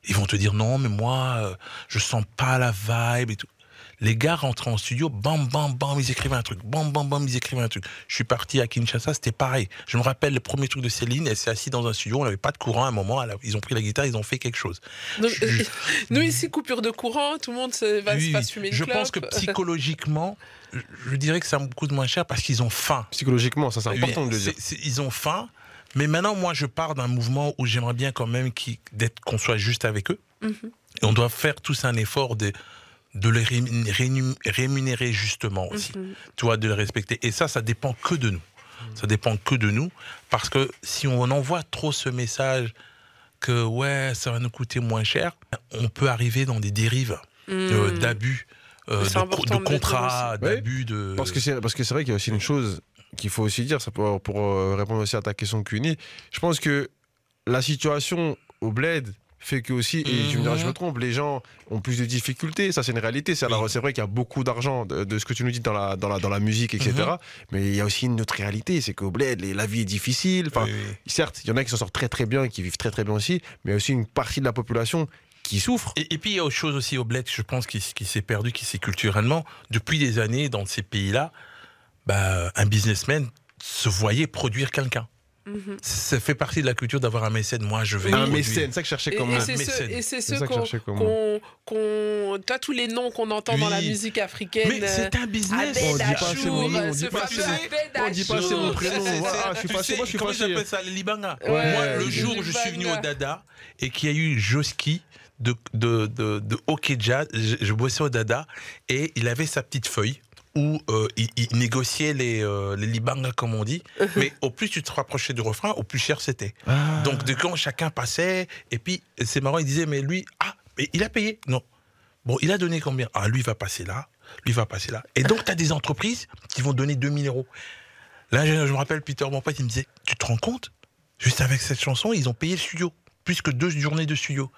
Ils vont te dire non, mais moi, euh, je sens pas la vibe et tout. Les gars rentraient en studio, bam, bam, bam, ils écrivaient un truc, bam, bam, bam, ils écrivaient un truc. Je suis parti à Kinshasa, c'était pareil. Je me rappelle le premier truc de Céline, elle s'est assise dans un studio, on n'avait pas de courant à un moment, ils ont pris la guitare, ils ont fait quelque chose. nous ici, coupure de courant, tout le monde va, se fumer une Je pense que psychologiquement, je dirais que ça me coûte moins cher parce qu'ils ont faim. Psychologiquement, ça c'est important de le dire. ils ont faim, mais maintenant, moi, je pars d'un mouvement où j'aimerais bien quand même qu'on soit juste avec eux. Mhm. Et on doit faire tous un effort de de les rémunérer justement aussi. Mhm. Tu vois, de les respecter. Et ça, ça dépend que de nous. Ça dépend que de nous. Parce que si on envoie trop ce message que ouais, ça va nous coûter moins cher, on peut arriver dans des dérives euh, mhm. d'abus. Euh, de, contrats, d'abus de. Parce que c'est parce que c'est vrai qu'il y a aussi une chose qu'il faut aussi dire, ça pour, pour euh, répondre aussi à ta question Cuny. Je pense que la situation au bled fait que aussi, et je me dirais, je me mhm. trompe, les gens ont plus de difficultés, ça c'est une réalité. C'est, vrai qu'il y a beaucoup d'argent de, ce que tu nous dis dans la, dans la, dans la musique, etc. Mhm. Mais il y a aussi une autre réalité, c'est qu'au bled, la vie est difficile. Enfin, certes, il y en a qui s'en sortent très très bien et qui vivent très très bien aussi, mais il y a aussi une partie de la population qui souffre. Et, puis il y a autre chose aussi au bled, je pense, qui, qui s'est perdu, qui s'est culturellement. Depuis des années, dans ces pays-là, bah, un businessman se voyait produire quelqu'un. Mhm. Ça fait partie de la culture d'avoir un mécène. Moi, je vais. Un mécène, c'est ça que je cherchais comme et, et mécène. et c'est ce qu'on. Qu Toi, tous les noms qu'on entend dans la musique africaine. Mais c'est un business. On dit pas c'est mon nom, on dit pas c'est dit pas c'est mon prénom. Ah, je suis pas moi, je suis Comment j'appelle ça, les Libanga Moi, le jour où je suis venu au Dada et qu'il y a eu Joski de, de, de, de hockey jazz, je bossais au Dada et il avait sa petite feuille où euh, il, négociait les, euh, les libangas, comme on dit. mais au plus tu te rapprochais du refrain, au plus cher c'était. Ah. Donc, de quand chacun passait, et puis c'est marrant, il disait, mais lui, ah, mais il a payé. Non. Bon, il a donné combien? Ah, lui va passer là, lui va passer là. Et donc, tu as des entreprises qui vont donner 2000 euros. Là, je, me rappelle, Peter, mon pote, il me disait, tu te rends compte? Juste avec cette chanson, ils ont payé le studio. Plus que deux journées de studio.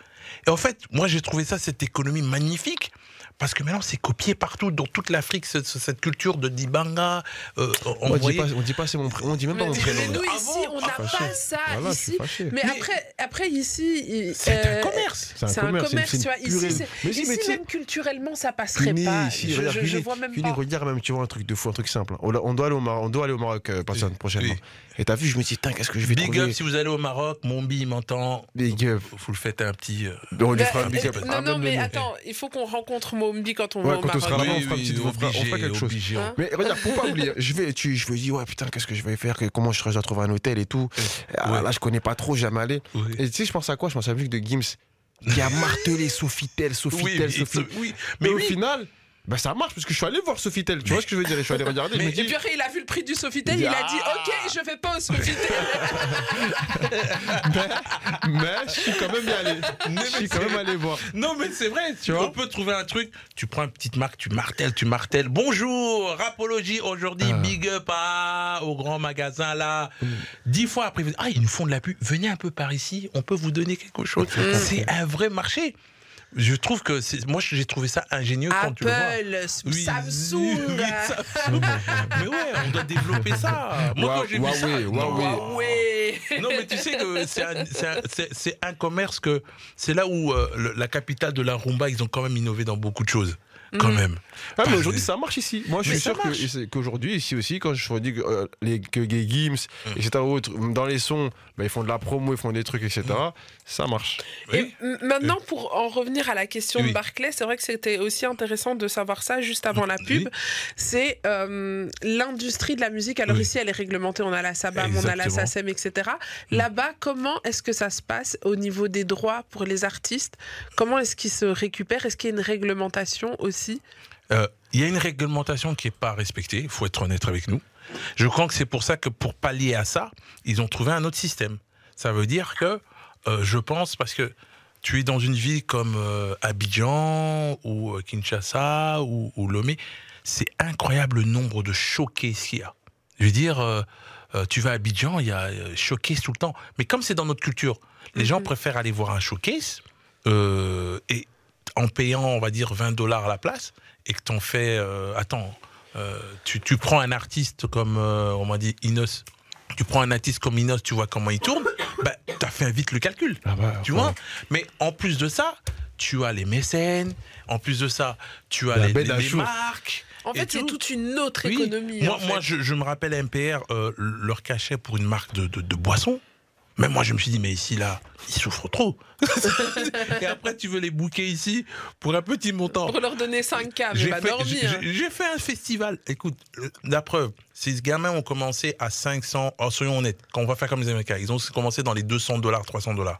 Et en fait, moi, j'ai trouvé ça, cette économie magnifique. Parce que maintenant, c'est copié partout, dans toute l'Afrique, cette, cette culture de Dibanga. Euh, on, on, dit pas, on dit pas c'est mon prénom, on dit même pas mon prénom. Mais nous, ici, on n'a ah, pas ça. Voilà, ici. Mais, mais, après, après ici. C'est euh, un commerce. C'est un, commerce, tu vois. Ici, ici même culturellement, ça passerait pas. Ici, je, je, je, vois même pas. Regarde même, tu vois, un truc de fou, un truc simple. On doit aller au Maroc, on doit aller au Maroc euh, prochainement. Et t'as vu, je me dis, qu'est-ce que je vais big trouver Big up si vous allez au Maroc, mon bi m'entend. Big up. Vous le faites un petit. Euh... on lui fera un big up. Non, non, mais attends, il faut qu'on rencontre Mombi quand on va au Maroc. Quand on sera là-bas, on fera, oui, on fera, on fera quelque chose. Hein mais regarde, pour pas oublier, je vais, tu, je me dis, ouais, putain, qu'est-ce que je vais faire? Comment je dois trouver un hôtel et tout ah, Là, je connais pas trop, jamais allé. Et tu sais, je pense à quoi? Je pense à la musique de Gims qui a martelé Sofitel, Sofitel, Sofitel. Mais au final. Bah ça marche parce que je suis allé voir Sofitel, tu vois ce que je veux dire Je suis allé regarder. Mais, Et puis après il a vu le prix du Sofitel, il, a dit ok je vais pas au Sofitel. mais, mais, je suis quand même allé. Je suis quand même allé voir. Non mais c'est vrai, tu vois. On peut trouver un truc, tu prends une petite marque, tu martèles, tu martèles. Bonjour, Rapologie aujourd'hui, ah. big up au grand magasin là. Mm. Dix fois après, ah ils nous font de la pub, venez un peu par ici, on peut vous donner quelque chose. C'est un vrai marché. Je trouve que moi j'ai trouvé ça ingénieux Apple, quand tu le vois. Oui, Samsung. Oui, Samsung. mais ouais, on doit développer ça. Moi quand j'ai vu ça, Huawei. Non mais tu sais que c'est un, un, commerce que c'est là où euh, la capitale de la rumba ils ont quand même innové dans beaucoup de choses quand mm. même. Ah, mais aujourd'hui, ça marche ici. Moi, je suis sûr qu'aujourd'hui, ici aussi, quand je dis que, euh, les, que les Gims, mm. etc., dans les sons, bah, ils font de la promo, ils font des trucs, etc., mm. ça marche. Et maintenant, pour en revenir à la question de Barclay, c'est vrai que c'était aussi intéressant de savoir ça juste avant la pub. C'est euh, l'industrie de la musique. Alors ici, elle est réglementée. On a la SABAM, on a la SACEM, etc. Là-bas, comment est-ce que ça se passe au niveau des droits pour les artistes? Comment est-ce qu'ils se récupèrent? Est-ce qu'il y a une réglementation aussi euh, il y a une réglementation qui n'est pas respectée, il faut être honnête avec nous. Je crois que c'est pour ça que pour pallier à ça, ils ont trouvé un autre système. Ça veut dire que, euh, je pense, parce que tu es dans une ville comme euh, Abidjan ou Kinshasa ou, Lomé, c'est incroyable le nombre de choqués qu'il y a. Je veux dire, tu vas à Abidjan, il y a showcase tout le temps. Mais comme c'est dans notre culture, les gens mhm. préfèrent aller voir un showcase et en payant, on va dire, 20 dollars à la place, et que t'en fais. Euh, attends, euh, tu, tu, prends un artiste comme, euh, on m'a dit, Inos. Tu prends un artiste comme Inos, tu vois comment il tourne, bah, t'as fait vite le calcul. Ah bah, tu vois Mais en plus de ça, tu as les mécènes, en plus de ça, tu as les, marques. En fait, c'est toute une autre économie. Moi, moi je, je, me rappelle MPR, leur cachet pour une marque de, de, de boissons même moi, je me suis dit, mais ici, là, ils souffrent trop. et après, tu veux les bouquer ici pour un petit montant. Pour leur donner 5K, mais pas dormir. J'ai fait un festival. Écoute, la preuve, ces gamins ont commencé à 500. Oh, soyons honnêtes, quand on va faire comme les Américains, ils ont commencé dans les 200 dollars, 300 dollars.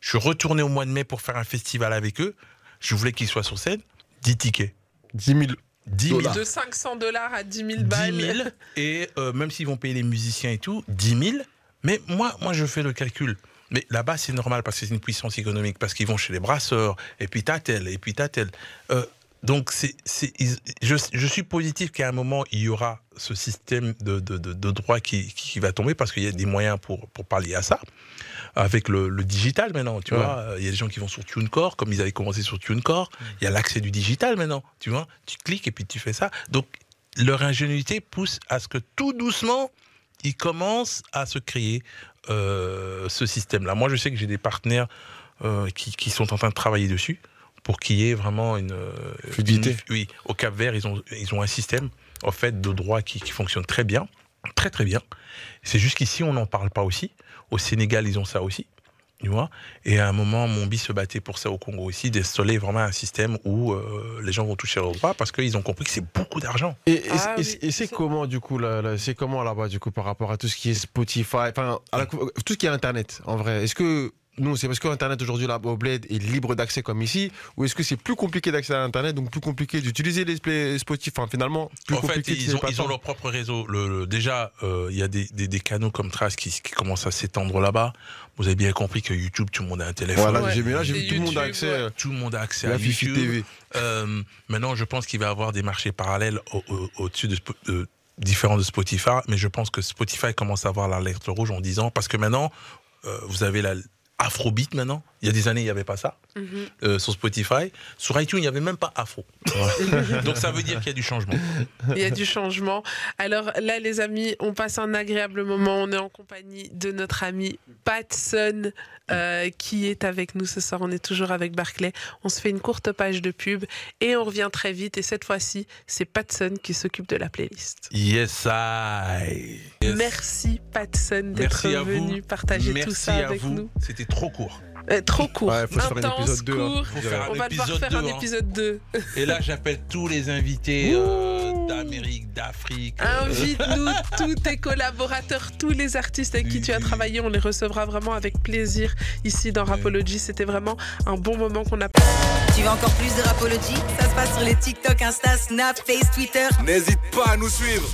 Je suis retourné au mois de mai pour faire un festival avec eux. Je voulais qu'ils soient sur scène. 10 tickets. 10 000 10 000. De 500 dollars à 10 000 balles. 10 000. Et euh, même s'ils vont payer les musiciens et tout, 10 000. Mais moi, moi, je fais le calcul. Mais là-bas, c'est normal parce que c'est une puissance économique, parce qu'ils vont chez les brasseurs, et puis t'as tel, et puis t'as tel. Euh, donc, c'est, je, je, suis positif qu'à un moment, il y aura ce système de, de, de, droit qui, qui, va tomber parce qu'il y a des moyens pour, pour parler à ça. Avec le, le digital maintenant, tu vois. Il y a des gens qui vont sur TuneCore, comme ils avaient commencé sur TuneCore. Il y a l'accès du digital maintenant, tu vois. Tu cliques et puis tu fais ça. Donc, leur ingénuité pousse à ce que tout doucement, il commence à se créer euh, ce système-là. Moi, je sais que j'ai des partenaires euh, qui, sont en train de travailler dessus pour qu'il y ait vraiment une, euh, fluidité. oui, au Cap Vert, ils ont, ils ont un système en fait de droit qui, qui fonctionne très bien, très très bien. C'est juste qu'ici, on n'en parle pas aussi. Au Sénégal, ils ont ça aussi. Tu vois et à un moment, mon bis se battait pour ça au Congo aussi, d'installer vraiment un système où euh, les gens vont toucher leurs droits parce qu'ils ont compris que c'est beaucoup d'argent. Et, ah c'est comment du coup là, c'est comment là-bas du coup par rapport à tout ce qui est Spotify, enfin tout ce qui est Internet en vrai? Est-ce que nous, c'est parce que Internet aujourd'hui, là, au Bled, est libre d'accès comme ici Ou est-ce que c'est plus compliqué d'accès à Internet, donc plus compliqué d'utiliser les Spotify Enfin, finalement, plus en compliqué fait, ils, ont, ils ont, leur propre réseau. Le, déjà, euh, il y a des, des, des, canaux comme Trace qui, qui commencent à s'étendre là-bas. Vous avez bien compris que YouTube, tout le monde a un téléphone. Voilà, j'ai là, j'ai vu tout le monde a accès. Euh, tout le monde a accès à YouTube. TV. Euh, maintenant, je pense qu'il va y avoir des marchés parallèles au-dessus de, de différents de Spotify, mais je pense que Spotify commence à avoir la lettre rouge en disant parce que maintenant, euh, vous avez la afrobeat maintenant. Il y a des années, il n'y avait pas ça. Euh, sur Spotify. Sur iTunes, il n'y avait même pas afro. Donc ça veut dire qu'il y a du changement. Il y a du changement. Alors là, les amis, on passe un agréable moment. On est en compagnie de notre ami Patson euh, qui est avec nous ce soir. On est toujours avec Barclay. On se fait une courte page de pub et on revient très vite. Et cette fois-ci, c'est Patson qui s'occupe de la playlist. Yes, I. Merci Patson d'être venu partager tout ça avec vous. nous. C'était trop court. Euh, trop court. Ouais, faut Intense, faire un épisode 2. Hein. On va devoir faire un hein. épisode 2. Et là, j'appelle tous les invités euh, d'Amérique, d'Afrique. Euh. Invite-nous, tous tes collaborateurs, tous les artistes avec qui tu as travaillé. On les recevra vraiment avec plaisir ici dans Rapology. C'était vraiment un bon moment qu'on a. Tu veux encore plus de Rapology? Ça se passe sur les TikTok, Insta, Snap, Face, Twitter. N'hésite pas à nous suivre.